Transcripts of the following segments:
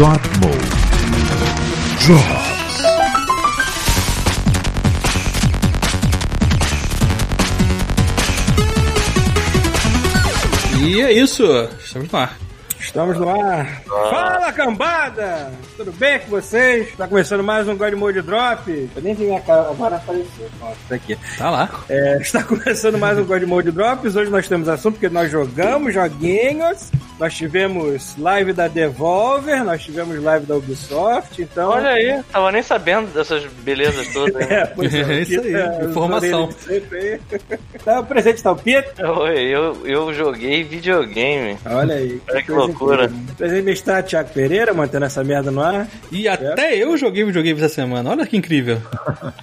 God Mode. Drops. E é isso, estamos no ar. Estamos no ar. Fala, cambada! Tudo bem com vocês? Tá começando mais um God Mode Drop. Eu nem vi minha cara, agora apareceu. Ó, tá aqui. Tá lá. É, está começando mais um God Mode Drops. Hoje nós temos assunto porque nós jogamos joguinhos. Nós tivemos live da Devolver, nós tivemos live da Ubisoft, então. Olha aí, tava nem sabendo dessas belezas todas. hein? É, pois é, É isso aí, é, os informação. aí. Tá presente, tá o Pito? Oi, eu, eu joguei videogame. Olha aí. Olha que coisa loucura. incrível. Presente está Thiago Pereira, mantendo essa merda no ar. E até eu joguei videogame essa semana. Olha que incrível.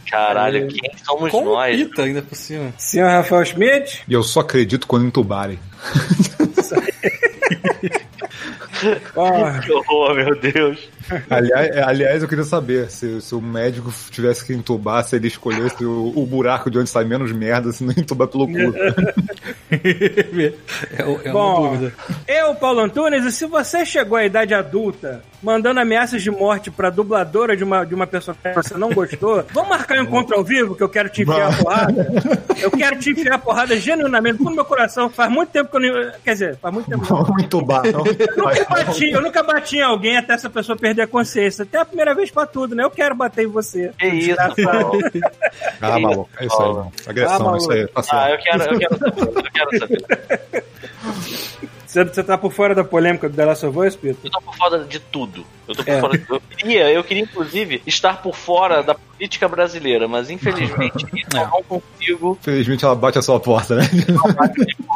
Caralho, quem somos Com nós? pita ainda por cima. Senhor Rafael Schmidt. E eu só acredito quando entubarem. Ó, Que horror, meu Deus. Aliás, é, aliás, eu queria saber se, se o médico tivesse que entubar, se ele escolhesse o, o buraco de onde sai menos merda, se não entubar pelo cu. é, o- é uma Bom, dúvida. eu, Paulo Antunes, e se você chegou à idade adulta mandando ameaças de morte pra dubladora de uma, de uma pessoa que você não gostou, vamos marcar um encontro ao vivo que eu quero te enfiar a porrada? Eu quero te enfiar a porrada genuinamente, no meu coração. Faz muito tempo que eu não. Quer dizer, faz muito tempo que eu Vamos entubar, não. Eu nunca, bati, eu nunca bati em alguém até essa pessoa perder a consciência. Até a primeira vez pra tudo, né? Eu quero bater em você. Que isso, Paulo. Ah, maluco, é isso aí, mano. Agressão, Ah, isso aí, tá Ah, eu quero, eu quero saber. Eu quero saber. Você, você tá por fora da polêmica do The Last of Us, Pito? Eu tô por fora de tudo. Eu tô por É. fora. Eu queria, eu queria, inclusive, estar por fora da política brasileira, mas infelizmente eu não consigo. Felizmente ela bate a sua porta, né?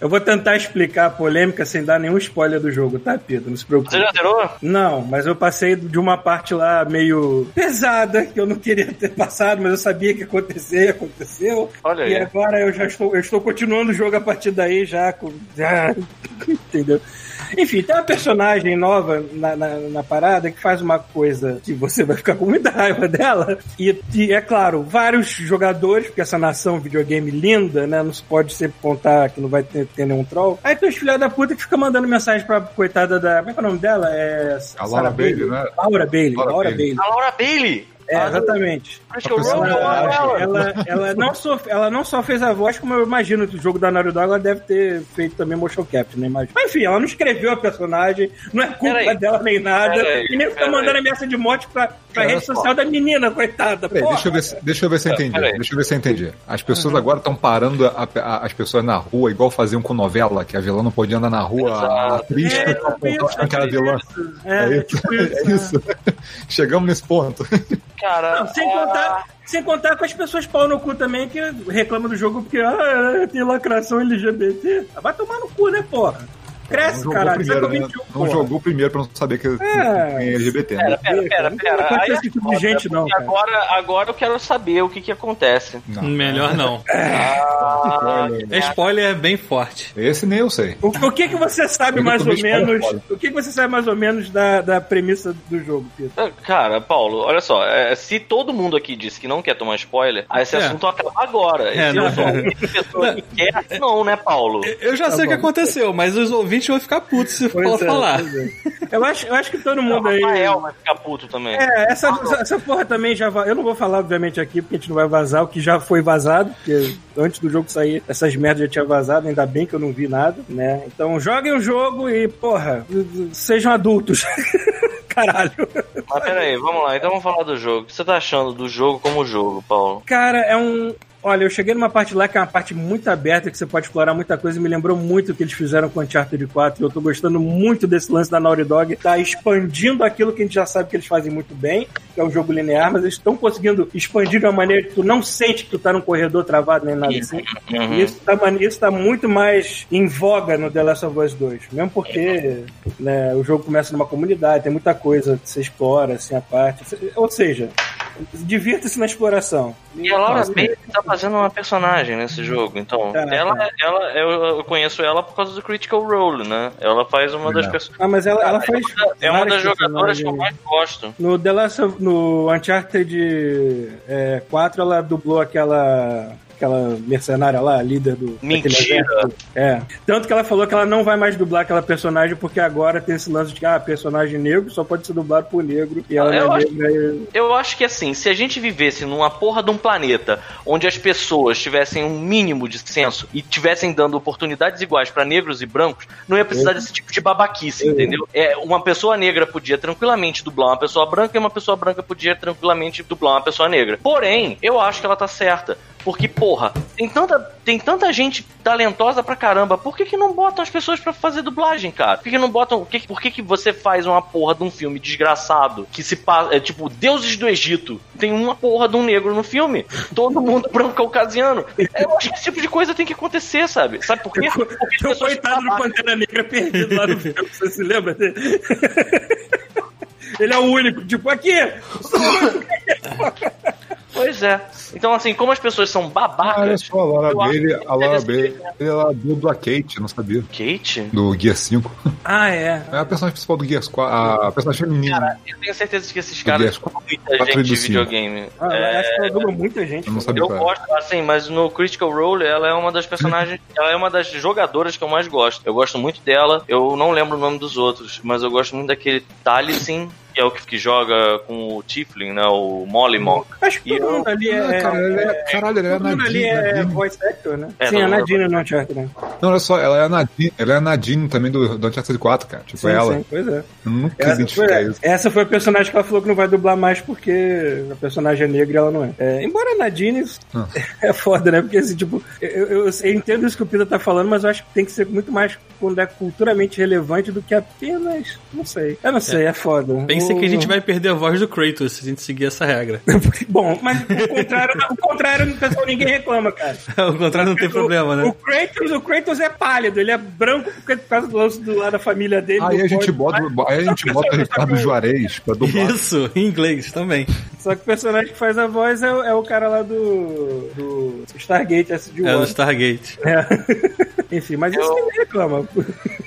Eu vou tentar explicar a polêmica sem dar nenhum spoiler do jogo, tá, Pito? Não se preocupe. Você já zerou? Não, mas eu passei de uma parte lá meio pesada, que eu não queria ter passado, mas eu sabia que ia acontecer, e aconteceu. Olha E aí. agora eu já estou, eu estou continuando o jogo a partir daí, já com. já- entendeu? Enfim, tem uma personagem nova na, na, na parada que faz uma coisa que você vai ficar com muita raiva dela. E, e, é claro, vários jogadores, porque essa nação videogame linda, né? Não se pode sempre contar que não vai ter, ter nenhum troll. Aí tem os filhos da puta que fica mandando mensagem pra coitada da. Como é que é o nome dela? É. A Laura Sarah Bailey, né? Laura Bailey. Laura Laura Bailey. Bailey. A Laura Bailey! É, A exatamente. A pessoa- Role, Ela, ela, ela, ela, não só, ela não só fez a voz, como eu imagino que o jogo da Dog ela deve ter feito também motion capture, né? Imagino. Mas enfim, ela não escreveu a personagem, não é culpa dela nem nada, Peraí, e nem fica mandando ameaça de morte pra, pra rede só. social da menina, coitada. Peraí, deixa eu, ver se, deixa eu ver se eu entendi. Peraí. Deixa eu ver se eu entendi. As pessoas agora estão parando a- a- as pessoas na rua, igual faziam com novela, que a vilã não podia andar na rua, a Exato. atriz É, isso, achando que era vilã. É É, tipo isso. É isso. Chegamos nesse ponto. Cara, Não, sem contar, sem contar com as pessoas pau no cu também que reclamam do jogo porque ah, tem lacração LGBT. Vai tomar no cu, né, porra? Cresce, Não jogou caralho. primeiro, né? Não jogou primeiro pra não saber que É. tem LGBT, né? Pera, pera, pera, Não pera. acontece é esse tipo de gente, não, cara. Agora, agora eu quero saber o que que acontece. Não. Melhor não. Ah, É spoiler bem forte. Esse nem eu sei. O, o que que você sabe Eu mais ou menos? O que que você sabe mais ou menos da, da premissa do jogo, Pedro? Ah, Cara, Paulo, olha só, é, se todo mundo aqui disse que não quer tomar spoiler, aí esse É. assunto acaba agora. É, se não. eu sou a única pessoa que quer, não, né, Paulo? Eu já sei o que aconteceu, mas os ouvintes vão ficar putos se for falar. pois é. Eu acho, eu acho que todo O mundo aí. Rafael vai ficar puto também. É, essa, essa, essa porra também já va- Eu não vou falar, obviamente, aqui, porque a gente não vai vazar o que já foi vazado, porque antes do jogo sair, essas merdas já tinha vazado, ainda bem que eu não vi nada, né? Então joguem o jogo e, porra, sejam adultos. Caralho. Mas peraí, vamos lá, então vamos falar do jogo. O que você tá achando do jogo como jogo, Paulo? Cara, é um. Olha, eu cheguei numa parte lá que é uma parte muito aberta, que você pode explorar muita coisa, e me lembrou muito o que eles fizeram com Uncharted 4. E eu tô gostando muito desse lance da Naughty Dog, tá expandindo aquilo que a gente já sabe que eles fazem muito bem, que é um jogo linear, mas eles estão conseguindo expandir de uma maneira que tu não sente que tu tá num corredor travado nem nada assim. Uhum. E isso tá, isso tá muito mais em voga no The Last of Us 2. Mesmo porque né, o jogo começa numa comunidade, tem muita coisa que você explora, assim, a parte. Ou seja, divirta-se na exploração. E a Laura Bailey tá fazendo uma personagem nesse jogo, então. Ela, ela, eu, conheço ela por causa do Critical Role, né? Ela faz uma das pessoas. Ah, mas ela, ela faz. É uma das jogadoras que eu mais gosto. No The Last of, no Uncharted é, 4, ela dublou aquela aquela mercenária lá, líder do Mentira. É. Tanto que ela falou que ela não vai mais dublar aquela personagem porque agora tem esse lance de que ah, personagem negro só pode ser dublado por negro e ela Eu não é acho- negra. Eu acho que assim, se a gente vivesse numa porra de um planeta onde as pessoas tivessem um mínimo de senso e tivessem dando oportunidades iguais pra negros e brancos, não ia precisar desse tipo de babaquice, entendeu? É, uma pessoa negra podia tranquilamente dublar uma pessoa branca e uma pessoa branca podia tranquilamente dublar uma pessoa negra. Porém, eu acho que ela tá certa. Porque, porra, tem tanta, tem tanta gente talentosa pra caramba. Por que, que não botam as pessoas pra fazer dublagem, cara? Por que, que não botam. Que, por que, que você faz uma porra de um filme desgraçado que se passa. É tipo, Deuses do Egito. Tem uma porra de um negro no filme. Todo mundo branco caucasiano. Eu acho que esse tipo de coisa tem que acontecer, sabe? Sabe por quê? Porque o coitado do. Pantera Negra perdido lá no filme, você se lembra dele? Ele é o único, tipo, aqui! Pois é. Então, assim, como as pessoas são Ah, olha babacas. só, a Laura Bailey, a Laura Bailey, ela dubla a Kate, não sabia. Kate? Do Gear 5. Ah, é. É a personagem principal do Gears 4, a personagem feminina. Eu tenho certeza que esses caras são 4. muita gente de videogame. Ah, É, Acho que ela dubla muita gente. Eu não sabia Eu gosto, assim, mas no Critical Role ela é uma das personagens, ela é uma das jogadoras que eu mais gosto. Eu gosto muito dela, eu não lembro o nome dos outros, mas eu gosto muito daquele Talisin, que é o que, que joga com o Tiflin, né, o Mollymog. Acho que todo mundo ali Ah, é. cara, ela é, caralho, ela é a todo mundo ali Nadine. é Nadine. voice actor, né? É, Sim, a não, Nadine no Uncharted, né? Não, olha só, ela é a Nadine, ela é a Nadine também do, do Uncharted 4, cara. Tipo, Sim, ela. sim, pois é. Eu nunca Essa identifiquei foi, isso. essa foi a personagem que ela falou que não vai dublar mais porque a personagem é negra e ela não é. É, embora a Nadine Ah. é foda, né? Porque assim, tipo, eu, eu- eu entendo isso que o Pita tá falando, mas eu acho que tem que ser muito mais quando é culturalmente relevante do que apenas. Não sei. Eu não sei, é, foda. Pensa O- que a gente vai perder a voz do Kratos se a gente seguir essa regra. Bom, mas o contrário, o contrário, pessoal, ninguém reclama, cara. Ao contrário, não tem problema, O né? Kratos, o Kratos é pálido, ele é branco por causa do lance do lado da família dele. Aí a gente bota, aí a gente bota Ricardo Juarez pra dublar. Isso, em inglês também. Só que o personagem que faz a voz é, o- é o cara lá do, do Stargate SG-1. É do Stargate. É. Enfim, mas isso ninguém reclama.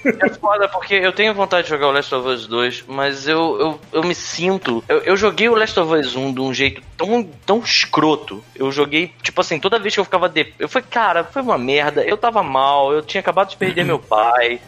É foda porque eu tenho vontade de jogar o Last of Us 2, mas eu, eu, eu me sinto. Eu, eu joguei o Last of Us 1 de um jeito tão, tão escroto. Eu joguei, tipo assim, toda vez que eu ficava. De... Eu falei, cara, foi uma merda. Eu tava mal, eu tinha acabado de perder meu pai.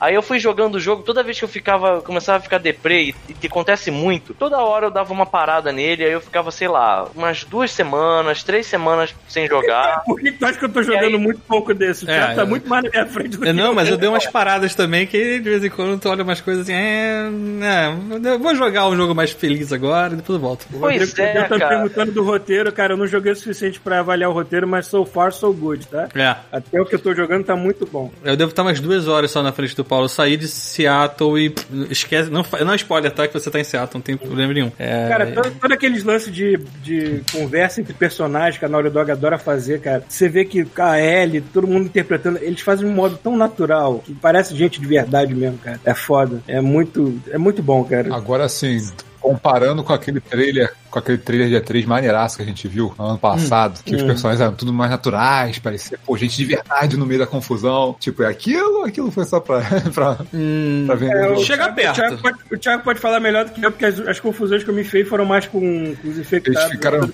Aí eu fui jogando o jogo, toda vez que eu ficava, começava a ficar deprê, e, e que acontece muito, toda hora eu dava uma parada nele, aí eu ficava, sei lá, umas duas semanas, três semanas sem jogar. Por que tu acha que eu tô jogando aí- muito pouco desse? O É, cara tá eu- muito mais na minha frente do É, que Não, mas eu dei umas paradas também que de vez em quando tu olha umas coisas assim, é, é, eu vou jogar um jogo mais feliz agora e depois eu volto. Pois é, Pedro tá cara. perguntando do roteiro, cara. Eu não joguei o suficiente pra avaliar o roteiro, mas so far, so good, tá? É, Até o que eu tô jogando tá muito bom. eu devo estar umas duas horas só na frente do Paulo. Saí de Seattle e esquece, não, não é spoiler, tá? Que você tá em Seattle, não tem problema nenhum. É, Cara, todo, todo aqueles lances de, de conversa entre personagens que a Naughty Dog adora fazer, cara. Você vê que a Ellie, todo mundo interpretando, eles fazem de um modo tão natural que parece gente de verdade mesmo, cara. É foda. É muito, é muito bom, cara. Agora sim, comparando com aquele trailer, com aquele trailer de E3 maneiraço que a gente viu no ano passado, que os Hum. personagens eram tudo mais naturais, parecia, pô, gente de verdade no meio da confusão. Tipo, é aquilo, aquilo foi só pra, pra, hum, pra vender. É, o o. Chega Thiago- perto. O Thiago, pode, o Thiago pode falar melhor do que eu, porque as, as confusões que eu me fiz foram mais com, com os infectados. Eles ficaram-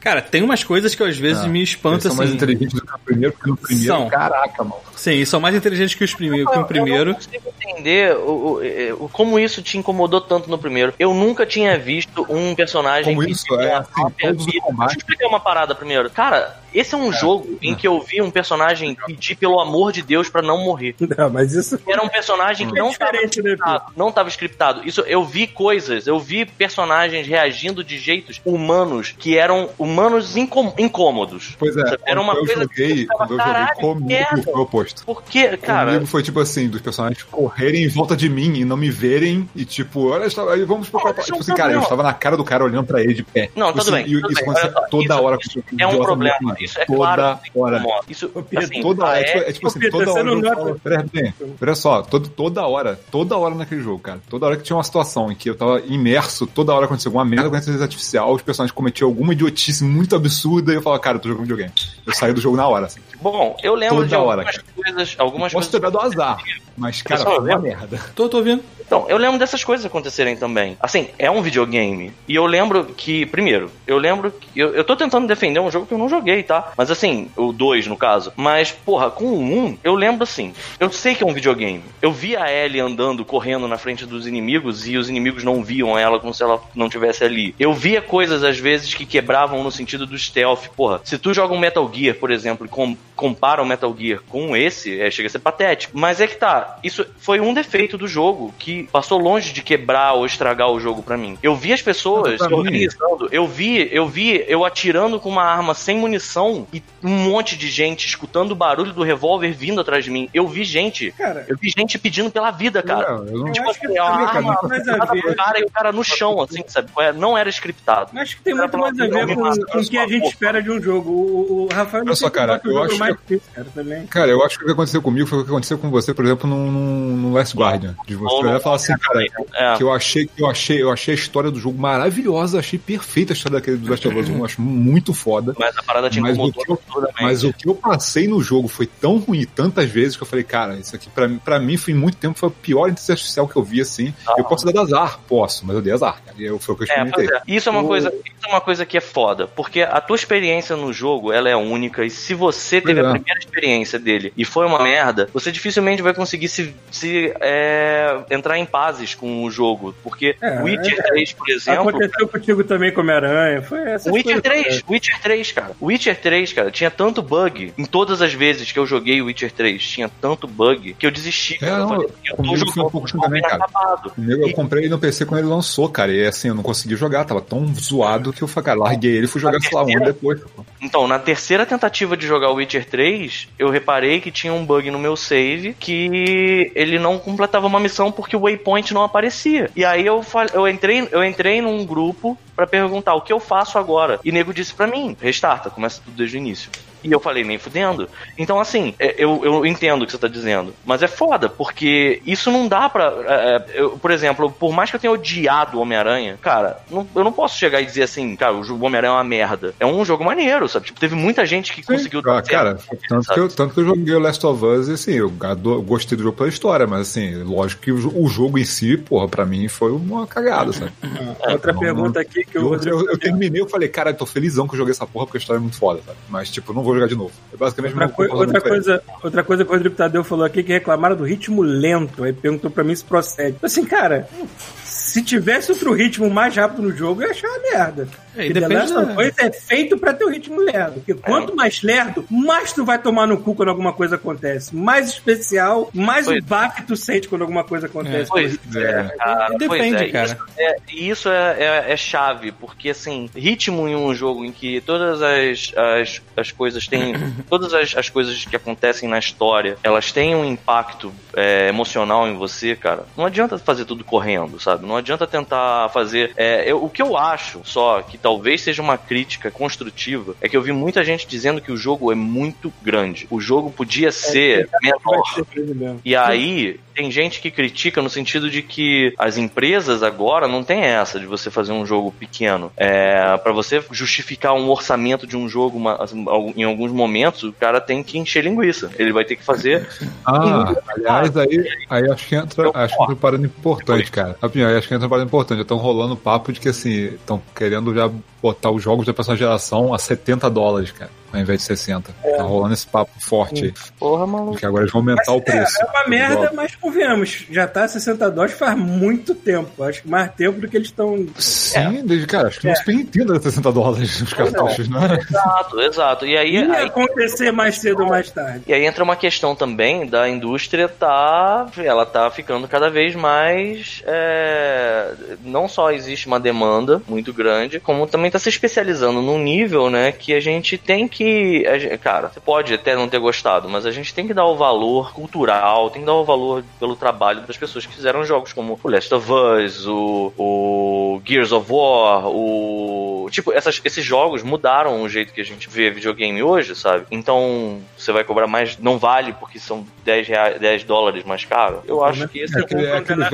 Cara, tem umas coisas que às vezes Ah, me Eles espantam são mais assim. inteligentes do que o primeiro, porque no primeiro, São. caraca, mano. Sim, são mais inteligentes que, os prime que o Eu primeiro. não consigo entender o, o- o- como isso te incomodou tanto no primeiro. Eu nunca tinha visto um personagem Como que isso, é, assim, todos os vida. combates. Deixa eu explicar uma parada primeiro. Cara, esse é um jogo em que eu vi um personagem pedir pelo amor de Deus pra não morrer. Não, mas isso Era um personagem que É não estava né, scriptado. Não estava scriptado. Isso, eu vi coisas, eu vi personagens reagindo de jeitos humanos que eram humanos incom- incômodos. Pois é, Era uma quando eu coisa que joguei, ficava, quando eu joguei "Caralho, comigo, merda." foi o oposto. Porque, cara. Comigo foi tipo assim, dos personagens correrem em volta de mim e não me verem e tipo, olha, estava- aí vamos pro isso é Tipo assim, cara, eu estava na cara do cara olhando pra ele de pé. Não, Tipo tudo assim, bem, E tudo isso acontece toda isso- hora. isso com- é um problema. Isso é toda claro que hora. Isso, assim, Toda hora, é tipo, é tipo assim, toda hora. Pera, bem, olha só, todo, toda hora, toda hora naquele jogo, cara. Toda hora que tinha uma situação em que eu tava imerso, toda hora acontecia alguma merda com a inteligência artificial, os personagens cometiam alguma idiotice idiotice muito absurda e eu falava, cara, eu tô jogando videogame. Eu saí do jogo na hora, assim. Bom, eu lembro Toda de hora, algumas cara. coisas. Algumas Posso coisas ter dado azar, mas, cara, foi uma merda. Tô, tô ouvindo. Então, eu lembro dessas coisas acontecerem também. Assim, é um videogame. E eu lembro que, primeiro, eu lembro que. Eu, eu tô tentando defender um jogo que eu não joguei, tá? Mas assim, o 2 no caso. Mas, porra, com o 1, um, eu lembro assim. Eu sei que é um videogame. Eu vi a Ellie andando, correndo na frente dos inimigos e os inimigos não viam ela como se ela não tivesse ali. Eu via coisas, às vezes, que quebravam no sentido do stealth. Porra, se tu joga um Metal Gear, por exemplo, e com- compara o Metal Gear com esse, é, chega a ser patético. Mas é que tá, isso foi um defeito do jogo que passou longe de quebrar ou estragar o jogo pra mim. Eu vi as pessoas mim- organizando, eu vi, eu vi eu atirando com uma arma sem munição e um monte de gente escutando o barulho do revólver vindo atrás de mim. Eu vi gente, Cara, eu vi gente pedindo pela vida, cara. Não, eu não- eu Tipo assim, a arma cara e o cara no chão, assim, sabe? Não era scriptado. Acho que tem muito mais a ver com, o que a gente espera de um jogo. O, o Rafael Olha só, cara, o eu acho mais que- difícil, cara, também. Cara, eu acho que o que aconteceu comigo foi o que aconteceu com você, por exemplo, no, no, no Last Guardian. De você olhar e falar assim, cara, É. que eu achei, que eu achei, eu achei a história do jogo maravilhosa, achei perfeita a história daquele do Last of Us 1, eu acho muito foda. Mas a parada te Mas o, que eu, mas o que eu passei no jogo foi tão ruim tantas vezes que eu falei, cara, isso aqui pra, mim- pra mim foi muito tempo, foi a pior inteligência artificial que eu vi assim. Eu posso dar azar, posso, mas eu dei azar, cara. E eu, foi o que eu É, experimentei. pois é. Isso é uma O- coisa, isso é uma coisa que é foda, porque a tua experiência no jogo, ela é única e se você teve a é. primeira experiência dele e foi uma merda, você dificilmente vai conseguir se, se é, entrar em pazes com o jogo, porque É, o Witcher é. 3, por exemplo, Aconteceu contigo também com Homem-Aranha. Foi essa o Witcher 3, Witcher 3, cara. O Witcher 3, cara, tinha tanto bug. Em todas as vezes que eu joguei o Witcher 3, tinha tanto bug que eu desisti. É, cara. eu não, falei, eu tô um jogando pouco um assim jogo também, cara. eu E- comprei no PC quando ele lançou, cara. E assim, eu não consegui jogar, tava tão zoado que eu falei, cara, larguei ele e fui jogar, um ano depois. Então, na terceira tentativa de jogar o Witcher 3, eu reparei que tinha um bug no meu save que ele não completava uma missão porque o waypoint não aparecia. E aí eu, eu, entrei, eu entrei num grupo pra perguntar o que eu faço agora. E nego disse pra mim, restarta, começa tudo desde o início. E eu falei, nem fudendo. Então, assim, é, eu, eu entendo o que você tá dizendo. Mas é foda, porque isso não dá pra. é, é, eu, por exemplo, por mais que eu tenha odiado o Homem-Aranha, cara, não- eu não posso chegar e dizer assim, cara, o Homem-Aranha é uma merda. É um jogo maneiro, sabe? Tipo, teve muita gente que conseguiu Ah, cara, tanto sabe? que, eu, tanto que eu joguei o Last of Us e assim, eu ado- gostei do jogo pela história, mas assim, lógico que o, o jogo em si, porra, pra mim foi uma cagada, sabe? Outra não, pergunta aqui que Eu, Rodrigo. eu, eu terminei, eu falei, cara, eu tô felizão que eu joguei essa porra porque a história é muito foda, sabe? Mas, tipo, não vou jogar de novo. É basicamente Outra, coi- outra coisa, outra coisa que o Rodrigo Tadeu falou aqui que reclamaram do ritmo lento. Aí perguntou pra mim se procede. Assim, cara, se tivesse outro ritmo mais rápido no jogo, eu ia achar uma merda. É, e The depende Last of da- Us é feito pra ter o ritmo lerdo. Porque quanto mais lerdo, mais tu vai tomar no cu quando alguma coisa acontece. Mais especial, mais Pois. o baque tu sente quando alguma coisa acontece. Pois É. é, cara. Depende, pois é, cara. Isso é, e isso é, é, é chave, porque assim, ritmo em um jogo em que todas as, as, as coisas têm. todas as, as coisas que acontecem na história, elas têm um impacto é, emocional em você, cara. Não adianta fazer tudo correndo, sabe? Não adianta tentar fazer. é, eu- o que eu acho só que talvez seja uma crítica construtiva é que eu vi muita gente dizendo que o jogo é muito grande. O jogo podia ser menor. Vai ser. E aí, tem gente que critica no sentido de que as empresas agora não tem essa de você fazer um jogo pequeno. É, para você justificar um orçamento de um jogo uma- em alguns momentos, o cara tem que encher linguiça. Ele vai ter que fazer. Ah, aliás, aí, aí acho que entra, acho que entra uma parada importante, cara. Rapidinho, aí acho que entra uma parada importante. Estão rolando papo de que assim, estão querendo já botar os jogos da próxima geração a 70 dólares, cara, ao invés de 60. Tá rolando esse papo forte aí. Porra, maluco. Porque agora eles vão aumentar o preço. É, é uma merda, mas convenhamos, já tá 60 dólares faz muito tempo. Acho que mais tempo do que eles estão. Sim, desde, cara, acho que no Super Nintendo era 60 dólares os cartuchos, né? Exato, exato. E aí, Ia aí acontecer mais cedo ou mais tarde. E aí entra uma questão também da indústria tá, ela tá ficando cada vez mais, é, não só existe uma demanda muito grande, como também tá se especializando num nível, né, que a gente tem que. Gente- cara, você pode até não ter gostado, mas a gente tem que dar o valor cultural, tem que dar o valor pelo trabalho das pessoas que fizeram jogos como o Last of Us, o, o Gears of War, o. Tipo, essas- esses jogos mudaram o jeito que a gente vê videogame hoje, sabe? Então, você vai cobrar mais. Não vale porque são 10, reais, 10 dólares mais caro. Eu acho que esse É aquele, é aquele. É,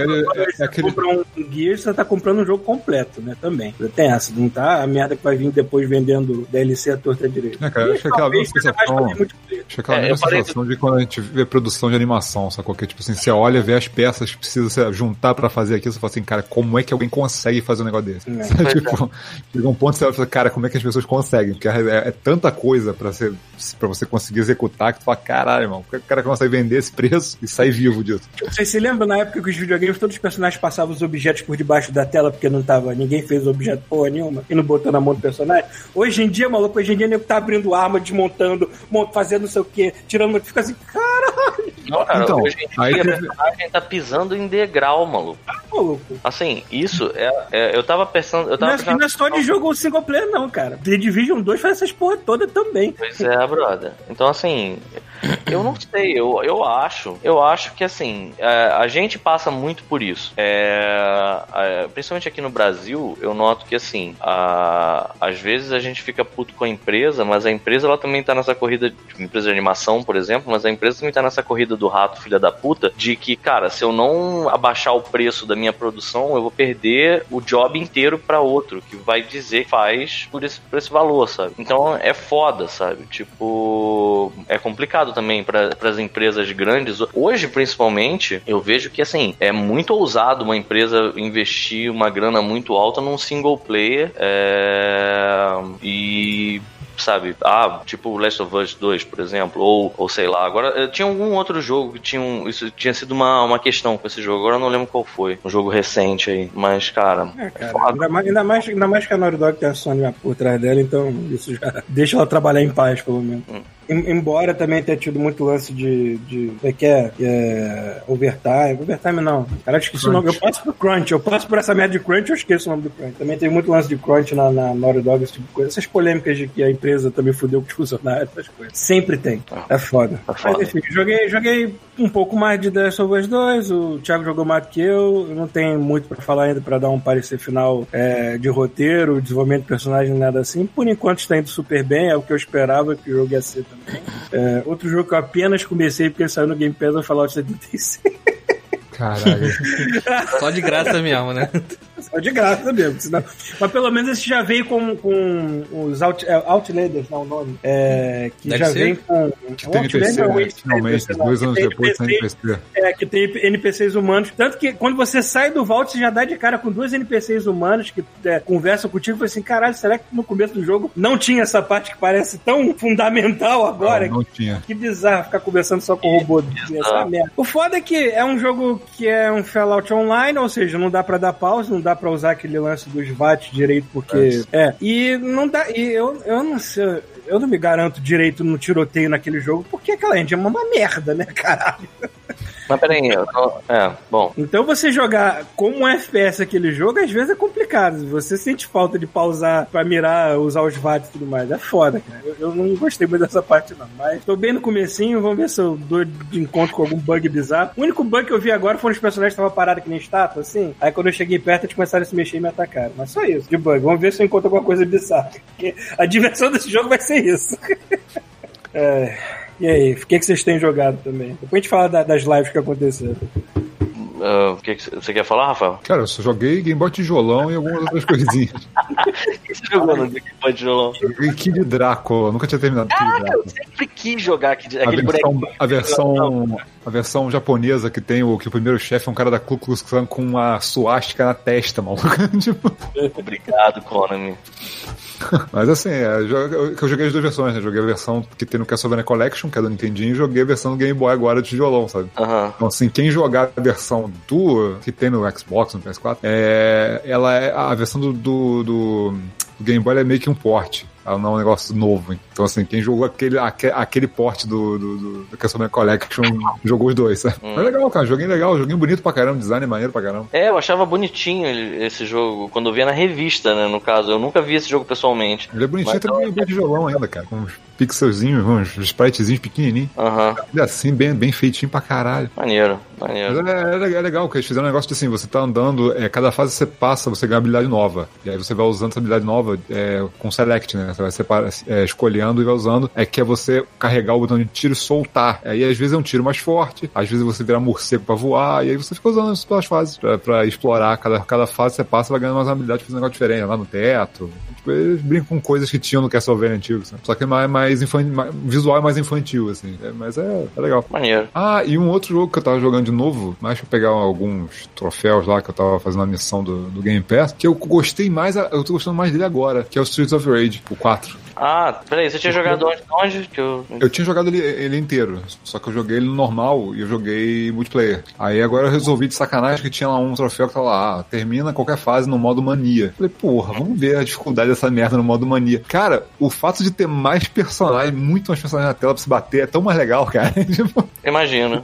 é Você aquele, compra um Gears, você tá comprando um jogo completo, né? Também. Tem essa, não tá a merda que vai vir depois vendendo DLC à torta direita. É, cara, acho que aquela mesma sensação-. Acho que aquela É, mesma sensação de quando a gente vê produção de animação, sacou? Que tipo assim, você olha, vê as peças que precisa se juntar pra fazer aquilo, você fala assim, cara, como é que alguém consegue fazer um negócio desse? É. tipo, chega um ponto que você fala, cara, como é que as pessoas conseguem? Porque é, é tanta coisa pra, ser, pra você conseguir executar que tu fala, caralho, irmão, como é que o cara consegue vender esse preço e sair vivo disso? Vocês se lembram na época que os videogames, todos os personagens passavam os objetos por debaixo da tela porque não tava, ninguém fez objeto porra nenhuma e não botou na mão do personagem? Hoje em dia, maluco, hoje em dia nego tá abrindo arma, desmontando, mont- fazendo não sei o que, tirando, fica assim, caralho, Não, cara, Então, hoje em aí dia teve- a personagem tá pisando em degrau, maluco. maluco. Assim, isso é. é- eu tava pensando. Eu Não tava é, pensando não é só de jogo single player, não, cara. The Division 2 faz essas porra toda também. Pois é, brother. Então, assim, eu não sei, eu, eu acho, eu acho que, assim, é, a gente passa muito por isso. É, é, principalmente aqui no Brasil, eu noto que, assim, a- às vezes a gente fica puto com a empresa, mas a empresa, ela também tá nessa corrida, tipo, empresa de animação, por exemplo, mas a empresa também tá nessa corrida do rato, filha da puta, de que, cara, se eu não abaixar o preço da minha produção, eu vou perder o job inteiro pra outro, que vai dizer faz por esse, por esse valor, sabe? Então é foda, sabe? Tipo, é complicado também para as empresas grandes. Hoje, principalmente, eu vejo que, assim, é muito ousado uma empresa investir uma grana muito alta num single player é, e sabe? Ah, tipo Last of Us 2, por exemplo, ou, ou sei lá. Agora, eh, tinha algum outro jogo que tinha um, isso tinha sido uma, uma questão com esse jogo. Agora eu não lembro qual foi. Um jogo recente aí. Mas, cara, É, cara, foda. ainda mais, ainda, mais, ainda mais que a Naughty Dog tem a Sony por trás dela, então isso já deixa ela trabalhar em paz, pelo menos. Hum. Em- Embora também tenha tido muito lance de. de é que é? é overtime. Overtime não. Cara, eu esqueci o nome. Eu passo por Crunch. Eu passo por essa merda de Crunch, eu esqueço o nome do Crunch. Também tem muito lance de Crunch na, na Naughty Dog, esse tipo de coisa. Essas polêmicas de que a empresa também fudeu com os funcionários, essas coisas. Sempre tem. É foda. É foda. Mas enfim, joguei, joguei um pouco mais de The Last of Us 2. O Thiago jogou mais do que eu. Eu não tenho muito pra falar ainda pra dar um parecer final é, de roteiro, desenvolvimento de personagem, nada assim. Por enquanto está indo super bem, é o que eu esperava que o jogo ia ser também. É, outro jogo que eu apenas comecei porque saiu no Game Pass é o Fallout 76. Caralho. Só de graça mesmo, né? Só de graça mesmo. Senão... Mas pelo menos esse já veio com, com os Out, é, Outlanders, não o nome. É, que Deve já ser. vem com. Que tem NPC, Outlander ou né? Finalmente, dois anos depois tem NPC, NPC. É, que tem NPCs humanos. Tanto que quando você sai do Vault, você já dá de cara com dois NPCs humanos que é, conversam contigo e fala assim: caralho, será que no começo do jogo não tinha essa parte que parece tão fundamental agora? Não, não tinha. Que bizarro ficar conversando só com o robô. Essa merda. O foda é que é um jogo que é um Fallout Online, ou seja, não dá pra dar pause, não dá pra usar aquele lance dos VAT direito, porque. É. E não dá. E eu, eu não sei. Eu não me garanto direito no tiroteio naquele jogo, porque aquela engine é uma merda, né, caralho? Mas peraí, eu tô... É, bom. Então você jogar como um FPS aquele jogo, às vezes é complicado. Você sente falta de pausar pra mirar, usar os VATs e tudo mais. É foda, cara. Eu, eu não gostei muito dessa parte, não. Mas tô bem no comecinho, vamos ver se eu dou de encontro com algum bug bizarro. O único bug que eu vi agora foram os personagens que estavam parados que nem estátua, assim. Aí quando eu cheguei perto, eles começaram a se mexer e me atacaram. Mas só isso, de bug. Vamos ver se eu encontro alguma coisa bizarra. Porque a diversão desse jogo vai ser isso. é... E aí, o que, que vocês têm jogado também? Depois a gente fala da- das lives que aconteceram. O que que você quer falar, Rafael? Cara, eu só joguei Game Boy Tijolão e algumas outras coisinhas. O que você jogou no Game Boy Tijolão? Joguei Kid Drácula, nunca tinha terminado Kid Eu Drácula. sempre quis jogar aquele, A aquele versão, bonequinho. a, versão, a versão japonesa que tem o que o primeiro chefe é um cara da Ku Klux Klan com uma suástica na testa, maluco. tipo, Obrigado, Konami. mas assim, é, eu, eu- joguei as duas versões, né? Joguei a versão que tem no Castlevania Collection, que é do Nintendinho, e joguei a versão do Game Boy agora de tijolão, sabe? Aham. Então, assim, quem jogar a versão do que tem no Xbox, no PS4, é, ela é a versão do, do, do- do Game Boy é meio que um port. Ela não é um negócio novo. Então, assim, quem jogou aquele, aque- aquele porte do, do, do, do Castlevania Collection jogou os dois, sabe? Hum. Mas legal, cara. Joguinho legal, joguinho bonito pra caramba, design maneiro pra caramba. É, eu achava bonitinho esse jogo, quando eu via na revista, né, no caso. Eu nunca vi esse jogo pessoalmente. Ele é bonitinho, Mas tem um de violão ainda, cara. Com uns pixelzinhos, uns spritezinhos pequenininhos. Aham, Ele é assim, bem, bem feitinho pra caralho. maneiro, maneiro. é, é legal, é legal, que eles fizeram um negócio de assim, você tá andando, é, cada fase você passa, você ganha uma habilidade nova. E aí você vai usando essa habilidade nova é, com select, né? Você vai separa, é, escolhendo e vai usando. É que é você carregar o botão de tiro e soltar. Aí às vezes é um tiro mais forte, às vezes você vira morcego pra voar, e aí você fica usando isso pelas fases pra, pra explorar. Cada, cada fase você passa, vai ganhando mais habilidade fazendo um negócio diferente, lá no teto. Tipo, eles brincam com coisas que tinham no Castlevania antigo, sabe? Só que é mais, mais infantil, mais, visual é mais infantil, assim. É, mas é, é legal. Maneiro. Ah, e um outro jogo que eu tava jogando de novo, mais pra pegar alguns troféus lá que eu tava fazendo a missão do, do Game Pass, que eu gostei mais, eu tô gostando mais dele agora, que é o Streets of Rage, o 4. Ah, peraí, você tinha jogado onde? Onde? Que eu... Eu tinha jogado ele, ele inteiro, só que eu joguei ele no normal e eu joguei multiplayer. Aí agora eu resolvi de sacanagem que tinha lá um troféu que tava lá, ah, termina qualquer fase no modo mania. Falei, porra, vamos ver a dificuldade dessa merda no modo mania. Cara, o fato de ter mais personagens, muito mais personagens na tela pra se bater é tão mais legal, cara. desceu, imagino.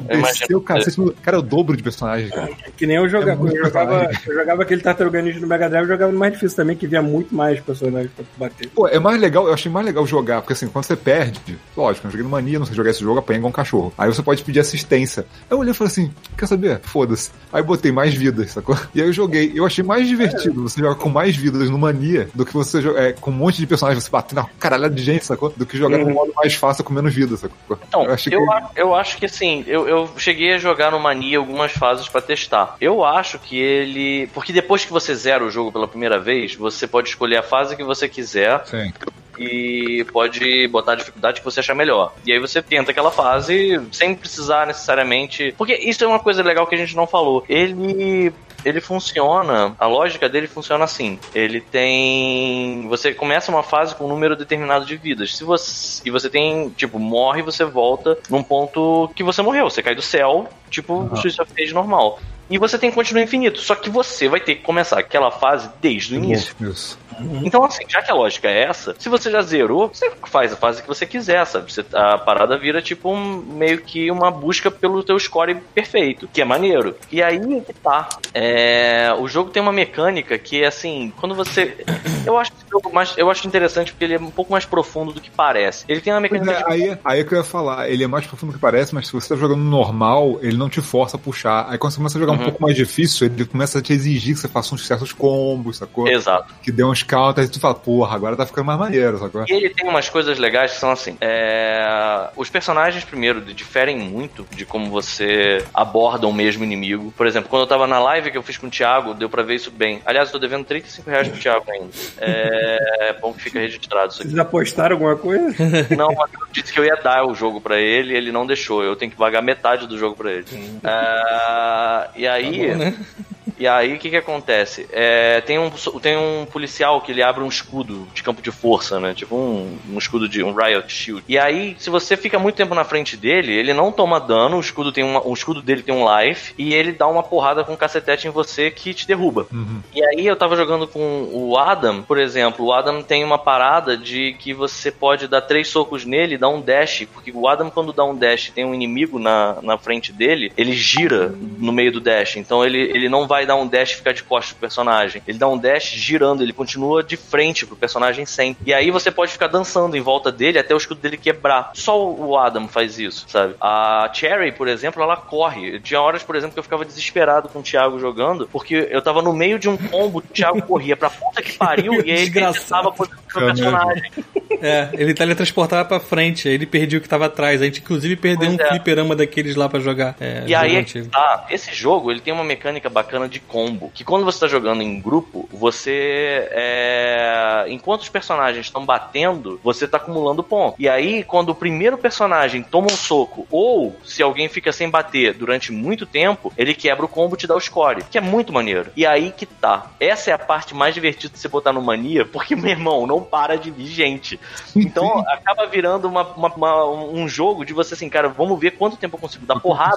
cara, você- cara, é o dobro de personagens, cara. Que nem eu jogava. É eu, jogava eu jogava aquele Tartaruga Ninja no Mega Drive, eu jogava no mais difícil também, que via muito mais personagens pra bater. Pô, é mais legal, eu achei mais legal jogar, porque assim, quando você perde, lógico, eu joguei no Mania, não sei jogar esse jogo, apanha igual um cachorro. Aí você pode pedir assistência. Aí eu olhei e falei assim, quer saber? Foda-se. Aí eu botei mais vidas, sacou? E aí eu joguei. Eu achei mais divertido você jogar com mais vidas no Mania do que você jogar é, com um monte de personagens, você bater na caralhada de gente, sacou? Do que jogar no modo mais fácil com menos vidas, sacou? Então, eu achei eu, que... a- eu acho que assim, eu, eu cheguei a jogar no Mania algumas fases pra testar. Eu acho que ele. Porque depois que você zera o jogo pela primeira vez, você pode escolher a fase que você quiser Sim. e pode botar a dificuldade que você achar melhor. E aí você tenta aquela fase sem precisar necessariamente. Porque isso é uma coisa legal que a gente não falou. Ele. Ele funciona, a lógica dele funciona assim. Ele tem. Você começa uma fase com um número determinado de vidas. Se você. E você tem, tipo, morre e você volta num ponto que você morreu. Você cai do céu, tipo, o Streets of Rage normal. E você tem continuo infinito. Só que você vai ter que começar aquela fase desde o início. Isso. Então, assim, já que a lógica é essa, se você já zerou, você faz a fase que você quiser, sabe? Você- a parada vira tipo um, meio que uma busca pelo teu score perfeito, que é maneiro. E aí é que tá. É, o jogo tem uma mecânica que, assim, quando você. Eu acho esse jogo mais. Eu acho interessante porque ele é um pouco mais profundo do que parece. Ele tem uma mecânica é, aí, aí é que eu ia falar, ele é mais profundo do que parece, mas se você tá jogando normal, ele não te força a puxar. Aí quando você começa a jogar um pouco mais difícil, ele começa a te exigir que você faça uns certos combos, sacou? Exato. Que dê uns counters e tu fala, porra, agora tá ficando mais maneiro, sacou? E ele tem umas coisas legais que são assim. é, Os personagens, primeiro, diferem muito de como você aborda o mesmo inimigo. Por exemplo, quando eu tava na live que eu fiz com o Thiago, deu pra ver isso bem. Aliás, eu tô devendo 35 reais pro Thiago ainda. É, é bom que fica registrado isso aqui. Vocês apostaram alguma coisa? Não, mas eu disse que eu ia dar o jogo pra ele ele não deixou. Eu tenho que pagar metade do jogo pra ele. É, E aí. Bom, né? E aí, o que que acontece? É, tem, um, tem um policial que ele abre um escudo de campo de força, né? Tipo um, um escudo de um Riot Shield. E aí, se você fica muito tempo na frente dele, ele não toma dano, o escudo, tem uma, o escudo dele tem um life, e ele dá uma porrada com um cacetete em você que te derruba. E aí, eu tava jogando com o Adam, por exemplo. O Adam tem uma parada de que você pode dar três socos nele e dar um dash, porque o Adam, quando dá um dash tem um inimigo na, na frente dele, ele gira no meio do dash. Então ele, ele não vai dar um dash e ficar de costas pro personagem. Ele dá um dash girando, ele continua de frente pro personagem sem. E aí você pode ficar dançando em volta dele até o escudo dele quebrar. Só o Adam faz isso, sabe? A Cherry, por exemplo, ela corre. Tinha horas, por exemplo, que eu ficava desesperado com o Thiago jogando, porque eu tava no meio de um combo, o Thiago corria pra puta que pariu e aí ele Desgraçado. tentava posicionar o personagem. É, ele teletransportava pra frente, aí ele perdia o que tava atrás. A gente, inclusive, perdeu Pois um é. fliperama daqueles lá pra jogar. É, E aí é tá, esse jogo ele tem uma mecânica bacana de combo, que quando você tá jogando em grupo, você é... enquanto os personagens estão batendo, você tá acumulando ponto. E aí quando o primeiro personagem toma um soco ou se alguém fica sem bater durante muito tempo, ele quebra o combo e te dá o score, que é muito maneiro. E aí que tá. Essa é a parte mais divertida de você botar no mania, porque meu irmão, não para de vir gente. Então acaba virando uma, uma- uma- um jogo de você assim, cara, vamos ver quanto tempo eu consigo dar porrada.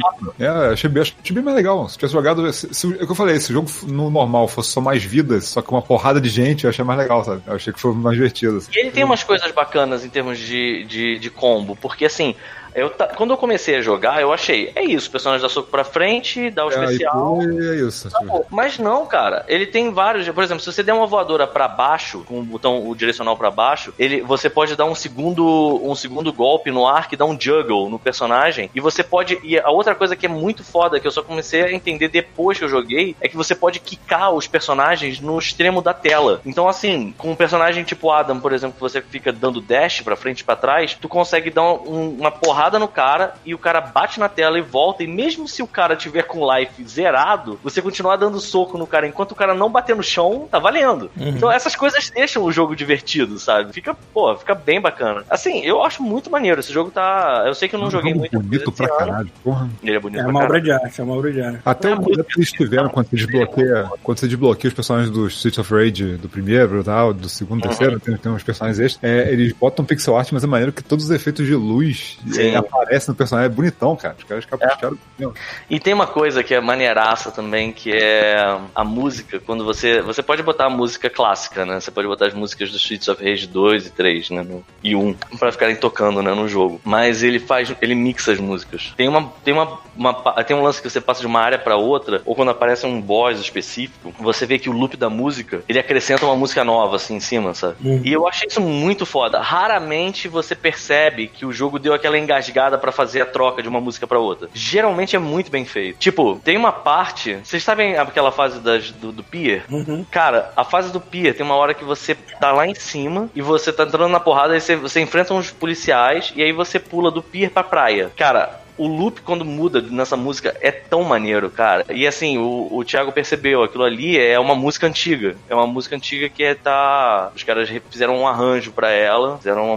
Papo. É, achei, bem- achei bem mais legal. Se tivesse jogado. Se, se, é o que eu falei, se o jogo no normal fosse só mais vidas, só que uma porrada de gente, eu achei mais legal, sabe? Eu achei que foi mais divertido. Assim. E ele tem umas coisas bacanas em termos de, de, de combo, porque assim, eu quando eu comecei a jogar, eu achei, é isso, o personagem dá soco pra frente, dá o É, especial. foi, é isso. Acabou. Mas não, cara. Ele tem vários. Por exemplo, se você der uma voadora pra baixo, com o botão o direcional pra baixo, ele, você pode dar um segundo, um segundo golpe no ar que dá um juggle no personagem. E você pode. E a outra coisa que é muito foda, que eu só comecei a entender depois que eu joguei, é que você pode quicar os personagens no extremo da tela. Então, assim, com um personagem tipo Adam, por exemplo, que você fica dando dash pra frente e pra trás, tu consegue dar um- uma porrada no cara e o cara bate na tela e volta. E mesmo se o cara tiver com life zerado, você continuar dando soco no cara enquanto o cara não bater no chão, tá valendo. Então essas coisas deixam o jogo divertido, sabe? Fica, pô, fica bem bacana. Assim, eu acho muito maneiro. Esse jogo tá. Eu sei que eu não joguei jogo muito. bonito pra caralho, porra. Ele é bonito É pra uma caralho. obra de arte, é uma obra de arte. Até É, o momento que eles tiveram quando você desbloqueia, quando você desbloqueia os personagens do Streets of Rage do primeiro e tal, do segundo, Uhum. terceiro, tem, tem uns personagens extras, é, eles botam pixel art, mas é maneiro que todos os efeitos de luz Sim. É, aparecem no personagem, é bonitão, cara. Os caras capricharam. Não. E tem uma coisa que é maneiraça também, que é a música. Quando você. Você pode botar a música clássica, né? Você pode botar as músicas do Streets of Rage 2 e 3, né? no- e 1, pra ficarem tocando, né? No jogo. Mas ele faz. Ele mixa as músicas. Tem uma. Tem uma. uma tem um lance que você passa de uma área pra outra, ou quando aparece um boss específico, você vê que o loop da música, ele acrescenta uma música nova, assim, em cima, sabe? E eu achei isso muito foda. Raramente você percebe que o jogo deu aquela engasgada pra fazer a troca de uma música pra outra. Geralmente é muito bem feito. Tipo, tem uma parte. Vocês sabem aquela fase das, do, do pier? Cara, a fase do pier tem uma hora que você tá lá em cima e você tá entrando na porrada e você, você enfrenta uns policiais e aí você pula do pier pra praia. Cara. O loop, quando muda nessa música, é tão maneiro, cara. E assim, o, o Thiago percebeu, aquilo ali é uma música antiga. É uma música antiga que é, tá. Os caras fizeram um arranjo pra ela, fizeram uma,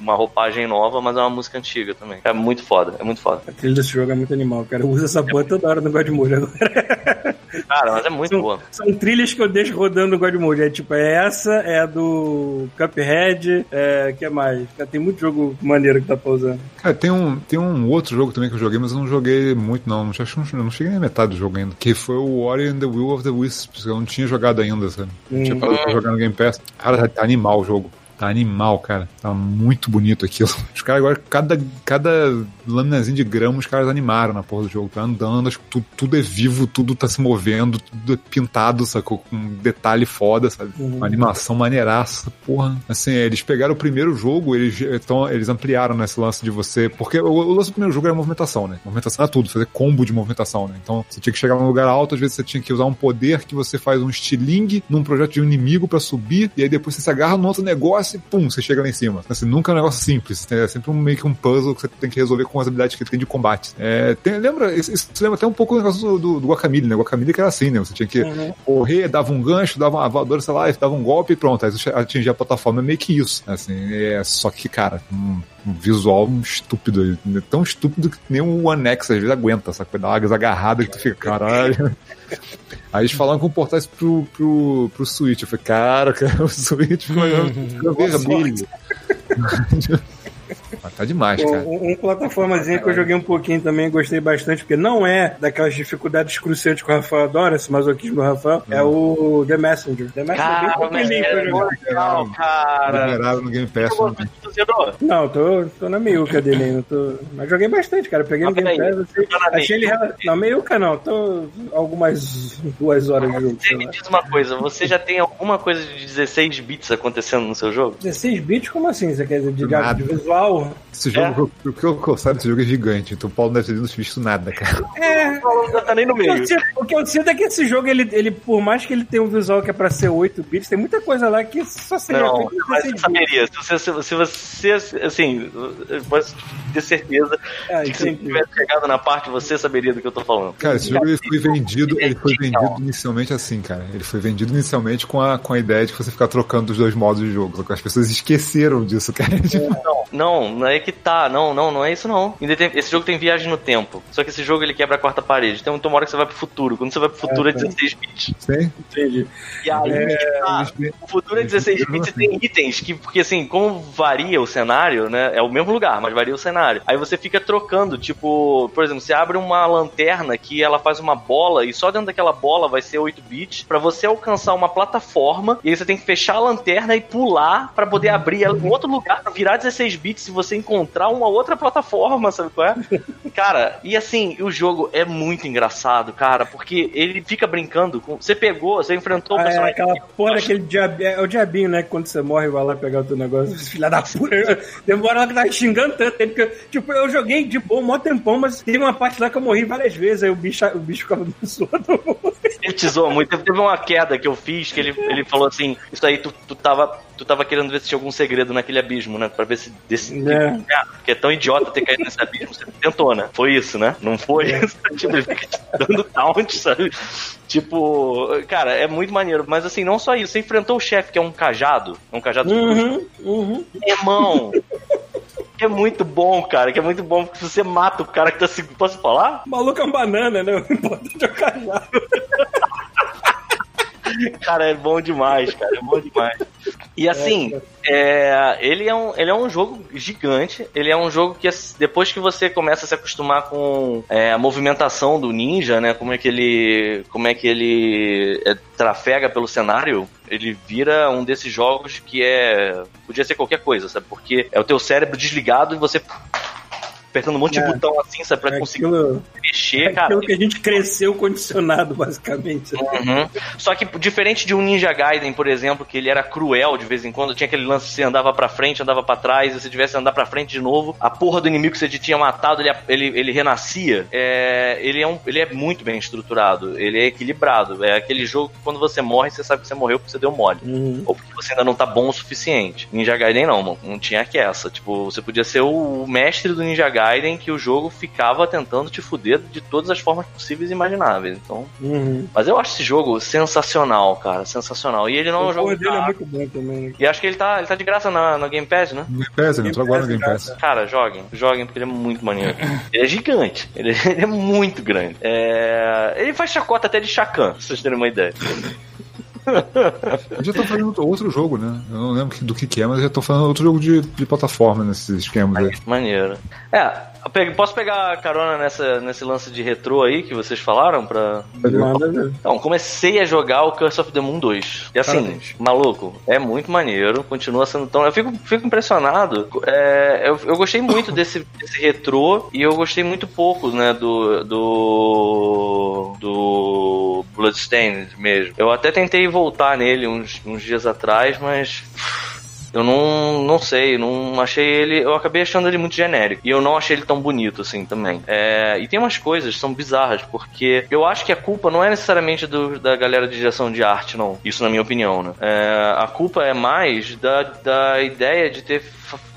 uma roupagem nova, mas é uma música antiga também. É muito foda, é muito foda. A trilha desse jogo é muito animal, cara. Uso essa porra toda hora no God Mode agora. Cara, mas é muito São, boa. são trilhas que eu deixo rodando no God Mode. É tipo, é essa, é a do Cuphead, é. que mais? Cara, tem muito jogo maneiro que tá pausando. Cara, tem um, tem um outro jogo também que eu joguei, mas eu não joguei muito, não. Acho que não, não cheguei na metade do jogo ainda. Que foi o Ori and the Will of the Wisps, que eu não tinha jogado ainda, sabe? Hum. Tinha parado pra jogar no Game Pass. Cara, tá animal o jogo. Tá animal, cara. Tá muito bonito aquilo. Os caras agora, cada, cada laminazinha de grama, os caras animaram na porra do jogo. Tá andando, acho que tudo, tudo é vivo, tudo tá se movendo, tudo é pintado, sacou? Com um detalhe foda, sabe? Uhum. Uma animação maneiraça, porra. Assim, eles pegaram o primeiro jogo, eles, então, eles ampliaram nesse lance de você. Porque o, o lance do primeiro jogo era movimentação, né? Movimentação era tudo, fazer combo de movimentação, né? Então, você tinha que chegar num lugar alto, às vezes você tinha que usar um poder que você faz um estilingue num projeto de um inimigo pra subir, e aí depois você se agarra num outro negócio e pum, você chega lá em cima. Assim, nunca é um negócio simples, é sempre um, meio que um puzzle que você tem que resolver com as habilidades que ele tem de combate. É, tem- lembra, isso, isso lembra até um pouco o negócio do, do, Guacamole, né? O Guacamole que era assim, né? Você tinha que Uhum. correr, dava um gancho, dava uma voadora, sei lá, dava um golpe e pronto. Aí você atingia a plataforma. É meio que isso. Assim, é, só que, cara, um, um visual estúpido. né? Tão estúpido que nem o One X às vezes aguenta, sabe? Dá uma agarrada que tu fica, caralho. Aí eles falaram que portar isso pro, pro, pro Switch. Eu falei, cara, cara, o Switch ficou ficou vermelho. Mas tá demais, cara. Um, um plataformazinho que eu joguei um pouquinho também, gostei bastante, porque não é daquelas dificuldades cruciantes que o Rafael adora, esse masoquismo do Rafael, é o The Messenger. The Messenger é bem Cara, tranquilinho pra é jogar. legal, cara. Liberaram no Game Pass. né? Não, tô, tô na meiuca dele ainda. Tô... Mas joguei bastante, cara. Peguei no Mas Game Pass, achei, tá na achei ele. Não, meiuca não. Tô algumas duas horas de jogo. Você me diz uma coisa, você já tem alguma coisa de 16 bits acontecendo no seu jogo? 16 bits? Como assim? Você quer dizer de, de visual? Esse jogo, o que eu, eu sabe, esse jogo é gigante, então o Paulo não deve ter visto nada, cara. É. Não tá nem no O que, eu meio. sinto, o que eu sinto é que esse jogo, ele, ele, por mais que ele tenha um visual que é pra ser 8 bits, tem muita coisa lá que só seria Não, mas 16 você saberia. Se você, se, você, assim, eu posso ter certeza Ah, que se tivesse chegado na parte, você saberia do que eu tô falando. Cara, esse jogo ele foi vendido, ele foi vendido inicialmente assim, cara. Ele foi vendido inicialmente com a, com a ideia de que você ficar trocando os dois modos de jogo. Só que as pessoas esqueceram disso, cara. Tipo, Não, não é que tá, não, não, não é isso não. Esse jogo tem viagem no tempo. Só que esse jogo ele quebra a quarta parede. Então tem uma hora que você vai pro futuro. Quando você vai pro futuro é, É, tá. 16 bits. Sim. Entendi. E aí, tá, eles- o futuro é 16 bits e tem itens que, porque assim, como varia o cenário, né? É o mesmo lugar, mas varia o cenário. Aí você fica trocando, tipo, por exemplo, você abre uma lanterna que ela faz uma bola e só dentro daquela bola vai ser 8 bits pra você alcançar uma plataforma e aí você tem que fechar a lanterna e pular pra poder abrir ela em outro lugar virar 16 bits se você encontrar uma outra plataforma, sabe qual é? Cara, e assim, o jogo é muito engraçado, cara, porque ele fica brincando com. Você pegou, você enfrentou o Ah, é, personagem. aquela porra daquele diabinho. É o diabinho, né? Quando você morre, vai lá pegar o teu negócio. Filha da puta. Demora lá que tava xingando tanto. Ele, que, tipo, eu joguei de boa um mó tempão, mas teve uma parte lá que eu morri várias vezes. Aí o bicho, o bicho ficava me zoando. Ele te zoa muito. Teve teve uma queda que eu fiz que ele, ele falou assim: Isso aí tu, tu, tava, tu tava querendo ver se tinha algum segredo naquele abismo, né? Pra ver se. Desse, É. que, ah, porque é tão idiota ter caído nesse abismo. Você tentou, né? Foi isso, né? Não foi isso. tipo, ele fica te dando taunt, sabe? Tipo, cara, é muito maneiro. Mas assim, não só isso. Você enfrentou o chefe, que é um cajado. É um cajado de Uhum, uhum. Irmão. Que é muito bom, cara. Que é muito bom porque você mata o cara que tá seguro. Posso falar? O maluco é um banana, né? O importante é o cajado. Cara, é bom demais, cara. É bom demais. E assim, é, ele, é um, ele é um jogo gigante. Ele é um jogo que depois que você começa a se acostumar com é, a movimentação do ninja, né? Como é que ele. Como é que ele é, trafega pelo cenário, ele vira um desses jogos que é. Podia ser qualquer coisa, sabe? Porque é o teu cérebro desligado e você. Apertando um monte É. de botão assim, sabe? Pra É conseguir aquilo, mexer, é cara. aquilo que a gente cresceu condicionado, basicamente. Uhum. Só que diferente de um Ninja Gaiden, por exemplo, que ele era cruel de vez em quando, tinha aquele lance que você andava pra frente, andava pra trás, e se tivesse andar pra frente de novo, a porra do inimigo que você tinha matado, ele, ele, ele renascia. É, ele, é um, ele é muito bem estruturado, ele é equilibrado. É aquele jogo que quando você morre, você sabe que você morreu porque você deu mole. Uhum. Ou porque você ainda não tá bom o suficiente. Ninja Gaiden não, mano. Não tinha que essa. Tipo, você podia ser o mestre do Ninja Gaiden que o jogo ficava tentando te fuder de todas as formas possíveis e imagináveis. Então, Uhum. mas eu acho esse jogo sensacional, cara. Sensacional. E ele não é um o jogo. dele é muito bom também. né? E acho que ele tá, ele tá de graça na, na Game Pass, né? Game Pass, ele entrou agora no Game Pass. Cara, joguem. Joguem porque ele é muito maneiro. Ele é gigante. Ele, ele é muito grande. É, Ele faz chacota até de Chacan, pra vocês terem uma ideia. Eu já tô fazendo outro jogo, né? Eu não lembro do que, que é, mas eu já tô fazendo outro jogo de, de plataforma nesses esquemas aí. Maneiro. É, posso pegar carona nessa, nesse lance de retrô aí que vocês falaram pra. Então, comecei a jogar o Curse of the Moon 2. E assim, Parabéns. maluco, é muito maneiro, continua sendo tão. Eu fico, fico impressionado. É, eu, eu gostei muito desse, desse retrô e eu gostei muito pouco, né, do. do. do. Bloodstained mesmo. Eu até tentei voltar nele uns, uns dias atrás, mas. Eu não, não sei, não achei ele. Eu acabei achando ele muito genérico. E eu não achei ele tão bonito assim também. É, e tem umas coisas que são bizarras, porque eu acho que a culpa não é necessariamente do- da galera de direção de arte, não. Isso na minha opinião, né? É, a culpa é mais da, da ideia de ter.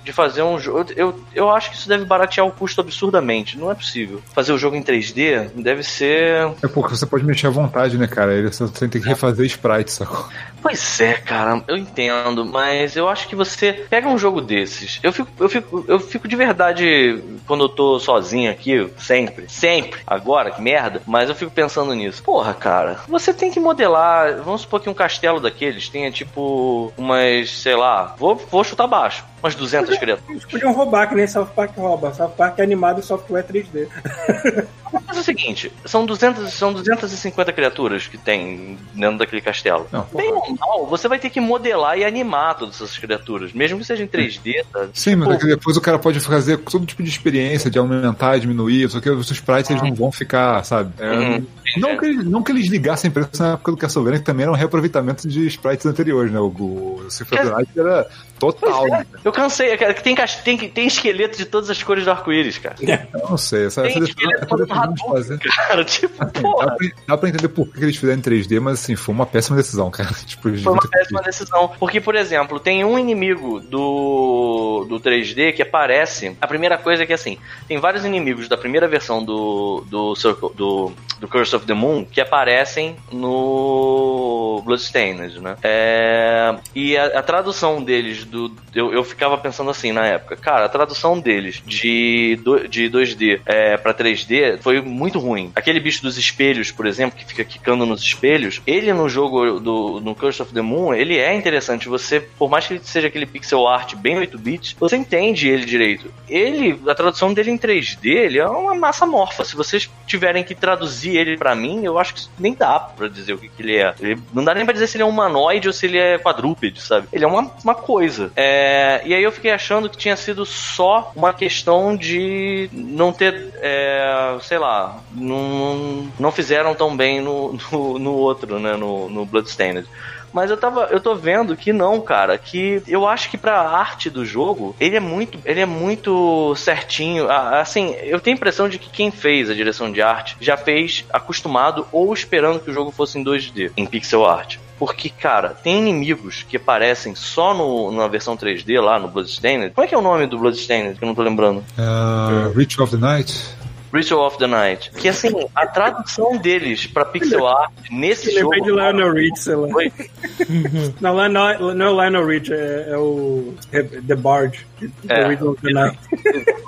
De fazer um jogo. Eu, eu acho que isso deve baratear o custo absurdamente. Não é possível. Fazer o jogo em 3D deve ser. É porque você pode mexer à vontade, né, cara? Ele só tem que refazer sprite, sacou? Pois é, cara, eu entendo, mas eu acho que você pega um jogo desses. Eu fico, eu fico, eu fico de verdade quando eu tô sozinho aqui, sempre, sempre. Agora, que merda, mas eu fico pensando nisso. Porra, cara, você tem que modelar, vamos supor que um castelo daqueles tenha tipo umas, sei lá, vou, vou chutar baixo, umas 200 criaturas. Eles podiam roubar, que nem South Park rouba. South Park é animado em software 3D. Mas é o seguinte, são 200, são 250 criaturas que tem dentro daquele castelo. Não, Bem normal, você vai ter que modelar e animar todas essas criaturas, mesmo que seja em 3D, tá? Sim, mas é que depois o cara pode fazer todo tipo de experiência, de aumentar, diminuir, só que os sprites eles não vão ficar, sabe? É, Uhum. não, que eles, não que eles ligassem preço na época do Castlevania, que também era um reaproveitamento de sprites anteriores, né? O, o Cifra Night era total. É, né? Eu cansei, tem, tem, tem esqueleto de todas as cores do arco-íris, cara. Eu não sei, essa, Tem essa esqueleto Hadouken, fazer. cara. Tipo, Dá porra. pra, dá pra entender por que eles fizeram em 3D, mas assim, foi uma péssima decisão, cara. Tipo, Foi uma péssima decisão. Porque, por exemplo, tem um inimigo do, do do 3D que aparece. A primeira coisa é que assim, tem vários inimigos da primeira versão do, do, Circle, do, do Curse of the Moon que aparecem no Bloodstained, né? É, e a, a, tradução deles do. Eu, eu ficava pensando assim na época, cara, a tradução deles de, de 2D é, pra 3D foi muito ruim. Aquele bicho dos espelhos, por exemplo, que fica quicando nos espelhos, ele no jogo do no Curse of the Moon, ele é interessante. Você, por mais que ele seja aquele pixel art bem 8-bit, você entende ele direito. Ele, a tradução dele em 3D, ele é uma massa morfa. Se vocês tiverem que traduzir ele para mim, eu acho que nem dá pra dizer o que, que ele é. Ele, não dá nem pra dizer se ele é humanoide ou se ele é quadrúpede, sabe? Ele é uma, uma coisa. É, e aí eu fiquei achando que tinha sido só uma questão de não ter, é, sei lá, não, não fizeram tão bem no, no, no outro, né? No, no Bloodstained. Mas eu tava, eu tô vendo que não, cara, que eu acho que pra arte do jogo, ele é muito, ele é muito certinho. Assim, eu tenho a impressão de que quem fez a direção de arte já fez acostumado ou esperando que o jogo fosse em 2D, em pixel art. Porque, cara, tem inimigos que aparecem só no, na versão 3D lá no Bloodstained. Como é que é o nome do Bloodstained? Que eu não tô lembrando. Uh, of the Night? Ritual of the Night. Que assim, a tradução deles pra pixel art nesse Eu jogo. Lembrei de Lionel Rich, sei lá. não, não, é, não é Lionel Rich, é, é o é The Bard. É, Ritual of the Night.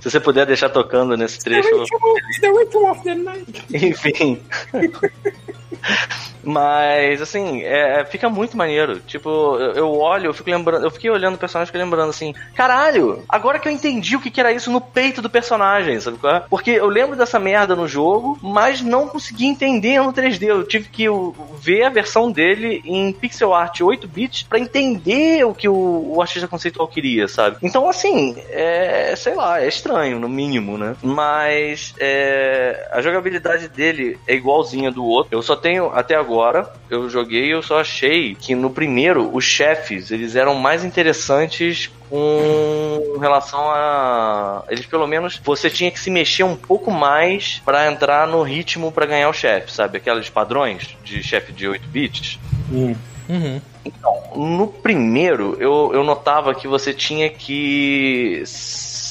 Se você puder deixar tocando nesse trecho. The Ritual, the ritual of the Night. Enfim. Mas, assim, é, é, fica muito maneiro. Tipo, eu, eu, olho, eu fico lembrando, eu fiquei olhando o personagem e lembrando assim, caralho, agora que eu entendi o que, que era isso no peito do personagem, sabe qual é? Porque eu lembro dessa merda no jogo, mas não consegui entender no 3D. Eu tive que ver a versão dele em pixel art 8 bits para entender o que o, o artista conceitual queria, sabe? Então, assim, é, sei lá, é estranho, no mínimo, né? Mas é, a jogabilidade dele é igualzinha do outro. Eu só tenho até agora eu joguei eu só achei que no primeiro os chefes eles eram mais interessantes com relação a eles pelo menos você tinha que se mexer um pouco mais para entrar no ritmo para ganhar o chefe, sabe? Aqueles padrões de chefe de 8 bits. Hum. Uhum. Então, no primeiro eu, eu notava que você tinha que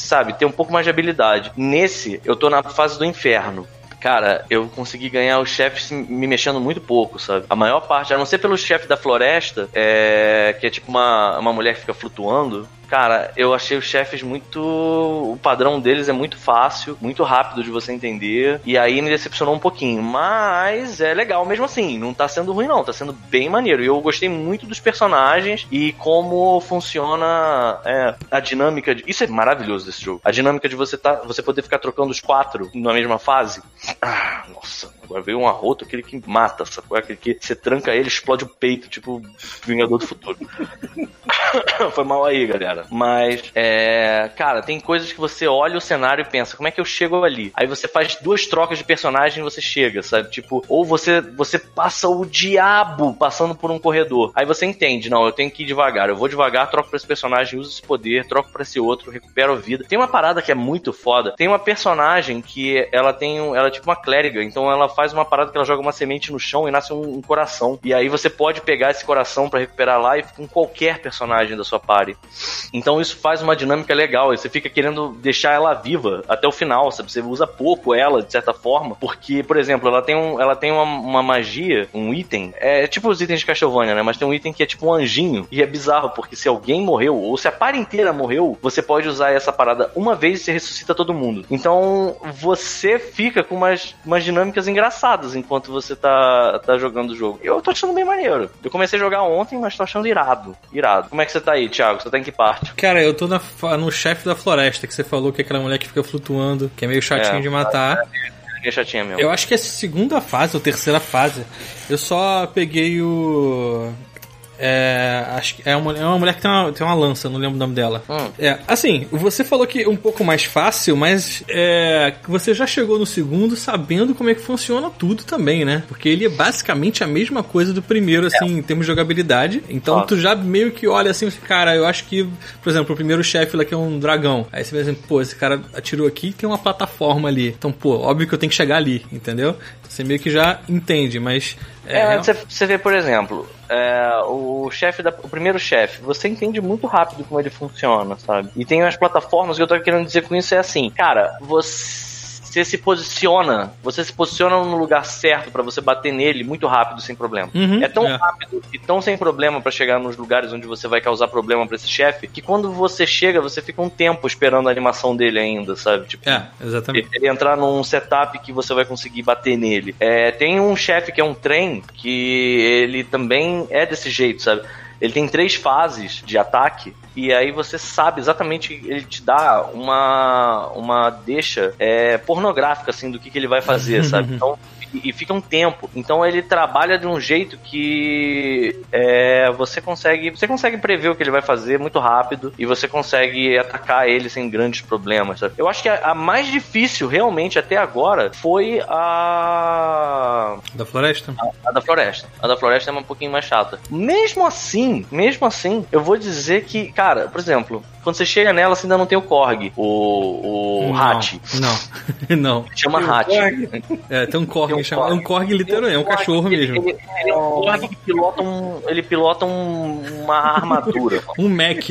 sabe, ter um pouco mais de habilidade. Nesse, eu tô na fase do inferno cara, eu consegui ganhar os chefes me mexendo muito pouco, sabe? A maior parte, a não ser pelo chefe da floresta, é, que é tipo uma, uma mulher que fica flutuando, Cara, eu achei os chefes muito. O padrão deles é muito fácil, muito rápido de você entender. E aí me decepcionou um pouquinho. Mas é legal mesmo assim. Não tá sendo ruim, não. Tá sendo bem maneiro. E eu gostei muito dos personagens e como funciona é, a dinâmica. De... Isso é maravilhoso desse jogo. A dinâmica de você, tá, você poder ficar trocando os quatro na mesma fase. Ah, nossa. Agora veio um arroto, aquele que mata, sacou? Aquele que você tranca ele, explode o peito, tipo Vingador do Futuro. Foi mal aí, galera. Mas, é. Cara, tem coisas que você olha o cenário e pensa, como é que eu chego ali? Aí você faz duas trocas de personagem e você chega, sabe? Tipo, ou você, você passa o diabo passando por um corredor. Aí você entende, não, eu tenho que ir devagar. Eu vou devagar, troco pra esse personagem, uso esse poder, troco pra esse outro, recupero vida. Tem uma parada que é muito foda. Tem uma personagem que ela tem um. Ela é tipo uma clériga, então ela faz uma parada que ela joga uma semente no chão e nasce um, um coração. E aí você pode pegar esse coração para recuperar lá e com qualquer personagem da sua party. Então isso faz uma dinâmica legal. E você fica querendo deixar ela viva até o final, sabe? Você usa pouco ela, de certa forma, porque, por exemplo, ela tem, um, ela tem uma, uma magia, um item. É tipo os itens de Castlevania, né? Mas tem um item que é tipo um anjinho. E é bizarro, porque se alguém morreu, ou se a par inteira morreu, você pode usar essa parada uma vez e você ressuscita todo mundo. Então você fica com umas, umas dinâmicas engraçadas enquanto você tá, tá jogando o jogo. Eu tô achando bem maneiro. Eu comecei a jogar ontem, mas tô achando irado. Irado. Como é que você tá aí, Thiago? Você tá em que parte? Cara, eu tô na, no chefe da floresta, que você falou que é aquela mulher que fica flutuando, que é meio chatinho é, de matar. É, é chatinha mesmo. Eu acho que é a segunda fase, ou terceira fase. Eu só peguei o. É, acho que é uma, é uma mulher que tem uma, tem uma lança, não lembro o nome dela. Hum. É, assim, você falou que é um pouco mais fácil, mas é, você já chegou no segundo sabendo como é que funciona tudo também, né? Porque ele é basicamente a mesma coisa do primeiro, assim, é. em termos de jogabilidade. Então tu já meio que olha assim, cara, eu acho que, por exemplo, o primeiro chefe lá que é um dragão. Aí você assim, pô, esse cara atirou aqui e tem uma plataforma ali. Então, pô, óbvio que eu tenho que chegar ali, entendeu? Você meio que já entende, mas é, é, você, vê, por exemplo, é, o chefe da, o primeiro chefe, você entende muito rápido como ele funciona, sabe? E tem as plataformas, que eu tô querendo dizer com isso é assim, cara, você você se posiciona, você se posiciona no lugar certo para você bater nele muito rápido, sem problema. Uhum, é tão é. rápido e tão sem problema para chegar nos lugares onde você vai causar problema para esse chefe, que quando você chega, você fica um tempo esperando a animação dele ainda, sabe? Tipo, É, exatamente. ele entrar num setup que você vai conseguir bater nele. É, tem um chefe que é um trem que ele também é desse jeito, sabe? Ele tem três fases de ataque e aí você sabe exatamente, ele te dá uma, uma deixa é, pornográfica, assim, do que, que ele vai fazer, sabe? Então, e, e fica um tempo. Então ele trabalha de um jeito que é, você consegue você consegue prever o que ele vai fazer muito rápido e você consegue atacar ele sem grandes problemas. Sabe? Eu acho que a, a mais difícil realmente até agora foi a Da floresta? a da floresta. A da floresta é um pouquinho mais chata. Mesmo assim, mesmo assim, eu vou dizer que, cara, por exemplo, quando você chega nela, você ainda não tem o Korg, o, o Não, Hat. Não, não. Chama Tem o Hat. Korg? É, tem um Korg, Tem um chama- é um Korg literalmente, é um Korg, cachorro ele- mesmo. Ele, ele é um Korg que pilota, um, ele pilota um- uma armadura. Um Mac.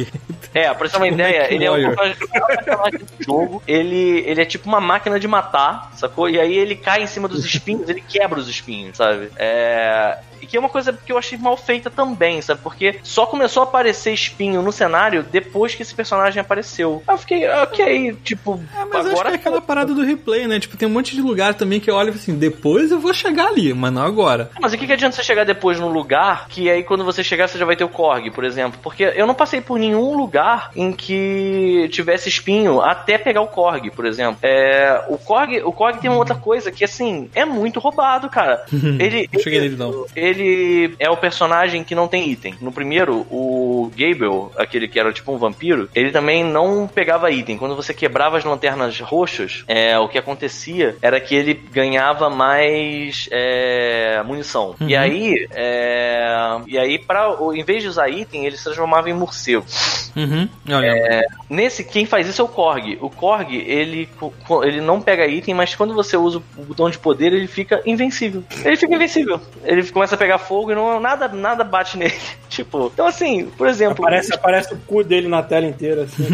É, pra você ter uma ideia, ele é um personagem do jogo. Ele, ele é tipo uma máquina de matar, sacou? E aí ele cai em cima dos espinhos, ele quebra os espinhos, sabe? É. Que é uma coisa que eu achei mal feita também, sabe? Porque só começou a aparecer espinho no cenário depois que esse personagem apareceu. Aí eu fiquei, ok, tipo, Ah, mas acho agora. que é aquela parada do replay, né? Tipo, tem um monte de lugar também que eu olho e assim, depois eu vou chegar ali, mas não agora. Mas o que, que adianta você chegar depois num lugar que aí quando você chegar você já vai ter o Korg, por exemplo? Porque eu não passei por nenhum lugar em que tivesse espinho até pegar o Korg, por exemplo. É, o Korg, o Korg tem uma outra coisa que assim é muito roubado, cara. Ele, Não cheguei nele, não. ele é o personagem que não tem item. No primeiro, o Gable, aquele que era tipo um vampiro, ele também não pegava item. Quando você quebrava as lanternas roxas, é, o que acontecia era que ele ganhava mais é, munição. E aí, é, e aí para em vez de usar item, ele se transformava em morcego. Uhum, lembro. Nesse, quem faz isso é o Korg. O Korg, ele, ele não pega item, mas quando você usa o botão de poder, ele fica invencível. Ele fica invencível. Ele começa a pegar fogo e não, nada, nada bate nele. Tipo, então assim, por exemplo, Aparece, aparece o cu dele na tela inteira, assim.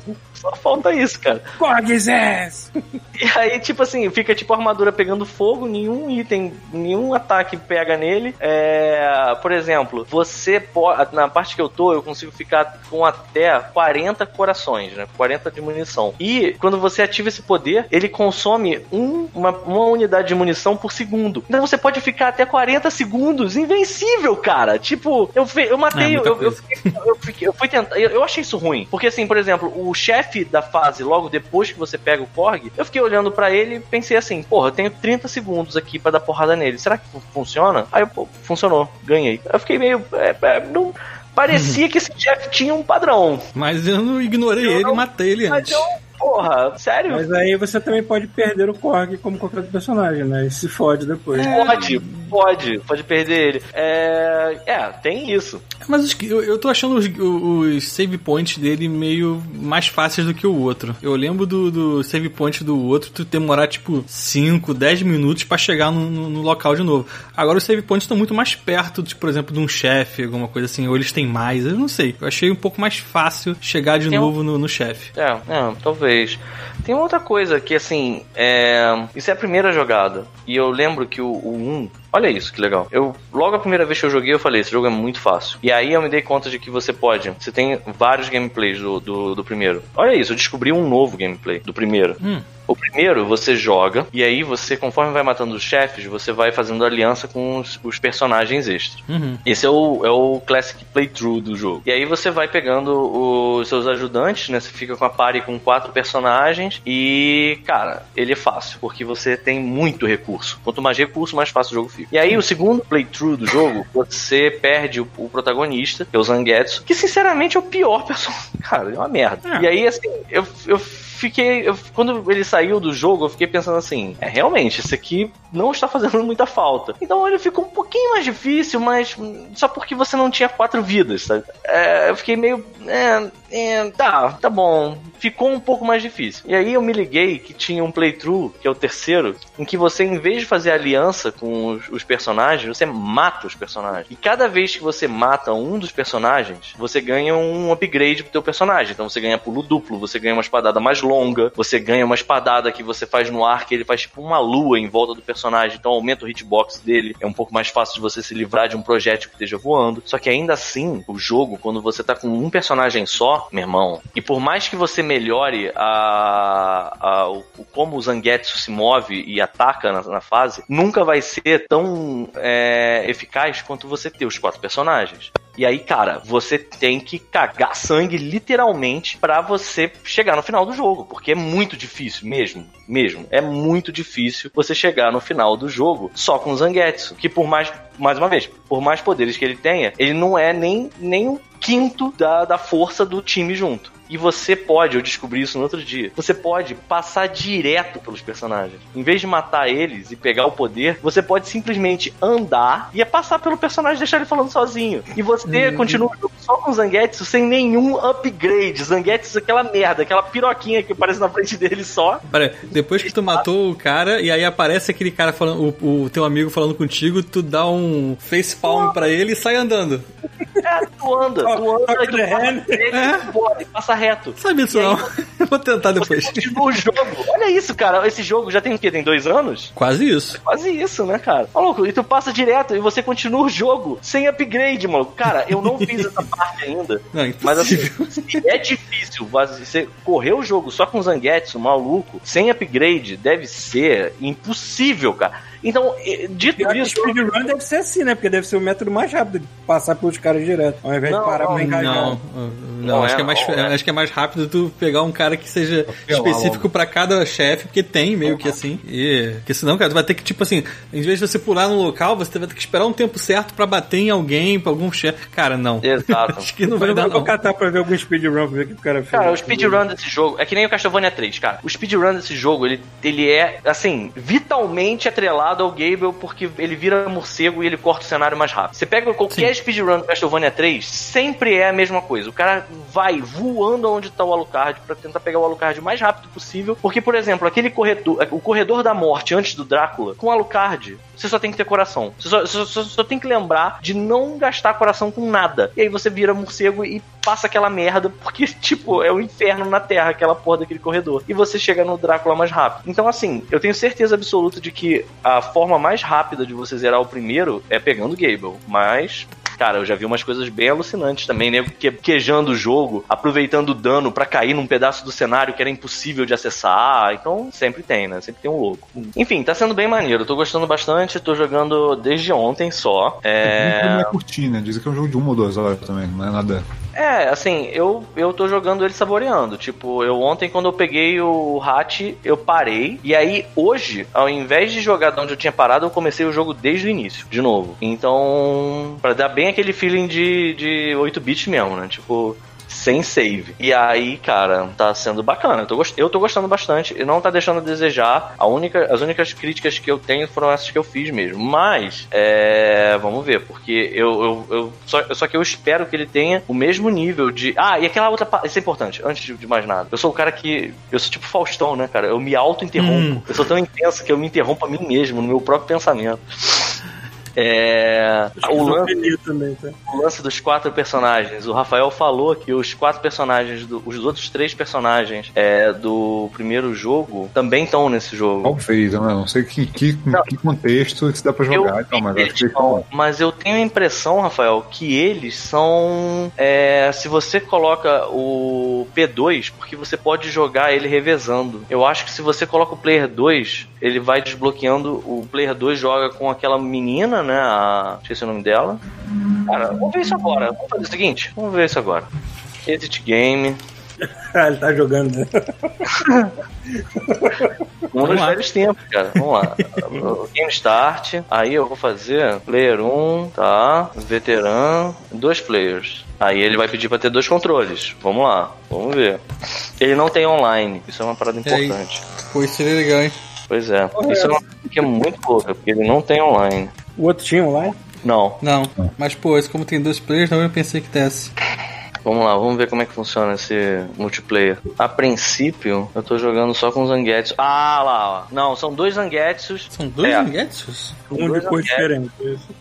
só falta isso, cara. Corg's ass! E aí, tipo assim, fica tipo a armadura pegando fogo, nenhum item, nenhum ataque pega nele. É, por exemplo, você pode. Na parte que eu tô, eu consigo ficar com até 40 corações, né? 40 de munição. E quando você ativa esse poder, ele consome um- uma, uma unidade de munição por segundo. Então você pode ficar até 40 segundos invencível, cara. Tipo, eu, fe- eu matei. É, eu, eu, fiquei- eu, fiquei- eu fui tentar. Eu, eu achei isso ruim. Porque, assim, por exemplo, o chefe da fase, logo depois que você pega o Korg, eu fiquei olhando pra ele e pensei assim: porra, eu tenho 30 segundos aqui pra dar porrada nele. Será que fu- funciona? Aí, pô, funcionou. Ganhei. Eu fiquei meio. é, é, não- parecia que esse chefe tinha um padrão. Mas eu não ignorei Eu ele não- e matei ele Mas antes. eu. Porra, sério? Mas aí você também pode perder o Korg como qualquer outro personagem, né? E se fode depois. Pode, pode, pode perder ele. É, é tem isso. Mas os eu, eu tô achando os, os save points dele meio mais fáceis do que o outro. Eu lembro do, do save point do outro, tu demorar tipo 5, 10 minutos pra chegar no, no- no local de novo. Agora os save points estão muito mais perto, de, por exemplo, de um chefe, alguma coisa assim, ou eles têm mais, eu não sei. Eu achei um pouco mais fácil chegar de Tem um- novo no, no chefe. É, é, talvez. Tem outra coisa que, assim, é... isso é a primeira jogada. E eu lembro que o, o 1. Olha isso, que legal. Eu, logo a primeira vez que eu joguei, eu falei: esse jogo é muito fácil. E aí eu me dei conta de que você pode. Você tem vários gameplays do, do, do primeiro. Olha isso, eu descobri um novo gameplay do primeiro. Hum. O primeiro você joga, e aí você, conforme vai matando os chefes, você vai fazendo aliança com os, os personagens extras. Uhum. Esse é o, é o classic playthrough do jogo. E aí você vai pegando os seus ajudantes, né? Você fica com a party com quatro personagens e, cara, ele é fácil, porque você tem muito recurso. Quanto mais recurso, mais fácil o jogo fica. E aí o segundo playthrough do jogo, você perde o, o protagonista, que é o Zangetsu, que sinceramente é o pior personagem. Cara, é uma merda. É. E aí, assim, eu, eu fiquei. eu- quando ele saiu do jogo, eu fiquei pensando assim: é realmente, esse aqui não está fazendo muita falta. Então ele ficou um pouquinho mais difícil, mas só porque você não tinha quatro vidas, sabe? É, eu fiquei meio. É, é, tá, tá bom. Ficou um pouco mais difícil. E aí eu me liguei que tinha um playthrough, que é o terceiro, em que você, em vez de fazer aliança com os, os personagens, você mata os personagens. E cada vez que você mata um dos personagens, você ganha um upgrade pro teu personagem. Então você ganha pulo duplo, você ganha uma espadada mais longa, você ganha uma espadada que você faz no ar, que ele faz tipo uma lua em volta do personagem, então aumenta o hitbox dele, é um pouco mais fácil de você se livrar de um projétil que esteja voando. Só que ainda assim, o jogo, quando você tá com um personagem só, meu irmão, e por mais que você melhore a, a o, como o Zangetsu se move e ataca na, na fase, nunca vai ser tão é, eficaz quanto você ter os quatro personagens. E aí, cara, você tem que cagar sangue literalmente para você chegar no final do jogo, porque é muito difícil mesmo, mesmo. É muito difícil você chegar no final do jogo só com o Zangetsu, que por mais mais uma vez, por mais poderes que ele tenha, ele não é nem, nem um quinto da, da força do time junto. E você pode, eu descobri isso no outro dia, você pode passar direto pelos personagens. Em vez de matar eles e pegar o poder, você pode simplesmente andar e passar pelo personagem e deixar ele falando sozinho. E você uhum. continua só com Zangetsu sem nenhum upgrade. Zangetsu aquela merda, aquela piroquinha que aparece na frente dele só. Pera, depois que tu matou o cara e aí aparece aquele cara falando, o, o teu amigo falando contigo, tu dá um face palm pra ele e sai andando. É, tu anda, tu anda, tu passa, é. Bora, passa reto. Sabe isso não? Eu vou tentar depois. O jogo. Olha isso, cara. Esse jogo já tem o quê? Tem dois anos? Quase isso. Quase isso, né, cara? Maluco, e tu passa direto e você continua o jogo sem upgrade, mano. Cara, eu não fiz essa parte ainda. Não, mas assim, é difícil. Você correr o jogo só com Zangetsu, maluco, sem upgrade, deve ser impossível, cara. Então, dito Pior isso. Speedrun deve ser assim, né? Porque deve ser o método mais rápido de passar pelos caras direto, ao invés não, de parar pra engajar. Não, não, acho, é, que é mais, é. acho que é mais rápido tu pegar um cara que seja específico para cada chefe, porque tem meio que assim. E, porque senão, cara, tu vai ter que, tipo assim, em vez de você pular no local, você vai ter que esperar um tempo certo para bater em alguém, pra algum chefe. Cara, não. Exato. acho que não vai dar, não. Vou catar pra ver algum speedrun, pra ver o que o cara fez. Cara, o speedrun desse jogo é que nem o Castlevania 3, cara. O speedrun desse jogo, ele, ele é, assim, vitalmente atrelado ao Gable, porque porque ele vira morcego e ele corta o cenário mais rápido. Você pega qualquer Sim. speedrun do Castlevania 3, sempre é a mesma coisa. O cara vai voando onde tá o Alucard para tentar pegar o Alucard o mais rápido possível. Porque, por exemplo, aquele corredor, o corredor da morte antes do Drácula, com o Alucard, você só tem que ter coração. Você só, só, só, tem que lembrar de não gastar coração com nada. E aí você vira morcego e passa aquela merda, porque, tipo, é o um inferno na Terra, aquela porra daquele corredor. E você chega no Drácula mais rápido. Então, assim, eu tenho certeza absoluta de que a forma mais rápida de você zerar o primeiro é pegando Gable. Mas Cara, eu já vi umas coisas bem alucinantes também, né? Que, quejando o jogo, aproveitando o dano para cair num pedaço do cenário que era impossível de acessar. Então, sempre tem, né? Sempre tem um louco. Enfim, tá sendo bem maneiro. Eu tô gostando bastante. Tô jogando desde ontem só. É. É curtir, né? Dizem que é um jogo de uma ou duas horas também, não é nada. É, assim, eu, eu tô jogando ele saboreando. Tipo, eu ontem, quando eu peguei o Hat, eu parei. E aí, hoje, ao invés de jogar de onde eu tinha parado, eu comecei o jogo desde o início, de novo. Então, para dar bem aquele feeling de, de 8-bit mesmo, né? Tipo, sem save. E aí, cara, tá sendo bacana. Eu tô, gost... eu tô gostando bastante e não tá deixando a desejar. A única... As únicas críticas que eu tenho foram essas que eu fiz mesmo. Mas, é... vamos ver, porque eu, eu, eu... Só... só que eu espero que ele tenha o mesmo nível de. Ah, e aquela outra. Isso é importante, antes de mais nada. Eu sou o cara que. Eu sou tipo Faustão, né, cara? Eu me auto-interrompo. Hum. Eu sou tão intenso que eu me interrompo a mim mesmo, no meu próprio pensamento. É, o, lance, também, tá? o lance dos quatro personagens. O Rafael falou que os quatro personagens, do, os outros três personagens é, do primeiro jogo também estão nesse jogo. Talvez, eu não sei que, que, não, que contexto se dá pra jogar. Então, mas, acho que mas eu tenho a impressão, Rafael, que eles são. É, se você coloca o P2, porque você pode jogar ele revezando. Eu acho que se você coloca o Player 2, ele vai desbloqueando. O Player 2 joga com aquela menina, né? A. Esqueci o nome dela. Cara, vamos ver isso agora. Vamos fazer o seguinte: vamos ver isso agora. Edit Game. ah, ele tá jogando, né? Um dos velhos tempos, cara. Vamos lá. Game Start. Aí eu vou fazer Player 1, tá? Veteran. Dois players. Aí ele vai pedir pra ter dois controles. Vamos lá, vamos ver. Ele não tem online, isso é uma parada importante. Pô, isso seria legal, hein? Pois é. Isso é uma coisa que é muito louca, porque ele não tem online. O outro tinha online? Não. Não, mas pô, esse como tem dois players, não eu pensei que desse. Vamos lá, vamos ver como é que funciona esse multiplayer. A princípio, eu tô jogando só com Zangetsu. Ah, lá, ó. Não, são dois Zangetsus. São dois É. Zangetsus? Um dois de cor diferente.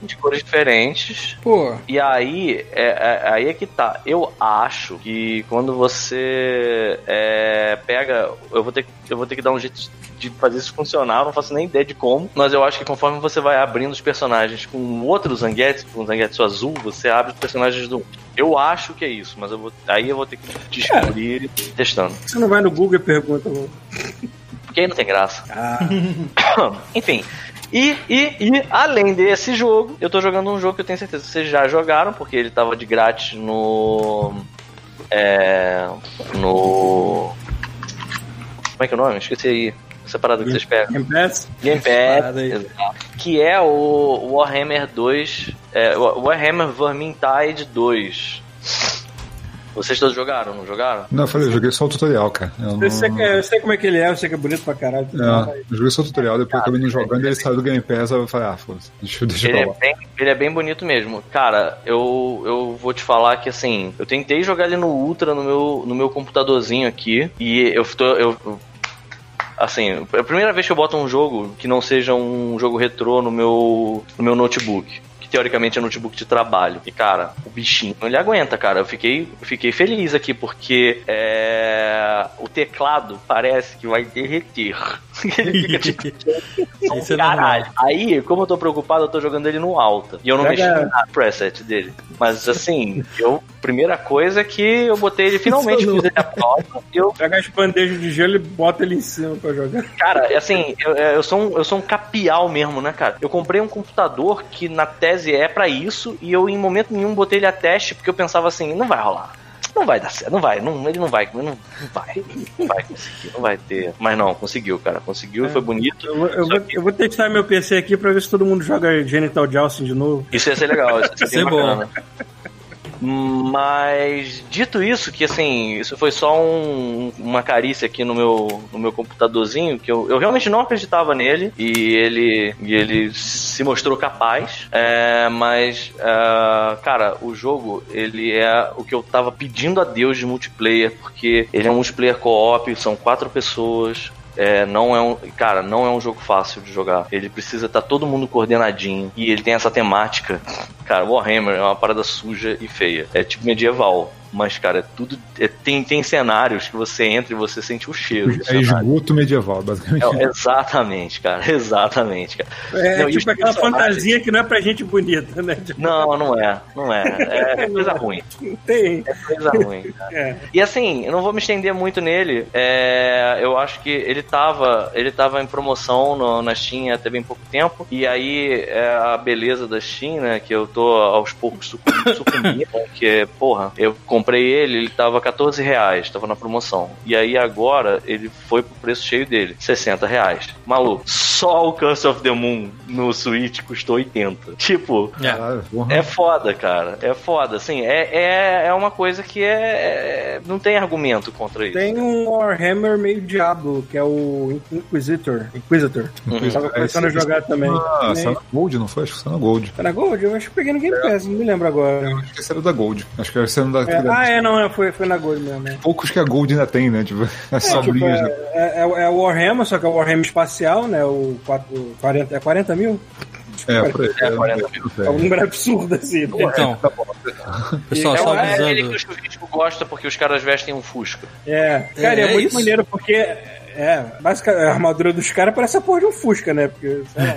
de cores diferentes. Pô, E aí, é, é- aí é que tá. Eu acho que quando você é, pega. Eu vou, ter, que- eu vou ter que dar um jeito de fazer isso funcionar, eu não faço nem ideia de como. Mas eu acho que conforme você vai abrindo os personagens com outro Zangetsu, com um Zangetsu azul, você abre os personagens do. Eu acho que é isso, mas eu vou, aí eu vou ter que descobrir testando. Você não vai no Google e pergunta. Porque aí não tem graça. Ah, Enfim. E, e, e, além desse jogo, eu tô jogando um jogo que eu tenho certeza que vocês já jogaram, porque ele tava de grátis no. É. No. Como é que é o nome? Esqueci aí. Essa parada que vocês pegam. Game Pass? Game Pass, exato. que é o Warhammer 2. É, Warhammer Vermintide 2. Vocês todos jogaram, não jogaram? Não, eu falei, eu joguei só o tutorial, cara. Eu, Eu sei, não... que- eu sei como é que ele é, eu sei que é bonito pra caralho. É, eu joguei só o tutorial, depois acabei não jogando, ele saiu do Game Pass, aí eu falei, ah, foda-se, deixa, deixa Ele pra é, bem, ele é bem bonito mesmo. Cara, eu, eu vou te falar que assim, eu tentei jogar ele no Ultra no meu, no meu computadorzinho aqui. E eu tô. Eu, eu- assim, é a primeira vez que eu boto um jogo que não seja um jogo retrô no meu, no meu notebook. Que teoricamente é notebook de trabalho. E, cara, o bichinho ele aguenta, cara. Eu fiquei, fiquei feliz aqui, porque é, o teclado parece que vai derreter. Ele fica tipo. Isso é Caralho. Aí, como eu tô preocupado, eu tô jogando ele no alta. E eu não Pega- mexi na preset dele. Mas assim, eu. Primeira coisa é que eu botei ele finalmente, Isso fiz ele a prova. Eu, Pega as bandejas de gelo e bota ele em cima pra jogar. cara, assim, eu, eu, sou um, eu sou um capial mesmo, né, cara? Eu comprei um computador que na tese é pra isso, e eu em momento nenhum botei ele a teste, porque eu pensava assim, não vai rolar. Não vai dar certo, não vai, não, ele não vai, não, vai, não vai conseguir, não vai ter. Mas não, conseguiu, cara, conseguiu, foi bonito. Eu, vou- eu vou, que- eu vou testar meu PC aqui pra ver se todo mundo joga Genital Jousting de novo. Isso ia ser legal, isso ia ser é bem bom. bacana. Mas dito isso, que assim, isso foi só um- uma carícia aqui no meu, no meu computadorzinho, que eu, eu realmente não acreditava nele, e ele, e ele se mostrou capaz. É, mas, é, cara, o jogo, ele é o que eu tava pedindo a Deus de multiplayer, porque ele é um multiplayer co-op, são quatro pessoas. É, não é um, cara, não é um jogo fácil de jogar. Ele precisa estar todo mundo coordenadinho e ele tem essa temática. Cara, Warhammer é uma parada suja e feia. É tipo medieval, mas cara, é tudo é- tem tem cenários que você entra e você sente o cheiro. É esgoto medieval, basicamente. É, exatamente, cara. Exatamente, cara. É Não, tipo aquela fantasia que não é pra gente bonita, né? Tipo, Não, não é. Não é. É coisa ruim. Tem. É coisa ruim, cara. É. E assim, eu não vou me estender muito nele. É, eu acho que ele tava, ele tava em promoção no, na Steam até bem pouco tempo. E aí é a beleza da Steam, né? Que eu tô aos poucos sucum- sucumbindo. que, porra, eu comprei ele, ele tava 14 reais, tava na promoção. E aí agora ele foi pro preço cheio dele, 60 reais. Maluco, só o Curse of the Moon no Switch custou 80. Tipo, porra. é foda, cara. É foda. Assim, é, é, é uma coisa que é, é- Não tem argumento contra isso. Tem um Warhammer meio Diablo, que é o Inquisitor. Inquisitor. Uhum. Tava começando a Esse- jogar também. Ah, saiu na Gold, não foi? Acho que saiu na Gold. Foi na Gold? Eu acho que peguei no Game Pass, não me lembro agora. Acho que era da Gold. Acho que era da. É, ah, é, não, é, foi, foi na Gold mesmo. né? Poucos que a Gold ainda tem, né? Tipo, as É, tipo, sobrinhas. né? é, é, é o Warhammer, só que é o Warhammer espacial, né? O 4, 40, é 40 mil? É, por aí. É, 40 É um número absurdo, assim. né? Então, pessoal, É, só É ele que avisando. o Chuvisco gosta porque os caras vestem um Fusca. É, cara, é, É, é muito isso. maneiro porque. É, basicamente, a armadura dos caras parece a porra de um Fusca, né? Porque, sei lá,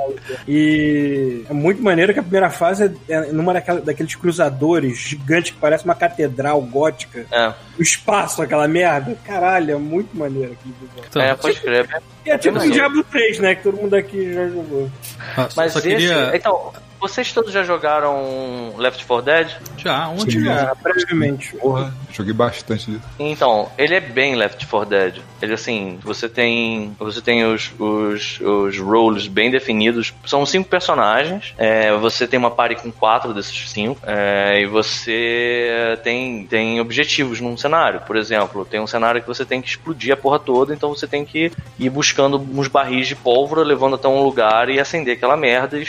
e é muito maneiro que a primeira fase é, é numa daquela- daqueles cruzadores gigantes que parece uma catedral gótica. É, O espaço, aquela merda. Caralho, é muito maneiro aqui. Então, é pode crer. E é tipo o. Diablo 3, né? Que todo mundo aqui já jogou. ah, só, Mas só esse. queria. Então, Vocês todos já jogaram Left 4 Dead? Já, onde Sim. já? Brevemente. Porra, joguei bastante disso. Então, ele é bem Left 4 Dead. Ele assim, você tem. Você tem os, os, os roles bem definidos. São cinco personagens. É, você tem uma party com quatro desses cinco. é, e você tem, tem objetivos num cenário. Por exemplo, tem um cenário que você tem que explodir a porra toda, então você tem que ir buscando uns barris de pólvora, levando até um lugar e acender aquela merda e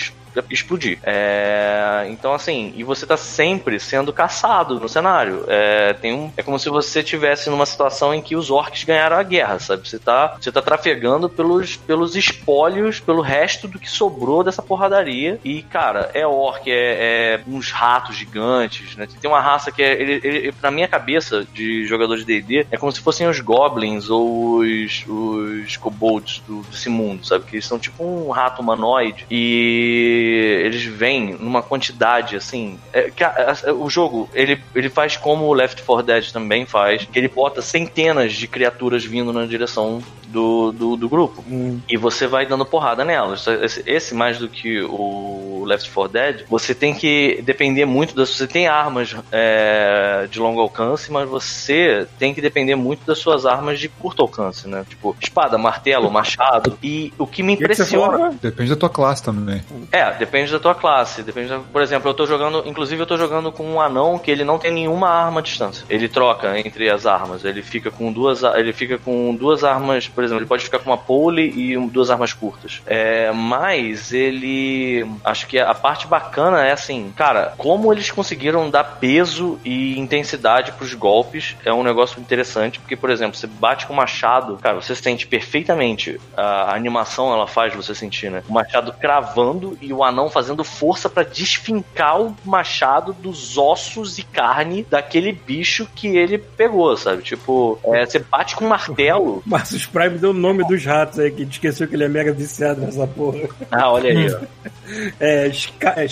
explodir. É, então, assim, e você tá sempre sendo caçado no cenário. É, tem um, é como se você tivesse numa situação em que os orcs ganharam a guerra, sabe? Você tá, você tá trafegando pelos, pelos espólios, pelo resto do que sobrou dessa porradaria. E, cara, é orc, é, é uns ratos gigantes, né? Tem uma raça que é. Ele, ele, na minha cabeça de jogador de DD, é como se fossem os goblins ou os, os kobolds do, desse mundo, sabe? Que eles são tipo um rato humanoide. E eles vêm numa quantidade assim. é, que a- a- o jogo ele, ele faz como o Left 4 Dead também faz, que ele bota centenas de criaturas vindo na direção do, do, do grupo. E você vai dando porrada nelas. Esse, esse mais do que o Left 4 Dead, você tem que depender muito das. Você tem armas é, de longo alcance, mas você tem que depender muito das suas armas de curto alcance, né? Tipo, espada, martelo, machado. E o que me impressiona. falou? Depende da tua classe também. É, depende da tua classe. Depende da- Por exemplo, eu tô jogando. Inclusive, eu tô jogando com um anão que ele não tem nenhuma arma à distância. Ele troca entre as armas. Ele fica com duas. Ele fica com duas armas. Por exemplo, ele pode ficar com uma pole e duas armas curtas. É, mas ele. Acho que a parte bacana é assim, cara, como eles conseguiram dar peso e intensidade pros golpes é um negócio interessante. Porque, por exemplo, você bate com o machado, cara, você sente perfeitamente a animação ela faz você sentir, né? O machado cravando e o anão fazendo força pra desfincar o machado dos ossos e carne daquele bicho que ele pegou, sabe? Tipo, é, você bate com um martelo. Marcos Prime deu o nome dos ratos aí, que esqueceu que ele é mega viciado nessa porra. Ah, olha aí, ó. É, Ska- é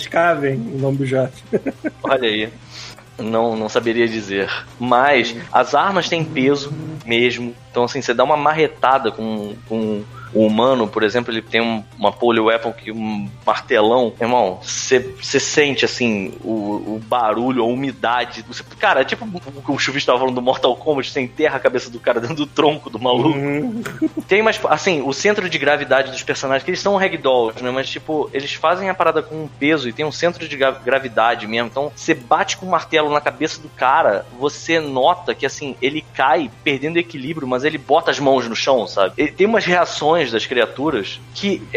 o nome dos ratos. Olha aí. Não, não saberia dizer. Mas as armas têm peso mesmo. Então, assim, você dá uma marretada com, com o humano, por exemplo, ele tem um- uma pole weapon que um martelão. Irmão, você sente, assim, o, o barulho, a umidade. Você- cara, é tipo o que o Chuvista tava falando do Mortal Kombat, você enterra a cabeça do cara dentro do tronco do maluco. Tem mais, assim, o centro de gravidade dos personagens, que eles são ragdolls, né? Mas, tipo, eles fazem a parada com um peso e tem um centro de gra- gravidade mesmo. Então, você bate com o martelo na cabeça do cara, você nota que, assim, ele cai perdendo equilíbrio, mas ele bota as mãos no chão, sabe? Ele tem umas reações das criaturas que.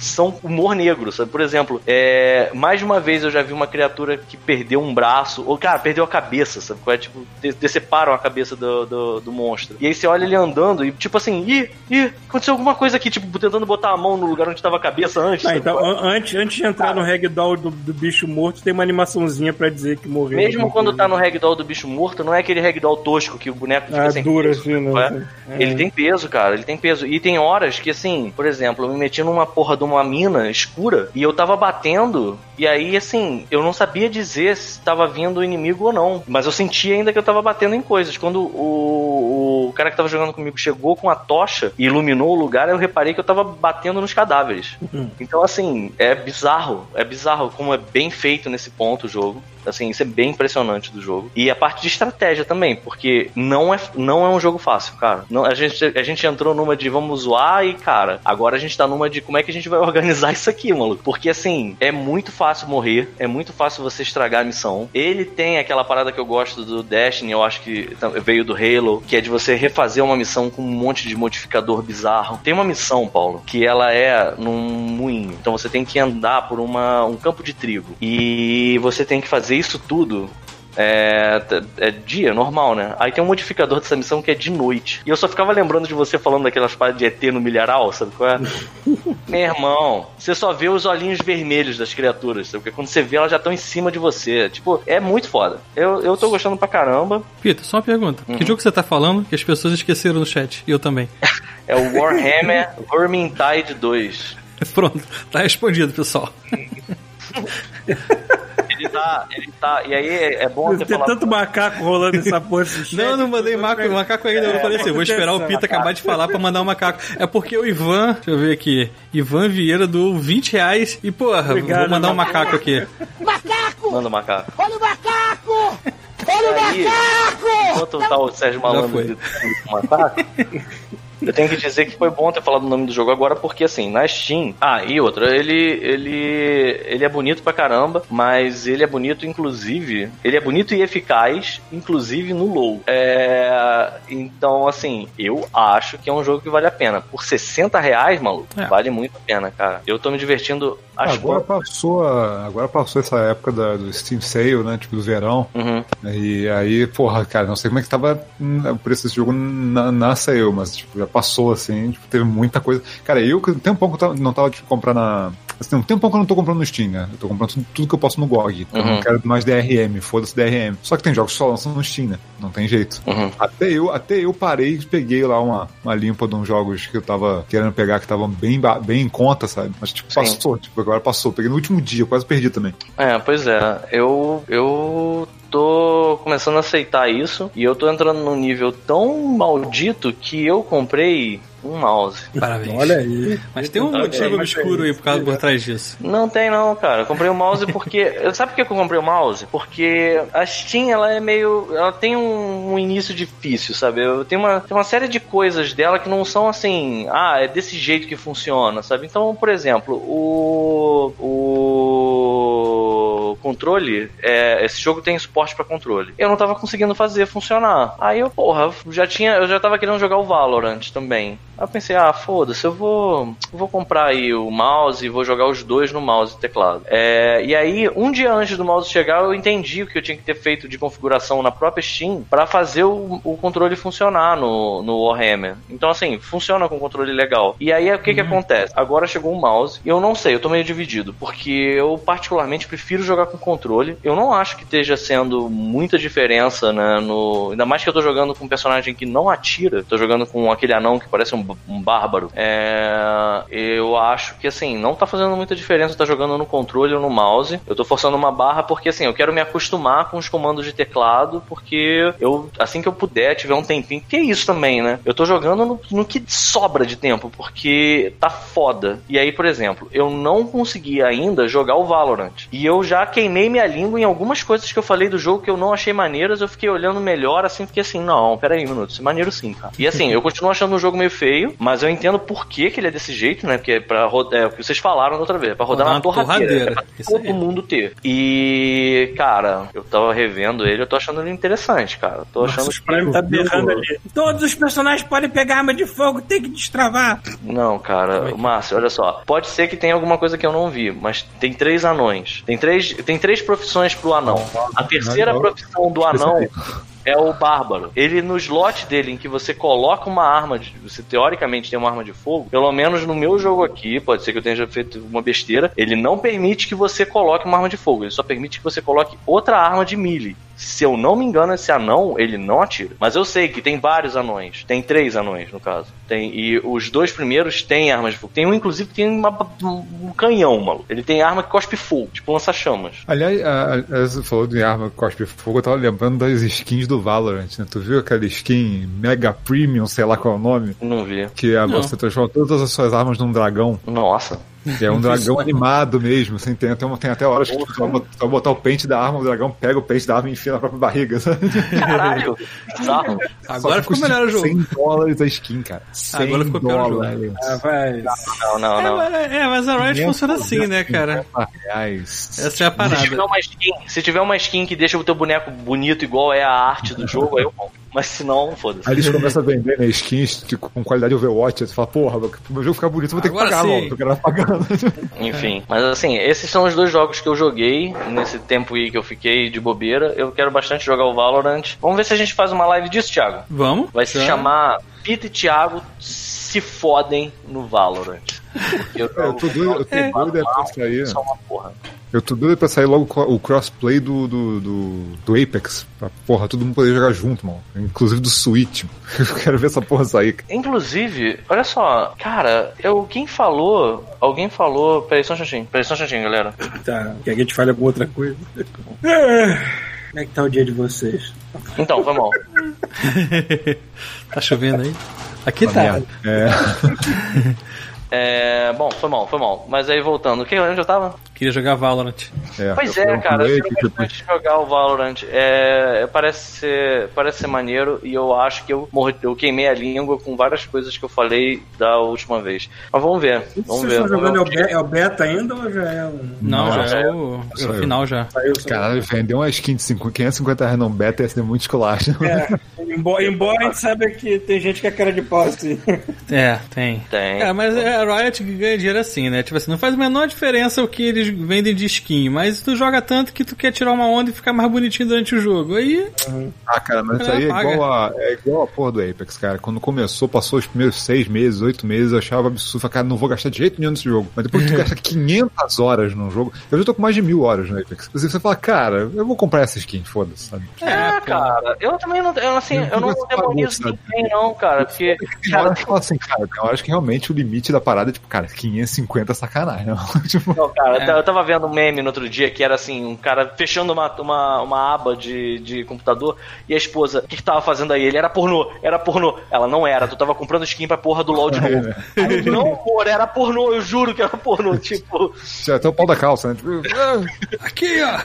É, são humor negro, sabe? Por exemplo, é, mais de uma vez eu já vi uma criatura que perdeu um braço, ou, cara, perdeu a cabeça, sabe? É, tipo, de- deceparam a cabeça do, do, do monstro. E aí você olha ele andando e, tipo assim, ih, ih, aconteceu alguma coisa aqui, tipo, tentando botar a mão no lugar onde tava a cabeça antes. Ah, então, an- antes, antes de entrar no ragdoll do, do bicho morto, tem uma animaçãozinha pra dizer que morreu. Mesmo quando tá no ragdoll do bicho morto, não é aquele ragdoll tosco que o boneco fica Ah, sem dura peso, assim, não né? é? Ele tem peso, cara, ele tem peso. E tem horas que, assim, por exemplo, eu me meti numa porra de uma mina escura e eu tava batendo, e aí, assim, eu não sabia dizer se tava vindo o inimigo ou não. Mas eu sentia ainda que eu tava batendo em coisas. Quando o, o cara que tava jogando comigo chegou com a tocha e iluminou o lugar, eu reparei que eu tava batendo nos cadáveres. Então, assim, é bizarro. É bizarro como é bem feito nesse ponto o jogo. Assim, isso é bem impressionante do jogo. E a parte de estratégia também, porque não é, não é um jogo fácil, cara. Não, a, gente, a gente entrou numa de vamos zoar e, cara, agora a gente tá numa de como é que a gente vai organizar isso aqui, maluco. Porque, assim, é muito fácil morrer, é muito fácil você estragar a missão. Ele tem aquela parada que eu gosto do Destiny, eu acho que veio do Halo, que é de você refazer uma missão com um monte de modificador bizarro. Tem uma missão, Paulo, que ela é num moinho. Então você tem que andar por uma, um campo de trigo. E você tem que fazer isso tudo é, é dia, normal, né? Aí tem um modificador dessa missão que é de noite. E eu só ficava lembrando de você falando daquelas paradas de ET no milharal, sabe qual é? Meu irmão, você só vê os olhinhos vermelhos das criaturas, sabe? Porque quando você vê, elas já estão em cima de você. Tipo, é muito foda. Eu, eu tô gostando pra caramba. Peter, só uma pergunta. Que jogo você tá falando que as pessoas esqueceram no chat? E eu também. É o Warhammer Vermintide 2. Pronto, tá respondido, pessoal. Ele tá ele tá. E aí é bom ter Tem falado. tanto macaco rolando essa porra. Não, eu não mandei macaco, macaco ainda. Eu É, falei assim, vou esperar o Pita acabar de falar pra mandar um macaco. É porque o Ivan, deixa eu ver aqui, Ivan Vieira doou 20 reais e, porra, Obrigado, vou mandar um macaco aqui. Manda o macaco. Olha o macaco! Olha o macaco! enquanto tá o Sérgio Malandro o macaco, eu tenho que dizer que foi bom ter falado o nome do jogo agora, porque assim, na Steam. Ah, e outra, ele, ele, ele é bonito pra caramba, mas ele é bonito, inclusive. Ele é bonito e eficaz, inclusive no low. É, então, assim, eu acho que é um jogo que vale a pena. Por 60 reais, maluco, É. vale muito a pena, cara. Eu tô me divertindo. Acho Agora passou, a- agora passou essa época da- do Steam Sale, né? Tipo, do verão. Uhum. E aí, porra, cara, não sei como é que tava o preço desse jogo na, na sale, mas tipo, já passou, assim, tipo, teve muita coisa. Cara, eu que um tempão que eu tava- não tava tipo, comprando na. Assim, um tempão que eu não tô comprando no Steam, né? Eu tô comprando tudo, tudo que eu posso no GOG. Eu Uhum. não quero mais DRM, foda-se DRM. Só que tem jogos que só lançam no Steam, né? Não tem jeito. Uhum. Até eu, até eu parei e peguei lá uma, uma limpa de uns jogos que eu tava querendo pegar, que estavam bem, bem em conta, sabe? Mas, tipo, Sim. passou, tipo, agora passou. Peguei no último dia, quase perdi também. É, pois é. Eu, eu tô começando a aceitar isso e eu tô entrando num nível tão maldito que eu comprei um mouse. Parabéns. Olha aí. Mas tem um Tá motivo bem, obscuro aí por causa por trás disso. Não tem não, cara. Eu comprei o mouse porque. Sabe por que eu comprei o mouse? Porque a Steam, ela é meio. Ela tem um, um início difícil, sabe? Eu tenho uma, tem uma série de coisas dela que não são assim. Ah, é desse jeito que funciona, sabe? Então, por exemplo, o. O controle. É, esse jogo tem suporte pra controle. Eu não tava conseguindo fazer funcionar. Aí eu, porra, já tinha. Eu já tava querendo jogar o Valorant também. Aí eu pensei, ah, foda-se, eu vou. vou comprar aí o mouse e vou jogar os dois no mouse e teclado. É, e aí, um dia antes do mouse chegar, eu entendi o que eu tinha que ter feito de configuração na própria Steam pra fazer o, o controle funcionar no, no Warhammer. Então, assim, funciona com controle legal. E aí, o que que acontece? Agora chegou um mouse e eu não sei, eu tô meio dividido, porque eu particularmente prefiro jogar com controle. Eu não acho que esteja sendo muita diferença, né, no... Ainda mais que eu tô jogando com um personagem que não atira, tô jogando com aquele anão que parece um, um bárbaro. É... Eu acho que, assim, não tá fazendo muita diferença tá jogando no controle ou no mouse. Eu tô forçando uma barra porque, assim, eu quero me acostumar com os comandos de teclado, porque eu, assim que eu puder, tiver um tempinho, que é isso também, né? Eu tô jogando no, no que sobra de tempo, porque tá foda. E aí, por exemplo, eu não consegui ainda jogar o Valorant. E eu já queimei minha língua em algumas coisas que eu falei do jogo que eu não achei maneiras, eu fiquei olhando melhor, assim, fiquei assim, não, pera aí um minuto, isso é maneiro sim, cara. E assim, eu continuo achando o jogo meio feio, mas eu entendo por que, que ele é desse jeito, né? Porque é pra rodar, é o que vocês falaram da outra vez, é pra rodar Rodar na uma torradeira. torradeira, É pra isso todo aí. mundo ter. E, cara, eu tava revendo ele, eu tô achando ele interessante, cara. Tô achando Nossa, Prime tá berrando ali. Todos os personagens podem pegar arma de fogo, tem que destravar. Não, cara, Márcio, olha só. Pode ser que tenha alguma coisa que eu não vi, mas tem três anões. Tem três, tem três profissões pro anão. A terceira profissão do anão é o bárbaro. Ele, no slot dele, em que você coloca uma arma, de, você teoricamente tem uma arma de fogo, pelo menos no meu jogo aqui, pode ser que eu tenha feito uma besteira, ele não permite que você coloque uma arma de fogo, ele só permite que você coloque outra arma de melee. Se eu não me engano, esse anão, ele não atira. Mas eu sei que tem vários anões. Tem três anões, no caso. Tem, e os dois primeiros têm armas de fogo. Tem um, inclusive, que tem uma- um canhão, maluco. Ele tem arma que cospe fogo, tipo lança-chamas. Aliás, a- a- você falou de arma cospe fogo, eu tava lembrando das skins do Valorant, né? Tu viu aquela skin Mega Premium, sei lá qual é o nome? Não vi. Que é, você transforma todas as suas armas num dragão. Nossa. Que é um dragão animado mesmo, assim, tem, tem, tem até horas que tu vai botar, o pente da arma, o dragão pega o pente da arma e enfia na própria barriga, sabe? Caralho. Bizarro. Agora ficou melhor o jogo. 100 dólares a skin, cara. 100 Agora ficou pior o jogo. dólares. Ah, vai. Não, não, É, não. mas, é, mas a Riot funciona assim, né, cara? 50 reais. Essa é a Se parada. tiver, uma skin, se tiver uma skin que deixa o teu boneco bonito igual é a arte do jogo, aí eu compro. Mas se não, foda-se. Aí eles começam a vender né, skins de- com qualidade Overwatch. Você fala, porra, pro meu jogo ficar bonito, eu vou ter Agora que pagar sim. logo, porque eu quero pagando. Enfim, mas assim, esses são os dois jogos que eu joguei nesse tempo aí que eu fiquei de bobeira. Eu quero bastante jogar o Valorant. Vamos ver se a gente faz uma live disso, Thiago. Vamos? Vai se Já. chamar Pita e Thiago se fodem no Valorant. Porque eu, Eu tô doido, eu tô É. doido é pra sair. Só uma porra. Eu tô doido pra sair logo o crossplay do, do, do, do Apex. Pra porra, todo mundo poder jogar junto, mano. Inclusive do Switch. Eu quero ver essa porra sair. Inclusive, olha só, cara, eu, quem falou, alguém falou, peraí só um chatinho, peraí só um chatinho, galera. Tá, quer que a gente fale alguma outra coisa? Como é que tá o dia de vocês? Então, foi mal. Tá chovendo aí? Aqui tá. É. É, bom, foi mal, foi mal. Mas aí voltando, que, onde eu tava? Queria jogar Valorant. É, Pois eu é, cara, eu quero que, bastante jogar o Valorant. É, parece, ser, parece ser maneiro e eu acho que eu, morri, eu queimei a língua com várias coisas que eu falei da última vez. Mas vamos ver, vamos Vocês ver. estão vamos jogando é o, ver. be- é o beta ainda ou já é um. Não, Não, já é. é o, é o final já. Saiu Caralho, vender uma skin de 50, 550 reais num beta ia ser muito esculacho. É, embora, embora a gente saiba que tem gente que é cara de pau assim. É, tem. Tem. É, mas a Riot ganha dinheiro assim, né? Tipo assim, não faz a menor diferença o que eles vendem de skin, mas tu joga tanto que tu quer tirar uma onda e ficar mais bonitinho durante o jogo. Aí, Ah, cara, mas isso aí é igual, a, é igual a porra do Apex, cara. Quando começou, passou os primeiros seis meses, oito meses, eu achava absurdo. Falei, cara, não vou gastar de jeito nenhum nesse jogo. Mas depois que tu gasta 500 horas num jogo, eu já tô com mais de mil horas no Apex. Você fala, cara, eu vou comprar essa skin, foda-se, sabe? É, cara, eu também não, eu, assim, eu não Você demonizo ninguém não, cara, porque, Tem cara, horas que fala assim, cara, tem horas que realmente o limite da parada é tipo, cara, 550 é sacanagem, não? tipo, Não, cara, É. eu tava vendo um meme no outro dia que era assim, um cara fechando uma, uma, uma aba de, de computador e a esposa, o que, que tava fazendo aí? Ele era pornô, era pornô. Ela não era, tu tava comprando skin pra porra do LOL de novo. Aí, não, amor, era pornô, eu juro que era pornô. Tipo, tinha até o pau da calça, né? Tipo, ah, aqui, ó.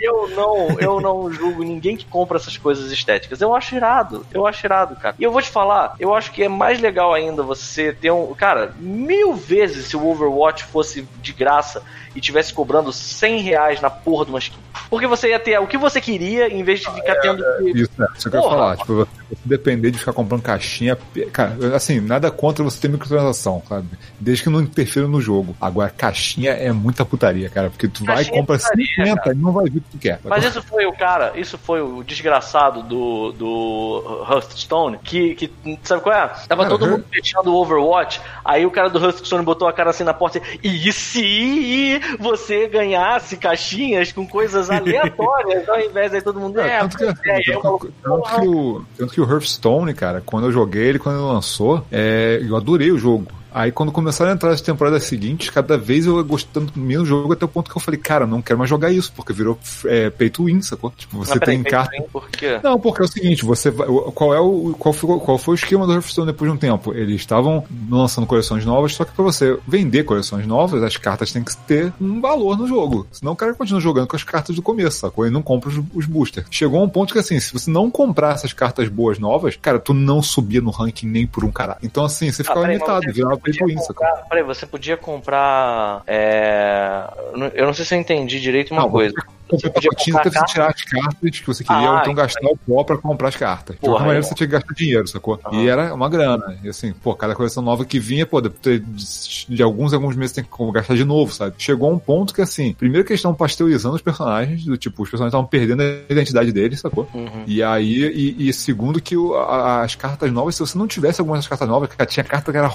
eu não, eu não julgo ninguém que compra essas coisas estéticas. Eu acho irado, eu acho irado, cara. E eu vou te falar, eu acho que é mais legal ainda você ter um. Cara, mil vezes se o Overwatch fosse de graça e tivesse cobrando 100 reais na porra de uma skin. Porque você ia ter o que você queria em vez de ficar tendo que. Isso, é, isso que eu ia falar. Tipo, você, depender de ficar comprando caixinha. Cara, assim, nada contra você ter microtransação, sabe? Desde que não interfira no jogo. Agora, caixinha é muita putaria, cara. Porque tu vai e Caixinha é compra putaria, 50 cara. e não vai ver o que tu quer. Mas isso foi o cara, isso foi o desgraçado do, do Hearthstone, que, que sabe qual é? Tava Cara, todo mundo fechando o Overwatch, aí o cara do Hearthstone botou a cara assim na porta e, e se você ganhasse caixinhas com coisas aleatórias, ao invés de todo mundo, É, é, tanto, que, é, tanto, tanto que o, tanto que o Hearthstone, cara, quando eu joguei ele, quando ele lançou, é, eu adorei o jogo. Aí quando começaram a entrar as temporadas seguintes, cada vez eu ia gostando menos do jogo, até o ponto que eu falei, cara, não quero mais jogar isso, porque virou é, pay to win, sacou? Tipo, você Mas tem carta. Por quê? Não, porque é o seguinte, você vai, qual é o qual foi, qual foi o esquema do Hearthstone depois de um tempo? Eles estavam lançando coleções novas, só que para você vender coleções novas, as cartas têm que ter um valor no jogo. Senão o cara continua jogando com as cartas do começo, sacou? Ele não compra os, os boosters. Chegou a um ponto que assim, se você não comprar essas cartas boas novas, cara, tu não subia no ranking nem por um caralho. Então assim, você Ah, ficava mas limitado, virava sacou? comprar- Peraí, você podia comprar. É... Eu não sei se eu entendi direito uma Não, coisa. Você podia comprar até você tirar as cartas que você queria, Ah, ou então gastar o pó pra comprar as cartas. De qualquer maneira é. você tinha que gastar dinheiro, sacou? E era uma grana. E assim, pô, cada coleção nova que vinha, pô, de, alguns alguns meses tem que gastar de novo, sabe? Chegou um ponto que assim, primeiro que eles estavam pasteurizando os personagens, do tipo, os personagens estavam perdendo a identidade deles, sacou? Uhum. E aí, e, e segundo que o- a- as cartas novas, se você não tivesse algumas cartas novas, cara, tinha carta que era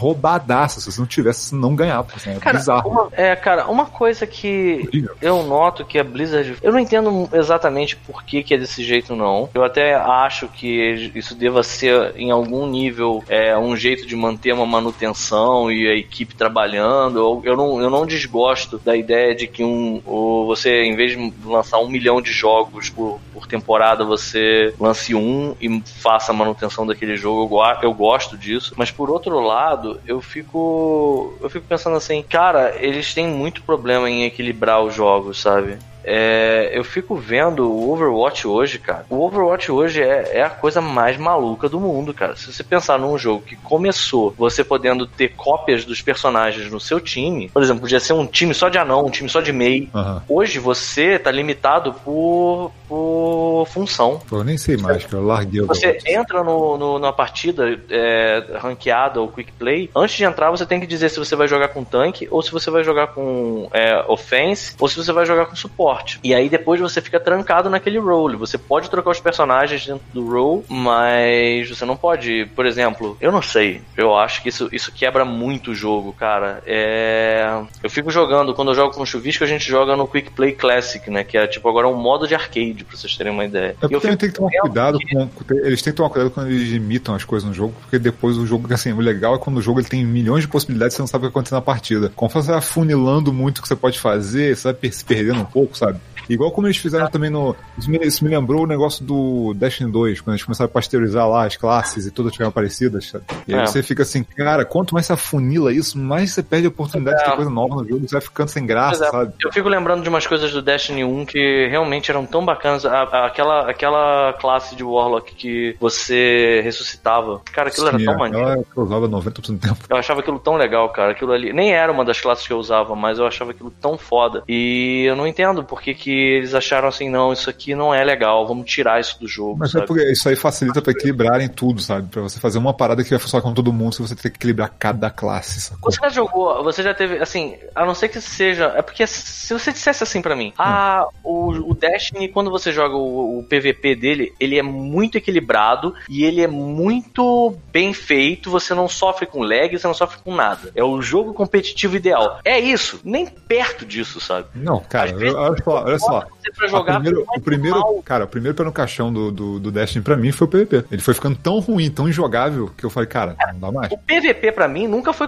roubadaça. Se você não tivesse, você não ganhava. Assim, é Cara, bizarro. uma, é, cara, uma coisa que eu noto que a Blizzard. Eu não entendo exatamente por que, que é desse jeito, não. Eu até acho que isso deva ser, em algum nível, é, um jeito de manter uma manutenção e a equipe trabalhando. Eu, eu, não, eu não desgosto da ideia de que um, você, em vez de lançar um milhão de jogos por, por temporada, você lance um e faça a manutenção daquele jogo. Eu, eu gosto disso. Mas por outro lado, eu fico. Eu fico pensando assim, cara, eles têm muito problema em equilibrar os jogos, sabe? É, eu fico vendo o Overwatch hoje, cara. O Overwatch hoje é, é a coisa mais maluca do mundo, cara. Se você pensar num jogo que começou você podendo ter cópias dos personagens no seu time, por exemplo, podia ser um time só de anão, um time só de MEI. Aham. Hoje você tá limitado por por função. Pô, eu nem sei mais. Eu larguei o Você entra no, no- na partida é, ranqueada ou quick play, antes de entrar você tem que dizer se você vai jogar com tanque ou se você vai jogar com é, offense ou se você vai jogar com suporte. E aí depois você fica trancado naquele role. Você pode trocar os personagens dentro do role, mas você não pode, por exemplo, eu não sei. Eu acho que isso, isso quebra muito o jogo, cara. É, eu fico jogando, quando eu jogo com Chuvisco, a gente joga no Quick Play Classic, né? Que é tipo agora um modo de arcade, pra vocês terem uma ideia. É porque tem que tomar cuidado que- com. Eles têm que tomar cuidado quando eles imitam as coisas no jogo, porque depois o jogo, assim, o legal é quando o jogo ele tem milhões de possibilidades e você não sabe o que vai acontecer na partida. Conforme você vai afunilando muito o que você pode fazer, você vai se perdendo um pouco, sabe? Igual como eles fizeram também no. Isso me, isso me lembrou o negócio do Destiny 2, quando eles começaram a pasteurizar lá as classes e todas ficaram parecidas, sabe? E aí É. você fica assim, cara, quanto mais você afunila isso, mais você perde a oportunidade de ter É. coisa nova no jogo, você vai ficando sem graça, é, sabe? Eu fico lembrando de umas coisas do Destiny 1 que realmente eram tão bacanas. A- a- aquela, aquela classe de Warlock que você ressuscitava. Cara, aquilo era Sim, tão maneiro. aquela que eu usava 90% do tempo. Eu achava aquilo tão legal, cara. Aquilo ali. Nem era uma das classes que eu usava, mas eu achava aquilo tão foda. E eu não entendo por que, que eles acharam assim, não, isso aqui não é legal, vamos tirar isso do jogo. Mas é sabe? porque isso aí facilita pra equilibrarem tudo, sabe? Pra você fazer uma parada que vai funcionar com todo mundo, se você ter que equilibrar cada classe, sacou? Você já jogou, você já teve, assim, a não ser que seja. É porque se você dissesse assim pra mim, ah, o, o Destiny, quando você joga o, o PVP dele, ele é muito equilibrado e ele é muito bem feito, você não sofre com lag, você não sofre com nada. É o jogo competitivo ideal. É isso, nem perto disso, sabe? Não, cara, vezes olha só, olha só. só. Você pra A jogar primeiro- o primeiro, mal. cara, o primeiro pé no caixão do, do, do Destiny pra mim foi o PvP. Ele foi ficando tão ruim, tão injogável, que eu falei, cara, não dá mais. O PVP pra mim nunca foi.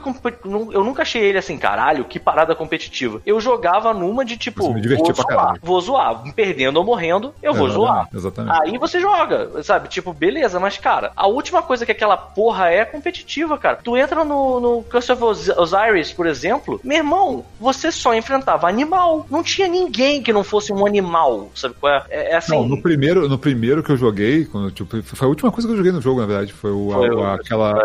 Eu nunca achei ele assim, caralho, que parada competitiva. Eu jogava numa de tipo. Você me divertia vou pra zoar, caralho. vou zoar. Perdendo ou morrendo, eu vou Exatamente, zoar. Exatamente. Aí você joga, sabe? Tipo, beleza, mas cara, a última coisa que aquela porra é competitiva, cara. Tu entra no, no Curse of Os- Osiris, por exemplo, meu irmão, você só enfrentava animal. Não tinha ninguém que não fosse um animal, sabe qual é? É, é assim. Não, no primeiro, no primeiro que eu joguei, quando, tipo, foi a última coisa que eu joguei no jogo, na verdade, foi, o, a- Foi o- o- aquela.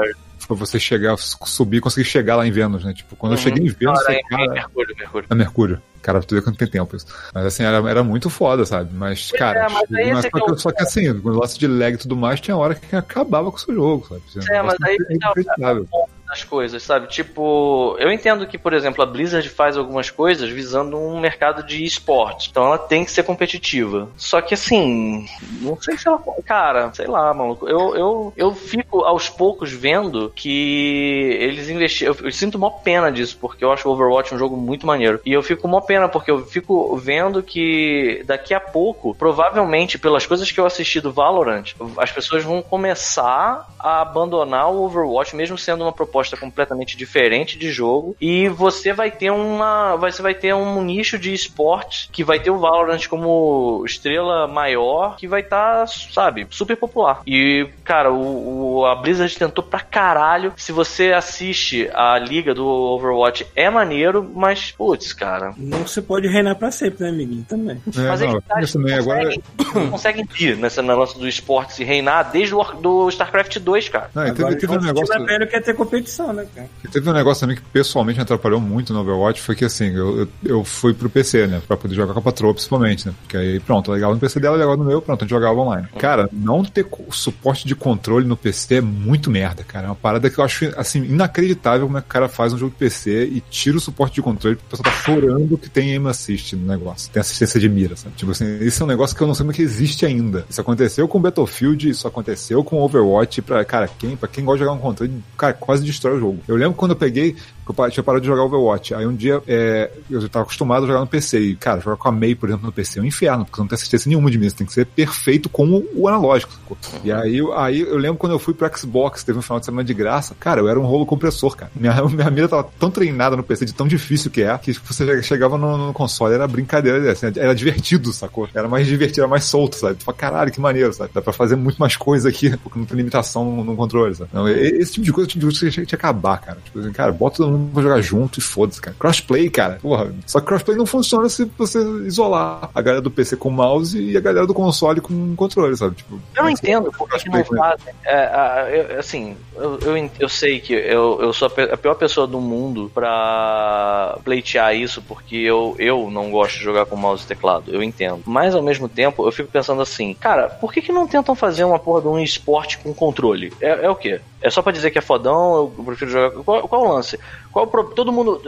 Foi você chegar, subir conseguir chegar lá em Vênus, né? Tipo, quando eu Uhum. cheguei em Vênus, era em- cara, Mercúrio, Mercúrio. É Mercúrio. Cara, tu vê quanto tem tempo isso. Mas assim, era, era muito foda, sabe? Mas, Pois cara, é, mas mas só, que é que, o- só que assim, o negócio de lag e tudo mais, tinha hora que acabava com o seu jogo, sabe? Assim, É, um mas aí fica- inacreditável. Das coisas, sabe? Tipo, eu entendo que, por exemplo, a Blizzard faz algumas coisas visando um mercado de esporte. Então ela tem que ser competitiva. Só que assim, não sei se ela. Cara, sei lá, maluco. Eu, eu, eu fico aos poucos vendo que eles investiram. Eu, eu sinto mó pena disso, porque eu acho o Overwatch um jogo muito maneiro. E eu fico mó pena, porque eu fico vendo que daqui a pouco, provavelmente, pelas coisas que eu assisti do Valorant, as pessoas vão começar a abandonar o Overwatch, mesmo sendo uma proposta completamente diferente de jogo. E você vai ter uma. Você vai ter um nicho de esporte que vai ter o Valorant como estrela maior, que vai estar, sabe, super popular. E, cara, o, o- a Blizzard tentou pra caralho. Se você assiste a liga do Overwatch, é maneiro, mas, putz, cara. Não se pode reinar pra sempre, né, amiguinho? Também. É, Mas não, aí tá, isso também agora. conseguem, não conseguem ir nesse negócio do esporte se reinar desde o do StarCraft 2, cara. Não, teve, Agora, teve um o negócio. velho quer ter competição, né, cara? E teve um negócio também que pessoalmente me atrapalhou muito no Overwatch, foi que assim, eu, eu, eu fui pro PC, né? Pra poder jogar com a patroa, principalmente, né? Porque aí, pronto, legal no PC dela, legal no meu, pronto, a gente jogava online. Cara, não ter suporte de controle no PC é muito merda, cara. É uma parada que eu acho, assim, inacreditável como é que o cara faz um jogo de PC e tira o suporte de controle, porque o pessoal tá chorando que tem aim assist no negócio. Tem assistência de mira, sabe? Tipo assim, esse é um negócio que eu não sei como é que existe ainda. Isso aconteceu com Battlefield, isso aconteceu com Overwatch, pra, cara, quem, pra quem gosta de jogar um controle, cara, quase destrói o jogo. Eu lembro quando eu peguei, eu tinha parado de jogar Overwatch. Aí um dia é, eu já tava acostumado a jogar no PC. E, cara, jogar com a May, por exemplo, no PC é um inferno, porque não tem assistência nenhuma de mira. Você tem que ser perfeito com o, o analógico. E aí, aí eu lembro quando eu fui pro Xbox, teve um final de semana de graça. Cara, eu era um rolo compressor, cara. Minha, minha mira tava tão treinada no PC, de tão difícil que é, que você chegava no, no console, era brincadeira, assim, era divertido, sacou? Era mais divertido, era mais solto, sabe? Tu fala, caralho, que maneiro, sabe? Dá pra fazer muito mais coisa aqui, porque não tem limitação no, controle, sabe? Não, esse tipo de coisa, tipo tinha que acabar, cara. Tipo assim, cara, bota vai jogar junto e foda-se, cara. Crossplay, cara. Porra. Só que crossplay não funciona se você isolar a galera do PC com mouse e a galera do console com controle, sabe? Tipo, Eu não entendo por que não fazem. É, é, assim, eu, eu, eu sei que eu, eu sou a pior pessoa do mundo pra pleitear isso, porque eu, eu não gosto de jogar com mouse e teclado. Eu entendo. Mas ao mesmo tempo, eu fico pensando assim, cara, por que, que não tentam fazer uma porra de um esporte com controle? É, é o quê? É só pra dizer que é fodão, eu prefiro jogar. Qual, qual é o lance? Qual é o pro- todo mundo.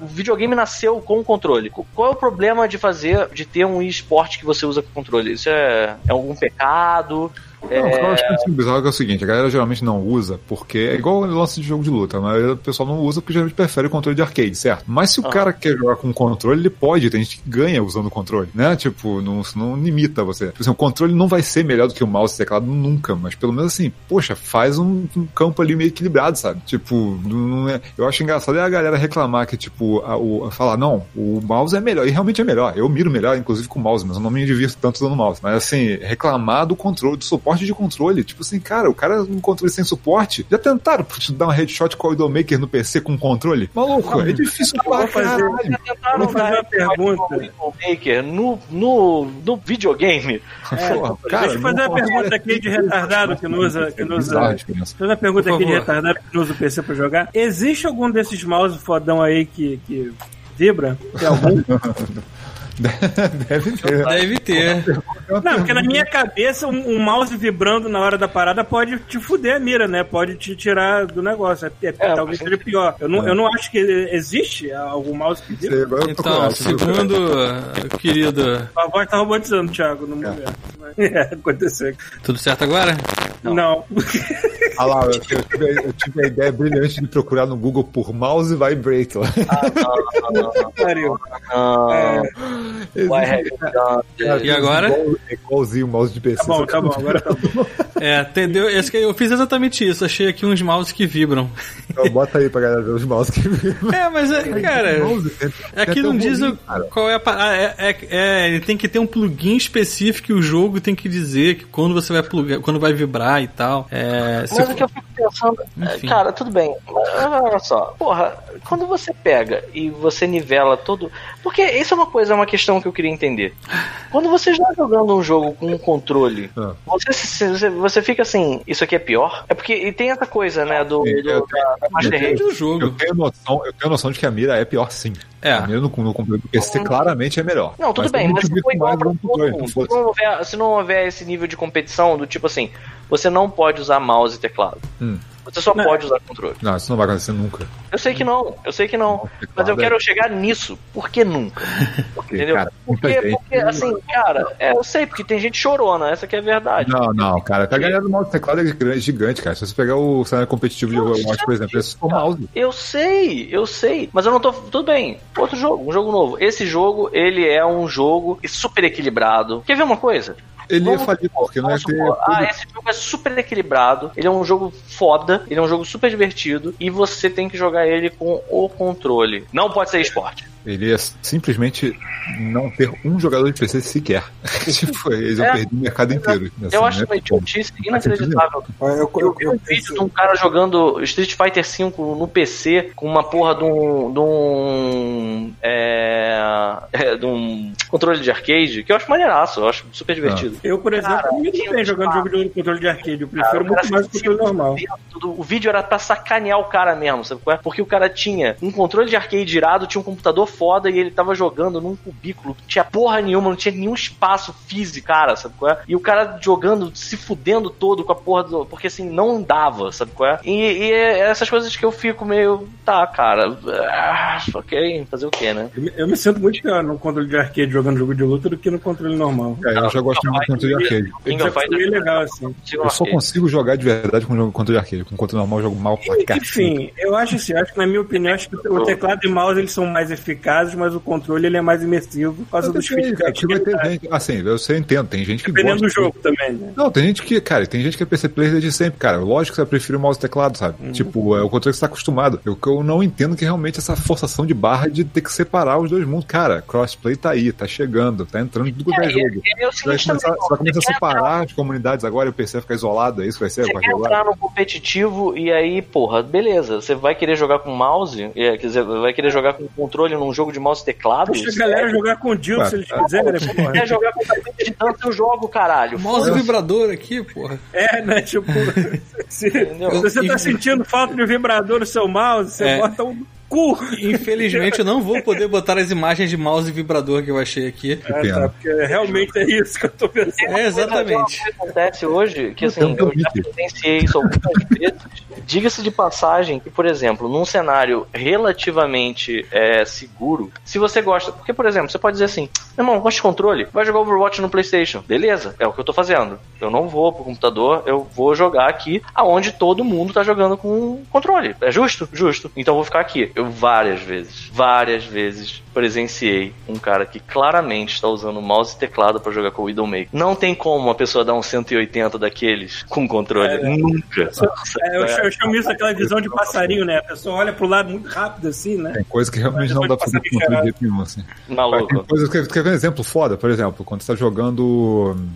O videogame nasceu com controle. Qual é o problema de fazer, de ter um esporte que você usa com controle? Isso é, é algum pecado? Não, o que eu É, acho que é bizarro é o seguinte, a galera geralmente não usa, porque é igual o lance de jogo de luta, a maioria do pessoal não usa porque geralmente prefere o controle de arcade, certo? Mas se o Ah. cara quer jogar com controle, ele pode, tem gente que ganha usando o controle, né? Tipo, não, não limita você. Por exemplo, o controle não vai ser melhor do que o mouse e teclado nunca, mas pelo menos assim, poxa, faz um, um campo ali meio equilibrado, sabe? Tipo, não é... eu acho engraçado é a galera reclamar que, tipo, a, o, falar, não, o mouse é melhor, e realmente é melhor. Eu miro melhor, inclusive com o mouse, mas eu não me divirto tanto usando o mouse. Mas assim, reclamar do controle, do suporte de controle, tipo assim, cara, o cara um controle sem suporte, já tentaram te dar um headshot com o Idolmaker no PC com controle? Maluco, é difícil pra caralho. tentaram Vou fazer uma pergunta. Maker no, no, no videogame. Porra, cara, Deixa eu fazer uma pergunta aqui de retardado que não usa. Que não usa. Fazer uma pergunta aqui de retardado que não usa o PC pra jogar. Existe algum desses mouse fodão aí que, que vibra? Tem algum? Deve ter. Deve ter. Não, porque na minha cabeça um, um mouse vibrando na hora da parada pode te fuder a mira, né? Pode te tirar do negócio. É, é, talvez seja pior. Eu não, eu não acho que existe algum mouse que vibra. Então, segundo uh, querido. A voz tá robotizando, Thiago, no momento. É, aconteceu. Tudo certo agora? Não. Ah lá, eu, tive, a- eu tive a ideia brilhante de procurar no Google por mouse vibrator. Ah, you done that? E agora? É igualzinho o mouse de PC. Tá bom, tá bom, agora tá bom. É, entendeu? Esse que eu fiz exatamente isso. Achei aqui uns mouse que vibram. Então, bota aí pra galera ver os mouse que É, mas é, cara. Aqui até não diz qual é a parada. É, é, é, ele tem que ter um plugin específico e o jogo tem que dizer que quando você vai plugar, quando vai vibrar e tal. É, se For- que eu fico pensando, Enfim. cara, tudo bem, olha só, porra, quando você pega e você nivela todo. Porque isso é uma coisa, é uma questão que eu queria entender. Quando você está jogando um jogo com um controle, Ah. você, você, você fica assim, isso aqui é pior? É porque e tem essa coisa, né, do, É, do- eu da, da Master Eu jogo. tenho, noção, eu tenho noção de que a mira é pior sim. É. A mira no, no computador do PC claramente é melhor. Não, tudo Mas bem, mas muito se for bicho igual pra todo mundo, se não, houver, se não houver esse nível de competição do tipo assim, você não pode usar mouse e teclado. Hum. Você só Não. pode usar controle. Não, isso não vai acontecer nunca. Eu sei que não, eu sei que não. Mas eu quero chegar nisso. Por que nunca? Entendeu? cara, Porque, porque, assim, cara, é, eu sei, porque tem gente chorona, essa que é a verdade. Não, não, cara. A galera do mouse teclado é gigante, cara. Se você pegar o cenário competitivo de Overwatch, por exemplo, é só mouse. Eu sei, eu sei, mas eu não tô. Tudo bem, outro jogo, um jogo novo. Esse jogo, ele é um jogo super equilibrado. Quer ver uma coisa? Ele ia Vamos- falir, porque não ia Vamos ter. ah, esse jogo é super equilibrado, ele é um jogo foda, ele é um jogo super divertido, e você tem que jogar ele com o controle. Não pode ser esporte. Ele ia simplesmente não ter um jogador de PC sequer. tipo, eles iam É. perder o mercado inteiro. Assim, Eu acho né? uma idiotice inacreditável. Eu, Eu eu, vi um vídeo de um cara jogando Street Fighter V no PC com uma porra de um. de um. É, é, de um controle de arcade, que eu acho maneiraço, eu acho super divertido. Eu, por exemplo, Cara, me muito tinha bem jogando jogo de controle de arcade. Eu prefiro cara muito mais o controle normal. Tudo- O vídeo era pra sacanear o cara mesmo, sabe qual é? Porque o cara tinha um controle de arcade irado, tinha um computador foda e ele tava jogando num cubículo, não tinha porra nenhuma, não tinha nenhum espaço físico, cara, sabe qual é? E o cara jogando, se fudendo todo com a porra do. Porque assim, não dava, sabe qual é? E, e é essas coisas que eu fico meio. Tá, cara. ah, ok, fazer o quê, né? Eu me, sinto muito pior no controle de arcade jogando jogo de luta do que no controle normal. É, eu já gosto muito controle de arcade. King of Fighters. legal, assim. Eu só consigo jogar de verdade com jogo- controle de arcade. Com controle normal, eu jogo mal pra cacete. Enfim, eu acho assim, eu acho que na minha opinião, acho que o teclado e mouse eles são mais eficazes, mas o controle ele é mais imersivo por causa dos feedbacks vai ter gente. Assim, eu sei, entendo. Tem gente que Dependendo gosta. do jogo também, né? Não, tem gente que, cara, tem gente que é PC player desde sempre, cara. Lógico que você prefere o mouse e teclado, sabe? Uhum. Tipo, é o controle que você tá acostumado. Eu, eu não entendo que realmente essa forçação de barra de ter que separar os dois mundos. Cara, crossplay tá aí, tá chegando, tá entrando tudo é, É, e- jogo. e é o seguinte começar, também, você vai começar a separar as comunidades agora e o PC vai ficar isolado, é isso que vai ser? Você quer entrar no competitivo e aí, porra, beleza. Você vai querer jogar com mouse, é, quer dizer, vai querer jogar com controle num jogo de mouse e teclado? Deixa a galera jogar com o Ué, se eles quiserem, Se porra. quer jogar com tapete de dança, eu jogo, caralho. Mouse vibrador aqui, porra. É, né? Tipo, se, você tá sentindo falta de vibrador no seu mouse, você É. bota um cu. Infelizmente eu não vou poder botar as imagens de mouse e vibrador que eu achei aqui. Ah, pena. tá, porque realmente é isso que eu tô pensando. É, exatamente. O que acontece hoje, que assim, Então, eu já presenciei isso algumas vezes. Diga-se de passagem que, por exemplo, num cenário relativamente é, seguro, se você gosta. Porque, por exemplo, você pode dizer assim: meu irmão, gosta de controle? Vai jogar Overwatch no PlayStation. Beleza, é o que eu tô fazendo. Eu não vou pro computador, eu vou jogar aqui aonde todo mundo tá jogando com controle. É justo? Justo. Então eu vou ficar aqui. Eu várias vezes, várias vezes presenciei um cara que claramente está usando mouse e teclado para jogar com o Widowmaker. Não tem como uma pessoa dar um 180 daqueles com controle. Nunca. É, eu, eu chamo isso aquela visão de passarinho, né? A pessoa olha pro lado muito rápido assim, né? Tem coisa que realmente não dá pra fazer com controle de jeito nenhum, assim. Tem Maluco. coisas que quer ver um exemplo foda, por exemplo, quando você tá jogando hum,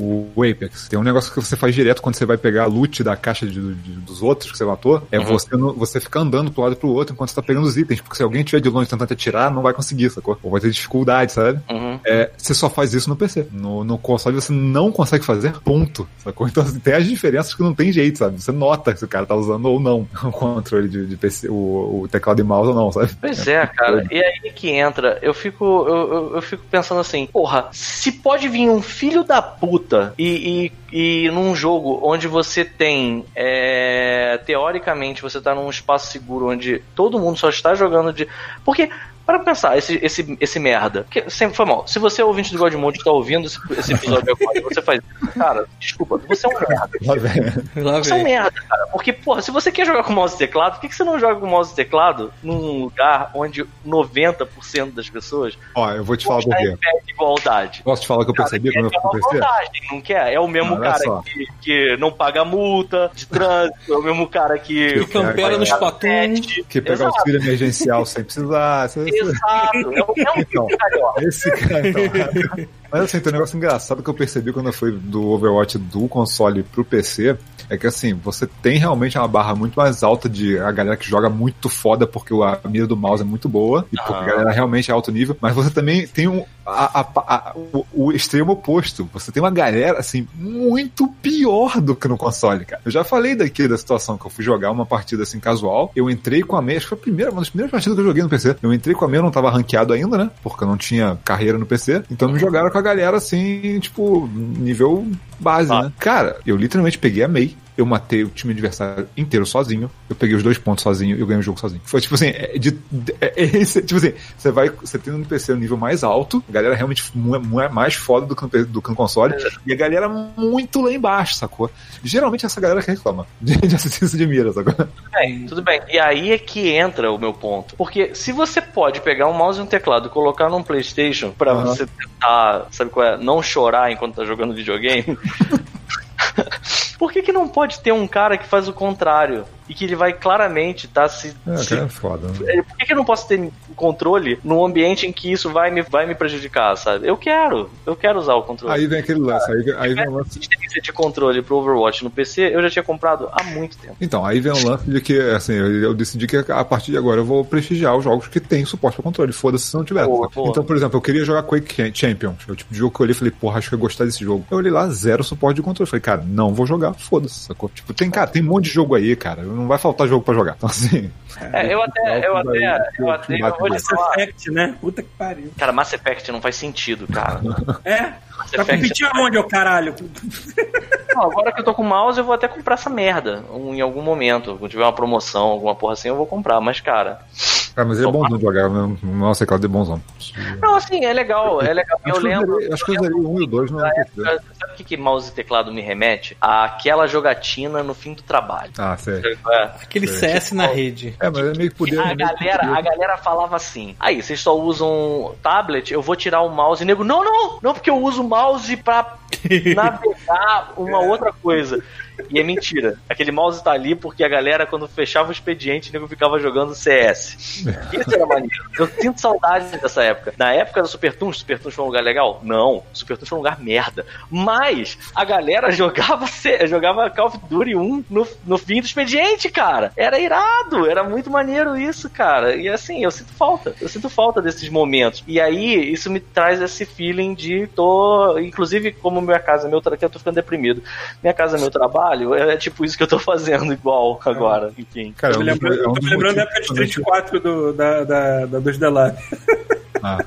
o Apex. Tem um negócio que você faz direto quando você vai pegar a loot da caixa de- de- dos outros que você matou. É você, no- você ficar andando pro lado e pro outro enquanto você tá pegando os itens. Porque se alguém estiver de longe tentando te atirar, não vai conseguir, sacou? Ou vai ter dificuldade, sabe? Uhum. É, você só faz isso no PC. No, no console você não consegue fazer, ponto. Sacou? Então assim, tem as diferenças que não tem jeito, sabe? Você nota se o cara tá usando ou não o controle de, de PC, o, o teclado e mouse ou não, sabe? Pois é, cara. E aí que entra, eu fico, eu, eu, eu fico pensando assim, porra, se pode vir um filho da puta e, e, e num jogo onde você tem, é, teoricamente, você tá num espaço seguro onde todo mundo só está jogando de. Porque. Para pensar, esse, esse, esse merda. Que sempre foi mal. Se você é ouvinte do Godmode e tá ouvindo esse, esse episódio agora, você faz. Cara, desculpa, você é um merda. Você é um merda, cara. Porque, porra, se você quer jogar com mouse e teclado, por que, que você não joga com mouse e teclado num lugar onde 90% das pessoas Ó, eu vou te falar por quê. igualdade? Posso te falar o que eu percebi quando eu fui PC? vantagem, não quer? É o mesmo Olha cara que, que não paga multa de trânsito, é o mesmo cara que. Que campera nos patum. Que pegar Exato. auxílio emergencial sem precisar. Esse, Exato, é o mesmo Então, carioca. esse cara, então. Mas assim, tem um negócio engraçado que eu percebi quando eu fui do Overwatch do console pro PC, é que assim, você tem realmente uma barra muito mais alta de a galera que joga muito foda porque a mira do mouse é muito boa, e porque a galera realmente é alto nível, mas você também tem um, a- a- a- o, o extremo oposto. Você tem uma galera, assim, muito pior do que no console, cara. Eu já falei daqui da situação que eu fui jogar uma partida assim casual, eu entrei com a meia, acho que foi a primeira, uma das primeiras partidas que eu joguei no PC. Eu entrei com a meia, eu não tava ranqueado ainda, né? Porque eu não tinha carreira no PC, então me jogaram com a galera assim, tipo, nível base, Ah. né? Cara, eu literalmente peguei a MEI, eu matei o time adversário inteiro sozinho, eu peguei os dois pontos sozinho e eu ganhei o jogo sozinho. Foi tipo assim, é de, é esse, tipo assim, você vai, você tem no PC um nível mais alto, a galera realmente é mais foda do que no, do que no console, e a galera muito lá embaixo, sacou? Geralmente essa galera que reclama de, de assistência de mira, sacou? bem, tudo bem. E aí é que entra o meu ponto. Porque se você pode pegar um mouse e um teclado e colocar num PlayStation pra Aham. você tentar, sabe qual é? Não chorar enquanto tá jogando videogame. Por que, que não pode ter um cara que faz o contrário? E que ele vai claramente estar se. É, se- é foda. né? É, Por que, que eu não posso ter controle num ambiente em que isso vai me, vai me prejudicar, sabe? Eu quero, eu quero usar o controle. Aí vem aquele lance, aí, vem- aí vem o lance. existência de controle pro Overwatch no PC, eu já tinha comprado há muito tempo. Então, aí vem o lance de que, assim, eu, eu decidi que a partir de agora eu vou prestigiar os jogos que tem suporte para controle. Foda-se se não tiver. Boa, sabe? boa. Então, por exemplo, eu queria jogar Quake Champions. É o tipo de jogo que eu olhei e falei, porra, acho que eu ia gostar desse jogo. Eu olhei lá, zero suporte de controle. Falei, cara, não vou jogar, foda-se, sacou? Tipo, tem, cara, tem um monte de jogo aí, cara. Não vai faltar jogo pra jogar. Então, assim. É, eu até, eu até, eu até, eu vou Mass. Effect, né? Puta que pariu. Cara, Mass Effect não faz sentido, cara. É? Tá competir aonde, ô caralho? Não, agora que eu tô com mouse, eu vou até comprar essa merda. um- em algum momento. Quando tiver uma promoção, alguma porra assim, eu vou comprar. Mas, cara. Cara, mas ele é bonzão de jogar. né? Nossa, aquela de bonzão. Não, assim, é legal, é legal. Eu Acho que eu lembro. acho que eu zerei o 1 e o 2 no da PC. época- Sabe o que, que mouse e teclado me remete? Aquela jogatina no fim do trabalho. Ah, sério. É. Aquele CS na rede. É, mas é meio que poder. A galera, a galera falava assim: aí, vocês só usam tablet, eu vou tirar o mouse. E nego, não, não, não, porque eu uso mouse pra navegar uma outra coisa. E é mentira. Aquele mouse tá ali porque a galera, quando fechava o expediente, o nego ficava jogando CS. Isso era maneiro. Eu sinto saudade dessa época. Na época do Super Tunes, Super Tunes foi um lugar legal? Não. Super Tunes foi um lugar merda. Mas a galera jogava, jogava Call of Duty 1 no, no fim do expediente, cara. Era irado. Era muito maneiro isso, cara. E assim, eu sinto falta. Eu sinto falta desses momentos. E aí, isso me traz esse feeling de tô. Inclusive, como minha casa, meu trabalho, eu tô ficando deprimido. Minha casa, meu trabalho, é tipo isso que eu tô fazendo igual agora. Enfim. Cara, Tô é me um dos- lembrando, é um tô me lembrando da época de também Street 4 do, da, da, da 2D Lab. Ah,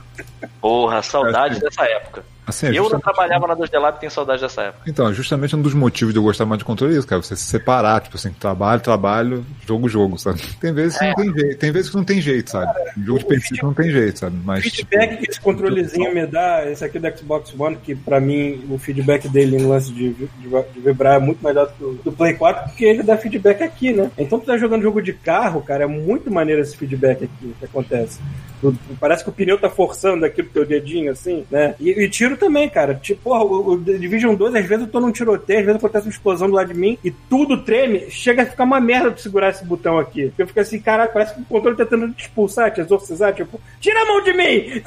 Porra, saudade dessa época. Assim, é Eu não justamente- trabalhava na 2D Lab e tenho saudade dessa época. Então, é justamente um dos motivos de eu gostar mais de controle é isso, cara. Você se separar, tipo assim, trabalho, trabalho, jogo, jogo, sabe? Tem vezes que não tem jeito, tem vezes que não tem jeito, sabe? Jogo de PC que não tem jeito, sabe? O Mas, tipo, feedback que esse controlezinho me dá, esse aqui do Xbox One, que pra mim o feedback dele em lance de, de, de vibrar é muito melhor do que o do Play 4, porque ele dá feedback aqui, né? Então tu tá jogando jogo de carro, cara, é muito maneiro esse feedback aqui que acontece. Tu- Parece que o pneu tá forçando aqui pro teu dedinho, assim, né? E, e tiro também, cara. Tipo, porra, o, o Division 2, às vezes eu tô num tiroteio, às vezes acontece uma explosão do lado de mim e tudo treme, chega a ficar uma merda de segurar esse botão aqui. Eu fico assim, caralho, parece que o controle tá tentando te expulsar, te exorcizar, tipo, tira a mão de mim!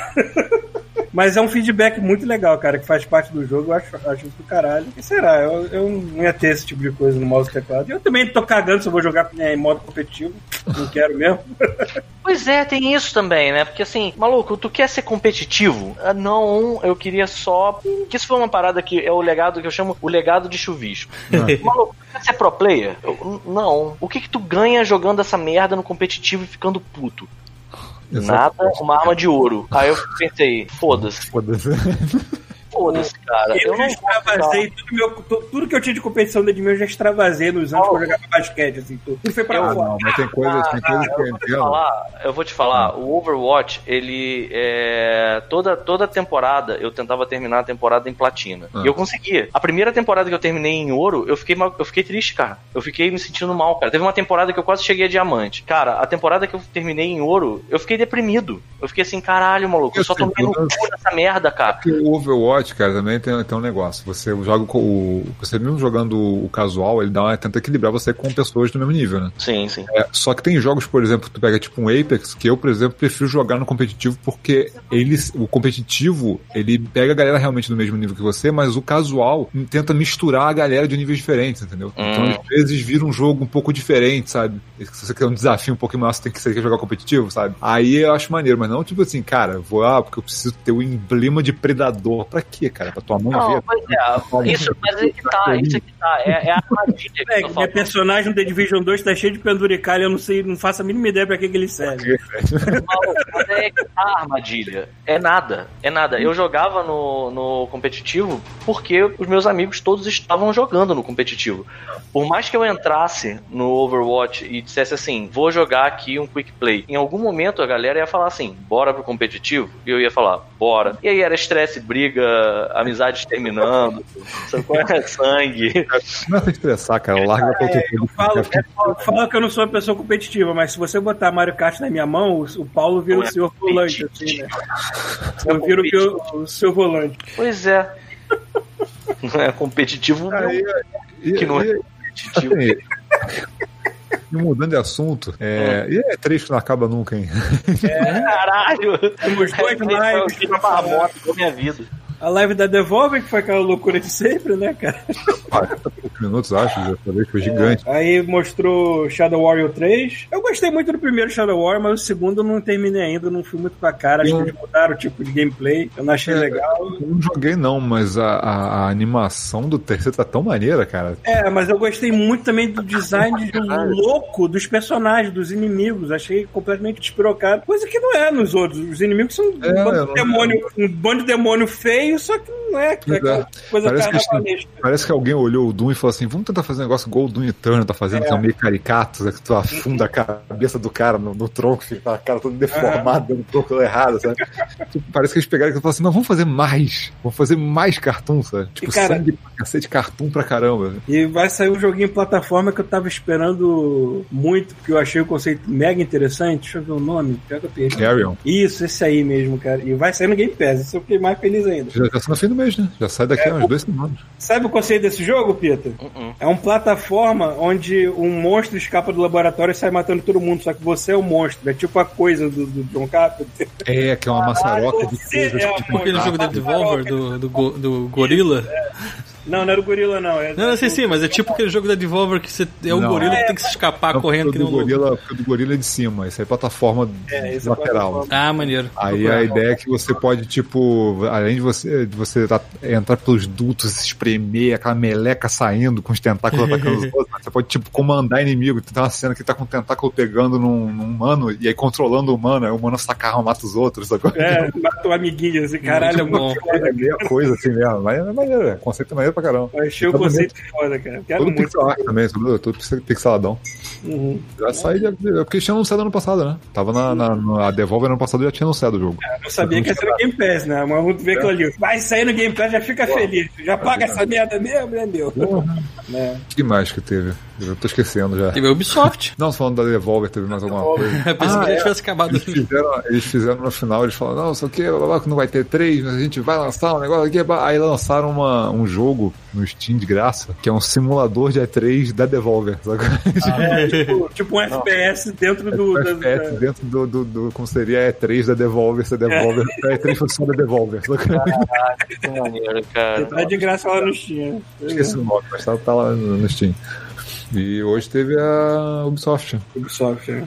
Mas é um feedback muito legal, cara, que faz parte do jogo, eu acho, acho do caralho. E será? Eu, eu não ia ter esse tipo de coisa no mouse e teclado. Eu também tô cagando se eu vou jogar é, em modo competitivo. Não quero mesmo. Pois é, tem isso também, né? Porque assim, maluco, tu quer ser competitivo? Ah, Não, eu queria só. Que isso foi uma parada que é o legado que eu chamo o legado de chuvisco. maluco, tu quer ser pro player? Eu- não. O que que tu ganha jogando essa merda no competitivo e ficando puto? Nada, uma arma de ouro. Aí eu pensei, foda-se, foda-se. foda-se, cara. Eu, Eu já extravasei tudo, meu, tu- tudo que eu tinha de competição dentro de mim, eu já extravasei nos anos que eu jogava basquete, assim, tudo. Tudo foi pra Eu- Ah, fora. não, mas tem coisas, tem coisas que eu eu vou te falar, eu vou te falar, o Overwatch, ele é, toda toda temporada eu tentava terminar a temporada em platina. Ah. E eu conseguia. A primeira temporada que eu terminei em ouro, eu fiquei mal- eu fiquei triste, cara. Eu fiquei me sentindo mal, cara. Teve uma temporada que eu quase cheguei a diamante. Cara, a temporada que eu terminei em ouro, eu fiquei deprimido. Eu fiquei assim, caralho, maluco, eu só Eu tomei no cu nessa merda, cara. Porque o Overwatch, cara, também tem, tem um negócio. Você joga com o. Você mesmo jogando o casual, ele dá uma, tenta equilibrar você com pessoas do mesmo nível, né? Sim, sim. É, só que tem jogos, por exemplo, tu pega tipo um Apex, que eu, por exemplo, prefiro jogar no competitivo porque eles, o competitivo, ele pega a galera realmente do mesmo nível que você, mas o casual tenta misturar a galera de níveis diferentes, entendeu? Então, Hum. às vezes, vira um jogo um pouco diferente, sabe? Se você quer um desafio um pouquinho maior, você tem que você quer jogar competitivo, sabe? Aí eu acho maneiro, mas não tipo assim, cara, vou lá porque eu preciso ter o emblema de predador. Pra quê, cara? Pra tua mãe Não, ver? pois é, isso, mas é que tá, isso é que tá, é, é a armadilha que É, eu personagem no The Division 2 tá cheio de penduricalho, eu não sei, não faço a mínima ideia pra que, que ele serve. Maluco, mas é que tá a armadilha. É nada, é nada. Eu jogava no, no competitivo porque os meus amigos todos estavam jogando no competitivo. Por mais que eu entrasse no Overwatch e dissesse assim, vou jogar aqui um quick play, em algum momento a galera ia falar assim, bora pro competitivo? E eu ia falar, bora. E aí era estresse, briga, amizades terminando, é? sangue. Começa a estressar, cara. Larga pra outro Eu falo, eu falo que eu não sou uma pessoa competitiva, mas se você botar Mario Kart na minha mão, o, o Paulo vira o é senhor volante, assim, né? Eu viro o, o seu volante. Pois é. Não é competitivo, não. Aí, que não é competitivo. assim, e mudando de assunto, é, e é triste que não acaba nunca, hein? Caralho! Temos dois É, lives eu pra minha vida. A live da Devolver, que foi aquela loucura de sempre, né, cara? 40 e poucos minutos, acho, dessa vez foi gigante. Aí mostrou Shadow Warrior 3. Eu gostei muito do primeiro Shadow Warrior, mas o segundo eu não terminei ainda, não fui muito com a cara. Acho Eu- que eles mudaram o tipo de gameplay, eu não achei É. legal. Eu não joguei não, mas a, a- a animação do terceiro tá tão maneira, cara. É, mas eu gostei muito também do design de louco dos personagens, dos inimigos. Achei completamente despirocado. Coisa que não é nos outros. Os inimigos são um, É, bando, eu de não- demônio, um bando de demônio feio, só que não é, é coisa Parece que, parece que alguém olhou o Doom e falou assim: vamos tentar fazer um negócio igual o Doom Eternal tá fazendo, que é meio caricato, né, que tu afunda a cabeça do cara no, no tronco, fica a cara toda deformada, no tronco errado, sabe? Tipo, parece que eles pegaram e falaram assim: não, vamos fazer mais, vamos fazer mais cartoon, sabe? Tipo, cara- sangue pra cacete, cartoon pra caramba. E vai sair um joguinho em plataforma que eu tava esperando muito, porque eu achei o conceito mega interessante. Deixa eu ver o nome. Pior que eu perdi. Carrion. Isso, esse aí mesmo, cara. E vai sair no Game Pass, isso eu fiquei mais feliz ainda. Já tá sendo mês, né? Já sai daqui a umas duas semanas. Sabe o conceito desse jogo, Peter? Uh-uh. É uma plataforma onde um monstro escapa do laboratório e sai matando todo mundo, só que você é o monstro. É tipo a coisa do, do John Carpenter. É, que é uma maçaroca de você coisas é uma- Aquele jogo da Devolver, do, do, go- do Gorila. Não, não era o gorila, não. É, Não, não sei sim, mas é tipo aquele jogo da Devolver que você é o Não. gorila que tem que se escapar Não, correndo que nem o um louco. gorila, o do gorila é de cima, isso aí é plataforma É, é lateral. plataforma. Ah, maneiro. Aí a ideia é que você pode, tipo, além de você, de você tá- entrar pelos dutos, se espremer, aquela meleca saindo com os tentáculos atacando os outros, você pode, tipo, comandar inimigo. Tem uma cena que tá com o tentáculo pegando num, num humano e aí controlando o humano, aí o humano saca a arma, mata os outros, sacou? É, matou amiguinho, esse caralho é muito bom. É meia coisa assim mesmo, mas é maneiro, é. o conceito é maneiro pra caramba. Eu achei o conceito foda, cara. Quero Todo muito. pixel art também, tudo, tudo pixel- pixeladão. Uhum. Já sai, de- porque tinha anunciado ano passado, né? Tava na, na, na- a Devolver ano passado já tinha anunciado o jogo. Eu não sabia que ia ser no Game Pass, né? Mas vamos ver aquilo ali. Vai sair no Game Pass, já fica feliz. Já paga essa merda mesmo, né, meu? O que mais que teve? Eu tô esquecendo já. Teve a Ubisoft. Não, tô falando da Devolver, teve mais alguma coisa. Eu pensei que já tivesse acabado. Eles fizeram, eles fizeram no final, eles falaram, não, aqui que não vai ter três, mas a gente vai lançar um negócio aqui. Aí lançaram uma, um jogo no Steam de graça, que é um simulador de E3 da Devolver. Sabe? É, tipo, tipo um FPS dentro do. da- FPS da- dentro do, do, do- como seria a E3 da Devolver, se a Devolver, se a E3 fosse só da Devolver. sabe? Que maneiro, cara. Tá de graça lá no Steam. Esqueci o nome, mas tá, tá lá no, Steam. E hoje teve a Ubisoft. Ubisoft, é.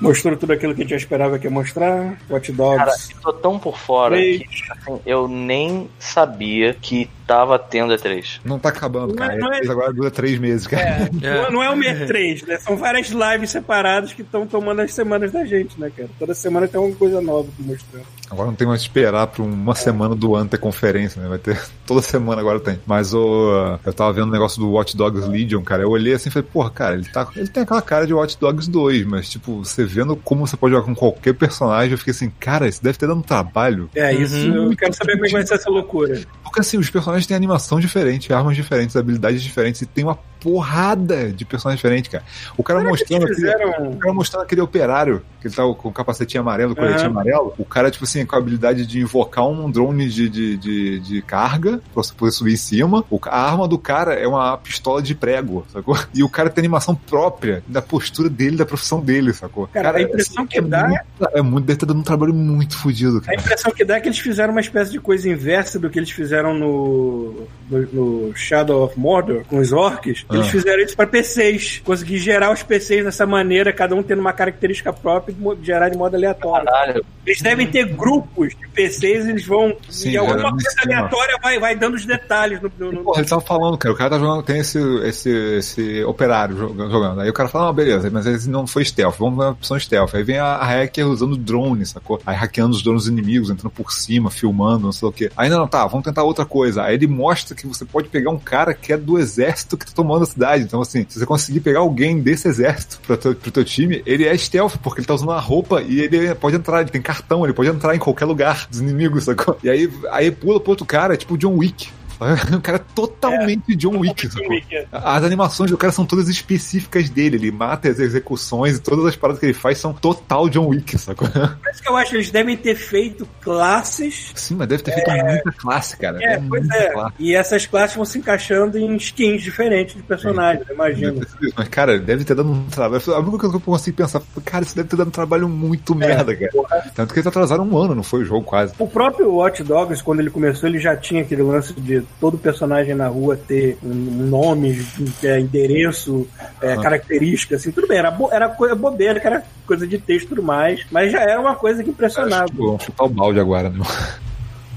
Mostrou tudo aquilo que a gente esperava que ia mostrar. Watch Dogs. Cara, eu tô tão por fora Três. que assim, eu nem sabia que tava tendo E3. Não tá acabando, Não é- cara. não A é- E3 agora dura três meses, cara. Não, não é o MER 3, né? São várias lives separadas que estão tomando as semanas da gente, né, cara? Toda semana tem uma coisa nova pra mostrar. Agora não tem mais que esperar pra uma semana do ano ter conferência, né? Vai ter. Toda semana agora tem. Mas o. Eu tava vendo o negócio do Watch Dogs Legion, cara. Eu olhei assim e falei, porra, cara, ele, tá, ele tem aquela cara de Watch Dogs 2, mas, tipo, você vendo como você pode jogar com qualquer personagem, eu fiquei assim, cara, isso deve ter dado um trabalho. É, isso eu quero saber como é que vai ser essa loucura. Porque assim, os personagens têm animação diferente, armas diferentes, habilidades diferentes, e tem uma porrada de personagens diferentes, cara. O cara mostrando aquele, fizeram. o cara mostrando aquele operário, que ele tá com o capacetinho amarelo, coletinho Aham. amarelo, o cara, tipo assim, com a habilidade de invocar um drone de, de, de, de carga, pra você poder subir em cima. O, a arma do cara é uma pistola de prego, sacou? E o cara tem animação própria da postura dele, da profissão dele, sacou? Cara, a impressão que é dá- Muito, é muito, deve estar dando um trabalho muito fodido, A cara. impressão que dá é que eles fizeram uma espécie de coisa inversa do que eles fizeram no, no, no Shadow of Mordor, com os orcs. Eles Ah. fizeram isso pra PCs. Conseguir gerar os PCs dessa maneira, cada um tendo uma característica própria e mo- gerar de modo aleatório. Caralho. Eles devem ter grupos de PCs, eles vão. Sim, e alguma gerando coisa em cima. aleatória vai, vai dando os detalhes no. no- no- Porra, ele tava falando, cara, o cara tá jogando, tem esse, esse, esse operário jogando. Aí o cara fala, ah, beleza, mas ele não foi stealth, vamos na opção stealth. Aí vem a, a hacker usando drone, sacou? Aí hackeando os drones inimigos, entrando por cima, filmando, não sei o quê. Aí não, tá, vamos tentar outra coisa. Aí ele mostra que você pode pegar um cara que é do exército que tá tomando cidade. Então, assim, se você conseguir pegar alguém desse exército pro teu, pro teu time, ele é stealth, porque ele tá usando uma roupa e ele pode entrar, ele tem cartão, ele pode entrar em qualquer lugar dos inimigos, sacou? E aí, aí pula pro outro cara, tipo John Wick. O cara é totalmente John Wick, sacou? As animações do cara são todas específicas dele. Ele mata as execuções e todas as paradas que ele faz são total John Wick, sacou? Por isso que eu acho que eles devem ter feito classes. Sim, mas deve ter feito muita classe, cara. É, pois muita é. classe. E essas classes vão se encaixando em skins diferentes de personagens, imagino. Isso. Mas, cara, deve ter dado um trabalho. A única coisa que eu consigo pensar, cara, isso deve ter dado um trabalho muito merda, cara. Tanto que eles atrasaram um ano, não foi o jogo quase. O próprio Watch Dogs, quando ele começou, ele já tinha aquele lance de todo personagem na rua ter um nome, é, endereço, é, Ah. característica, assim, tudo bem, era, bo era coisa bobeira, que era coisa de texto e tudo mais, mas já era uma coisa que impressionava. Vamos chutar o balde agora, né?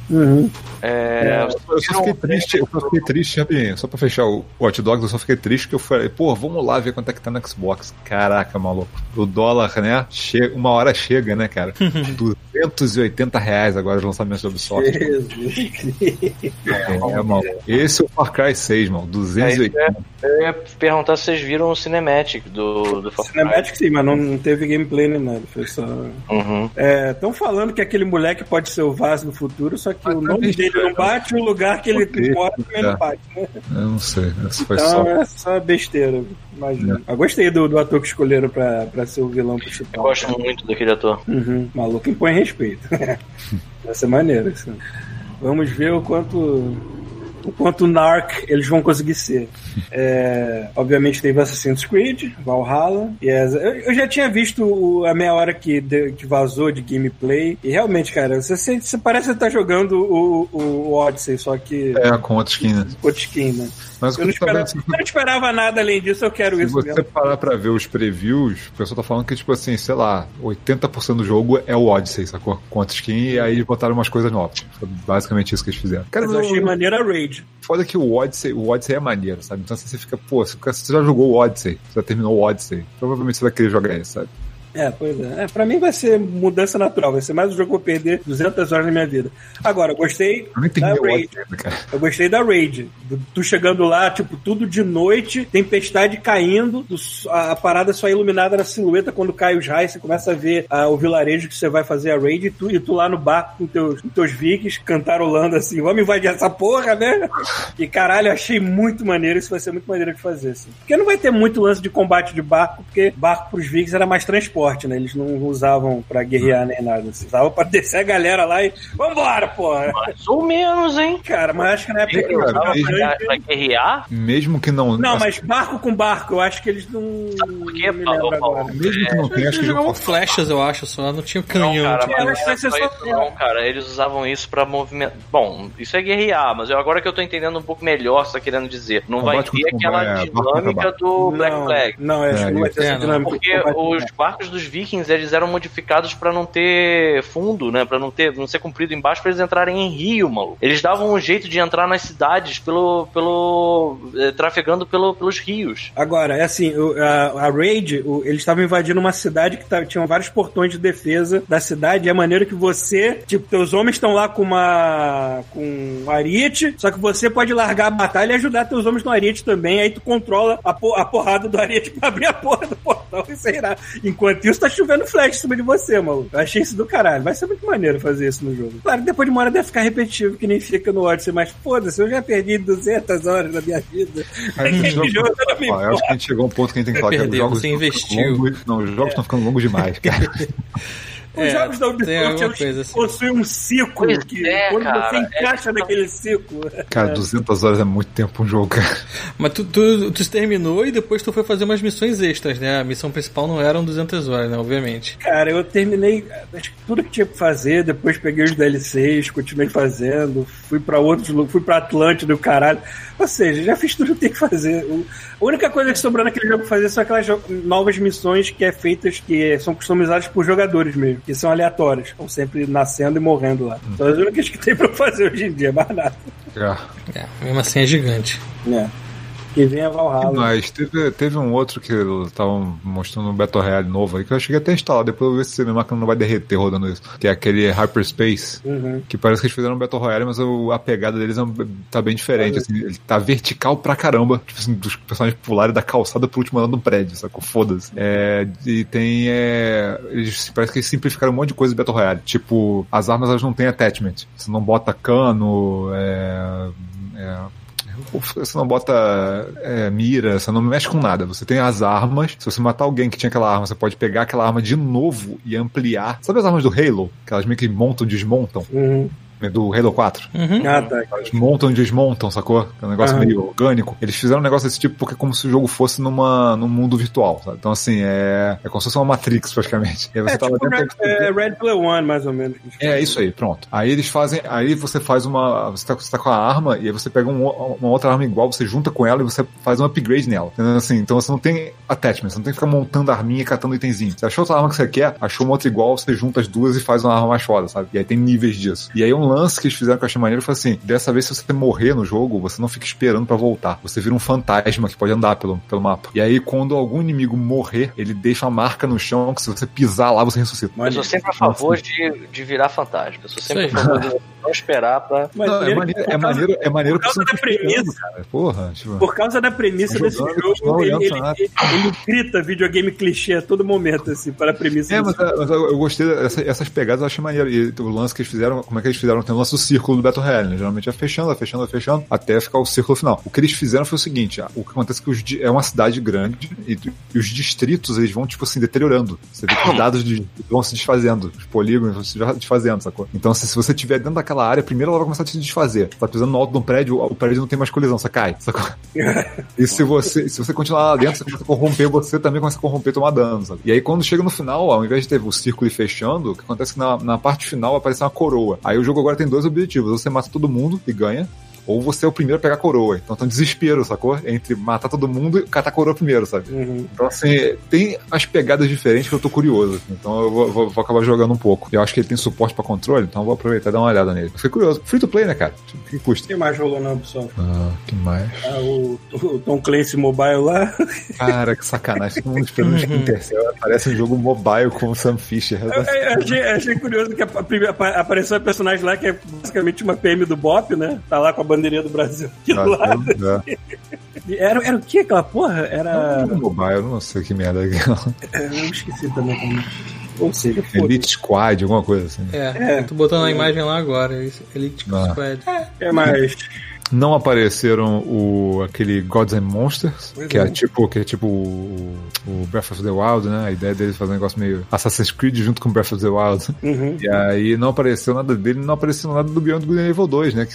Uhum. É, Eu só fiquei triste, eu só fiquei triste, rapidinho, só pra fechar o Watch Dogs, eu só fiquei triste que eu falei, pô, vamos lá ver quanto é que tá no Xbox. Caraca, maluco. O dólar, né? Che uma hora chega, né, cara? 280 reais agora os lançamentos da Ubisoft. Jesus. É, maluco. Esse é o Far Cry 6, mano. 280. eu ia perguntar se vocês viram o Cinematic do, do Far Cry. Cinematic sim, mas não, não teve gameplay nem nada, foi só... Uhum. Estão falando que aquele moleque pode ser o Vaz no futuro, só que Mas o tá nome dele não bate o lugar que ele Besteira, mora também tá. não bate, né? Eu não sei. Esse foi Então só. é só besteira, imagina. Eu gostei do, do ator que escolheram pra, pra ser o vilão Eu principal. gosto muito daquele ator. Uhum. Maluco impõe respeito. Vai ser maneiro isso. Vamos ver o quanto o quanto Narc eles vão conseguir ser. É, obviamente teve Assassin's Creed, Valhalla. Yes. Eu, eu já tinha visto a meia hora que, de- que vazou de gameplay. E realmente, cara, você, sente- você parece estar jogando o, o, o Odyssey, só que É, com outra skin, né? outra skin, né? Mas Eu não, também, esperava, eu não esperava nada além disso, eu quero se isso você mesmo. parar pra ver os previews, o pessoal tá falando que, tipo assim, sei lá, 80% do jogo é o Odyssey, sacou? Com outra skin, e aí botaram umas coisas novas. Foi basicamente isso que eles fizeram. Cara, eu achei eu- maneira Raid. Foda que o Odyssey, o Odyssey é maneiro, sabe? Então assim, você fica, pô, se você já jogou o Odyssey, você já terminou o Odyssey, provavelmente você vai querer jogar esse, sabe? É, pois é. é. Pra mim vai ser mudança natural, vai ser mais um jogo que eu vou perder 200 horas na minha vida. Agora, eu gostei Eu da Raid. Eu gostei da Raid. Tu chegando lá, tipo, tudo de noite, tempestade caindo, do- a, parada só é iluminada na silhueta quando cai os raios, você começa a ver ah, o vilarejo que você vai fazer a Raid e tu, e tu lá no barco com teus, com teus vikings cantarolando assim, vamos invadir essa porra, né? E caralho, eu achei muito maneiro, isso vai ser muito maneiro de fazer, assim. Porque não vai ter muito lance de combate de barco, porque barco pros vikings era mais transporte, né? Eles não usavam pra guerrear nem nada, assim. usavam pra descer a galera lá e vambora, porra! Mais ou menos, hein? Cara, mas acho que na época que eu Cara, mesmo- Pra guerrear? Mesmo que não. Não, mas barco com barco, eu acho que eles não. por quê, não Paulo? agora. Mesmo que não tenha, acho que Eles jogavam flechas, eu acho, só não tinha Não, canhão. cara, mas não ser é só- isso não, cara. Eles usavam isso pra movimentar. Bom, isso é guerrear, mas eu, agora que eu tô entendendo um pouco melhor você tá querendo dizer. Não vai ter aquela é, dinâmica do Black Flag. Não, acho É, que não vai ter é, essa não. dinâmica. Porque os barcos dos vikings, eles eram modificados pra não ter fundo, né? Pra não ter, não ser comprido embaixo pra eles entrarem em rio, maluco. Eles davam um jeito de entrar nas cidades pelo pelo eh, trafegando pelo, pelos rios. Agora, é assim, o- a, a Raid, o- eles estavam invadindo uma cidade que tá- tinham vários portões de defesa da cidade, e é maneiro que você, tipo, teus homens estão lá com uma com um ariete, só que você pode largar a batalha e ajudar teus homens no ariete também, aí tu controla a, po- a porrada do ariete pra abrir a porra do portão e sei. Enquanto isso, tá chovendo flash em cima de você, maluco. Eu achei isso do caralho. Vai ser muito maneiro fazer isso no jogo. Claro, que depois de uma hora deve ficar repetitivo, que nem fica no Odyssey, mas foda-se, eu já perdi 200 horas da minha vida. A gente jogo não me Ó, eu acho que a gente chegou a um ponto que a gente tem que falar que os jogos você investiu. longos- não, os jogos estão ficando longos demais, cara. Os É, jogos da Ubisoft eles assim. possuem um ciclo Pois que é, quando cara, você é encaixa que- naquele ciclo. Cara, 200 horas é muito tempo um jogo, cara. Mas tu, tu, tu terminou e depois tu foi fazer umas missões extras, né? A missão principal não eram 200 horas, né? Obviamente. Cara, eu terminei acho que tudo que tinha pra fazer, depois peguei os DLCs, continuei fazendo, fui pra outros lugares, fui pra Atlântida e o caralho. Ou seja, já fiz tudo que tem que fazer. A única coisa que sobrou naquele jogo pra fazer são aquelas novas missões que é feitas, que são customizadas por jogadores mesmo, que são aleatórias, estão sempre nascendo e morrendo lá. São as únicas que tem pra fazer hoje em dia, mais nada. É. É, mesmo assim é gigante. É. Que vem a Valhalla. Mas teve, teve um outro que estavam mostrando um Battle Royale novo aí, que eu cheguei até a instalar, depois eu ver se a minha máquina não vai derreter rodando isso. Que é aquele Hyperspace, Uhum. que parece que eles fizeram um Battle Royale, mas o- a pegada deles é tá bem diferente, assim, ele tá vertical pra caramba, tipo assim, dos personagens pularem da calçada pro último andar do prédio, sacou? Foda-se. É, e tem, é, eles, parece que eles simplificaram um monte de coisa de Battle Royale, tipo, as armas elas não têm attachment, você não bota cano, é, é você não bota é, mira, você não mexe com nada. Você tem as armas. Se você matar alguém que tinha aquela arma, você pode pegar aquela arma de novo e ampliar. Sabe as armas do Halo? Que elas meio que montam desmontam. Uhum. Do Halo 4. Uhum. Ah, tá. Elas montam e desmontam, sacou? É um negócio Aham. meio orgânico. Eles fizeram um negócio desse tipo porque é como se o jogo fosse numa, num mundo virtual, sabe? Então, assim, é, é como se fosse uma Matrix, praticamente. E aí você É tá tipo dentro. Red, é, Red Player One, mais ou menos. É isso aí, pronto. Aí eles fazem. Aí você faz uma. Você tá, você tá com a arma e aí você pega um uma outra arma igual, você junta com ela e você faz um upgrade nela. Entendeu? Assim, então você não tem attachment, você não tem que ficar montando arminha e catando itemzinho. Você achou outra arma que você quer, achou uma outra igual, você junta as duas e faz uma arma mais foda, sabe? E aí tem níveis disso. E aí um lance que eles fizeram que eu achei maneiro foi assim: dessa vez, se você morrer no jogo, você não fica esperando pra voltar. Você vira um fantasma que pode andar pelo, pelo mapa. E aí, quando algum inimigo morrer, ele deixa uma marca no chão que se você pisar lá, você ressuscita. Eu sou sempre a favor de, de virar fantasma. Eu sou sempre a Isso aí. favor de não esperar pra. Mas Não, é ele- maneiro, por é causa- maneiro, é maneiro por causa da premissa. cara. Porra, tipo. Por causa da premissa Tá desse jogo, continua ele, ele, nada. ele, ele grita videogame clichê a todo momento, assim, para a premissa É, mas, é, mas eu, gostei dessas essas pegadas, eu achei maneiro. E o lance que eles fizeram, como é que eles fizeram? Tem o lance do círculo do Battle Royale, né? Geralmente é fechando, é fechando, é fechando, até ficar o círculo final. O que eles fizeram foi o seguinte: ah, o que acontece é que os é uma cidade grande e, e os distritos eles vão, tipo assim, deteriorando. Você vê que os dados de- vão se desfazendo, os polígonos vão se desfazendo, sacou? Então, se, se você estiver dentro daquela naquela área, primeiro ela vai começar a te desfazer. Tá pisando no alto de um prédio, o prédio não tem mais colisão, você cai. Sacou? e se você, se você continuar lá dentro, você começa a corromper, você também começa a corromper e tomar dano, sabe? E aí quando chega no final, ao invés de ter o círculo fechando, o que acontece é que na, na parte final aparece uma coroa. Aí o jogo agora tem dois objetivos. Você mata todo mundo e ganha, ou você é o primeiro a pegar a coroa. Então tem um desespero, sacou? Entre matar todo mundo e catar a coroa primeiro, sabe? Uhum. Então, assim, tem as pegadas diferentes que eu tô curioso. assim. Então eu vou, vou- vou acabar jogando um pouco. Eu acho que ele tem suporte pra controle, então eu vou aproveitar e dar uma olhada nele. Fiquei curioso. Free to play, né, cara? O que O custa? que mais rolou na Ubisoft? Ah, que mais? Ah, o, o Tom Clancy Mobile lá. Cara, que sacanagem. Todo mundo esperando o Splinter Cell. Parece um jogo mobile com o Sam Fisher. Eu, eu achei, achei curioso que a, primeira- apa- apareceu a personagem lá que é basicamente uma PM do Bop, né? Tá lá com a bandeirinha do Brasil aqui do lado. É. E Era, era o que aquela porra? Era. Jogo mobile, eu não sei que merda é aquela. Eu esqueci também como. Ou seja, foda Elite Squad, alguma coisa assim. É, eu tô botando a imagem lá agora. Elite Ah. Squad. É mais. Não apareceram o aquele Gods and Monsters, Pois que é. é. tipo que é tipo o, o Breath of the Wild, né? A ideia deles fazer um negócio meio Assassin's Creed junto com Breath of the Wild. Uhum. E aí não apareceu nada dele, não apareceu nada do Beyond Good and Evil 2, né? Que,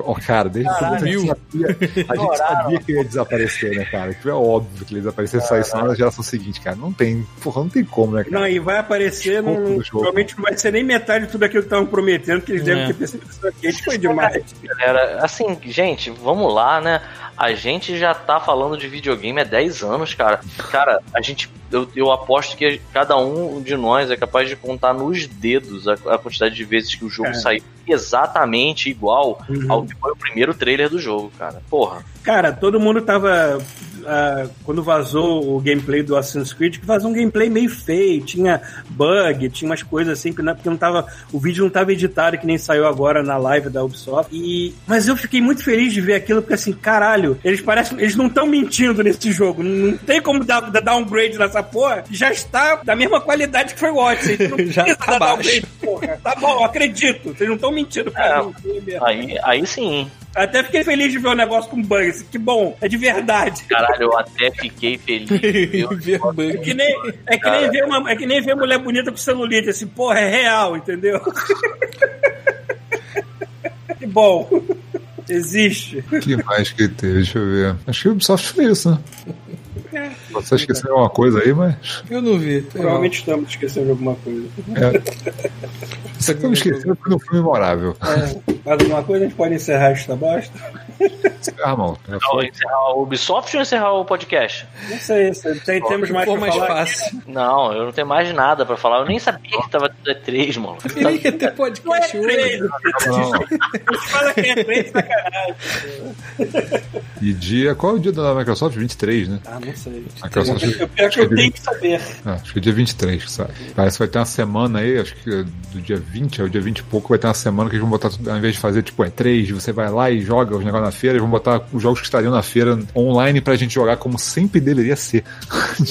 ó, cara, desde o começo a gente sabia, a gente sabia que ele ia desaparecer, né, cara? Que é óbvio que ele ia desaparecer e sair só na geração seguinte, cara. Não tem, porra, não tem como, né, cara? Não, e vai aparecer, não, não- jogo. provavelmente não vai ser nem metade de tudo aquilo que estavam prometendo, que eles devem É. ter percebido que isso aqui foi demais. Galera, assim, gente, vamos lá, né? A gente já tá falando de videogame há 10 anos, cara. Cara, a gente. Eu, eu aposto que cada um de nós é capaz de contar nos dedos a, a quantidade de vezes que o jogo É. saiu exatamente igual Uhum. ao que foi o primeiro trailer do jogo, cara. Porra. Cara, todo mundo tava. Ah, quando vazou o gameplay do Assassin's Creed, que vazou um gameplay meio feio, tinha bug, tinha umas coisas assim, que não- porque não tava, o vídeo não tava editado, que nem saiu agora na live da Ubisoft. E, mas eu fiquei muito feliz de ver aquilo, porque assim, caralho, eles parecem. Eles não estão mentindo nesse jogo. Não, não tem como dar, dar downgrade nessa porra. Já está da mesma qualidade que foi o Odyssey. Não Já tá dar baixo. downgrade, porra. Tá bom, acredito. Vocês não estão mentindo pra É. mim. Aí, aí sim. Até fiquei feliz de ver o negócio com bug. assim, Que bom, é de verdade. Caralho, eu até fiquei feliz. É bug. que nem, é que nem, ver, uma, é que nem ver mulher bonita com celulite, assim, porra, é real, entendeu? que bom. Existe. O que mais que teve? Deixa eu ver. Acho que o Ubisoft fez isso, né? Você esqueceu alguma coisa aí, mas. Eu não vi. Mal. Provavelmente estamos esquecendo de alguma coisa. É. Estamos esquecendo porque não foi memorável. É, mais alguma coisa? A gente pode encerrar esta bosta? Ah, mano. É Então, encerrar o Ubisoft ou encerrar o podcast? Não sei, se tem, temos mais pra mais falar. fácil. Não, eu não tenho mais nada pra falar. Eu nem sabia que tava tudo E3, mano. Eu queria ter Não é podcast hoje. Não. fala que é três, sacanagem. E dia. Qual é o dia da Microsoft? 23, né? Ah, não sei. A Microsoft. Eu, pior que eu tenho que saber. Ah, acho que é dia 23, sabe? Parece que vai ter uma semana aí, acho que é do dia 20 ao dia 20 e pouco, vai ter uma semana que eles vão botar, tudo- ao invés de fazer tipo E3, você vai lá e joga os negócios na feira, eles vão botar os jogos que estariam na feira online pra gente jogar como sempre deveria ser.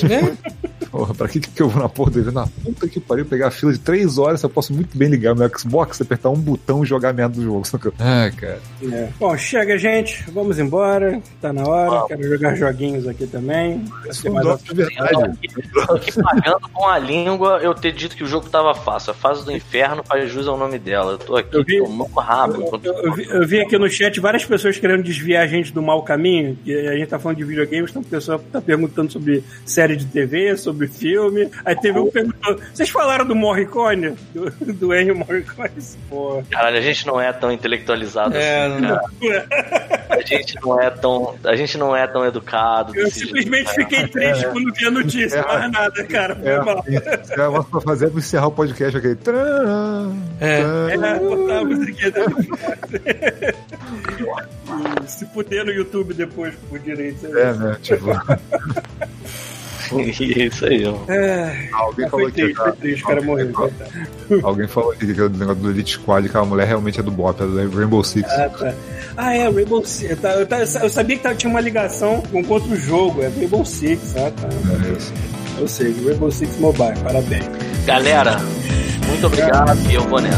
Né? Porra, pra que, que eu vou na porra do evento? Na puta que pariu, pegar a fila de 3 horas, eu posso muito bem ligar meu Xbox, apertar um botão e jogar a merda do jogo. sacou? Ah, cara. É. Bom, chega, gente. Vamos embora. Tá na hora. Quero jogar joguinhos aqui também. Isso foi um drop de verdade. Eu aqui pagando com a língua eu ter dito que o jogo tava fácil. A fase do inferno faz jus ao nome dela. Eu tô aqui Eu vi- tomando rabo. Eu, eu vi, eu vi aqui no chat várias pessoas querendo desviar a gente do mau caminho. Que a gente tá falando de videogames, então a pessoa tá perguntando sobre série de TV, sobre filme. Aí teve um que perguntou: Vocês falaram do Morricone? Do, do Ennio Morricone? Pô. Caralho, a gente não é tão intelectualizado É, assim, não cara. A gente não é tão. A gente não é tão educado. Eu simplesmente jeito, fiquei triste quando vi a notícia, É. mais nada, cara. Foi É, mal. é, é, mas pra fazer é pra encerrar o podcast aqui. Tcharam, É. tcharam. É, botar a musiquinha da- Se puder no YouTube depois, por direito. É, né? Tipo, Isso aí, ó. É, alguém falou foi que foi triste, o cara morreu. Alguém falou aqui que o negócio do Elite Squad, que a mulher realmente é do Bop, é do Rainbow Six. Ah, tá. Ah, é, Rainbow Six. Tá, Eu, tá- eu sabia que tá- tinha uma ligação com outro jogo, é Rainbow Six, ah, tá. É isso. Ou seja, Rainbow Six Mobile, parabéns. Galera, muito obrigado e eu vou nessa.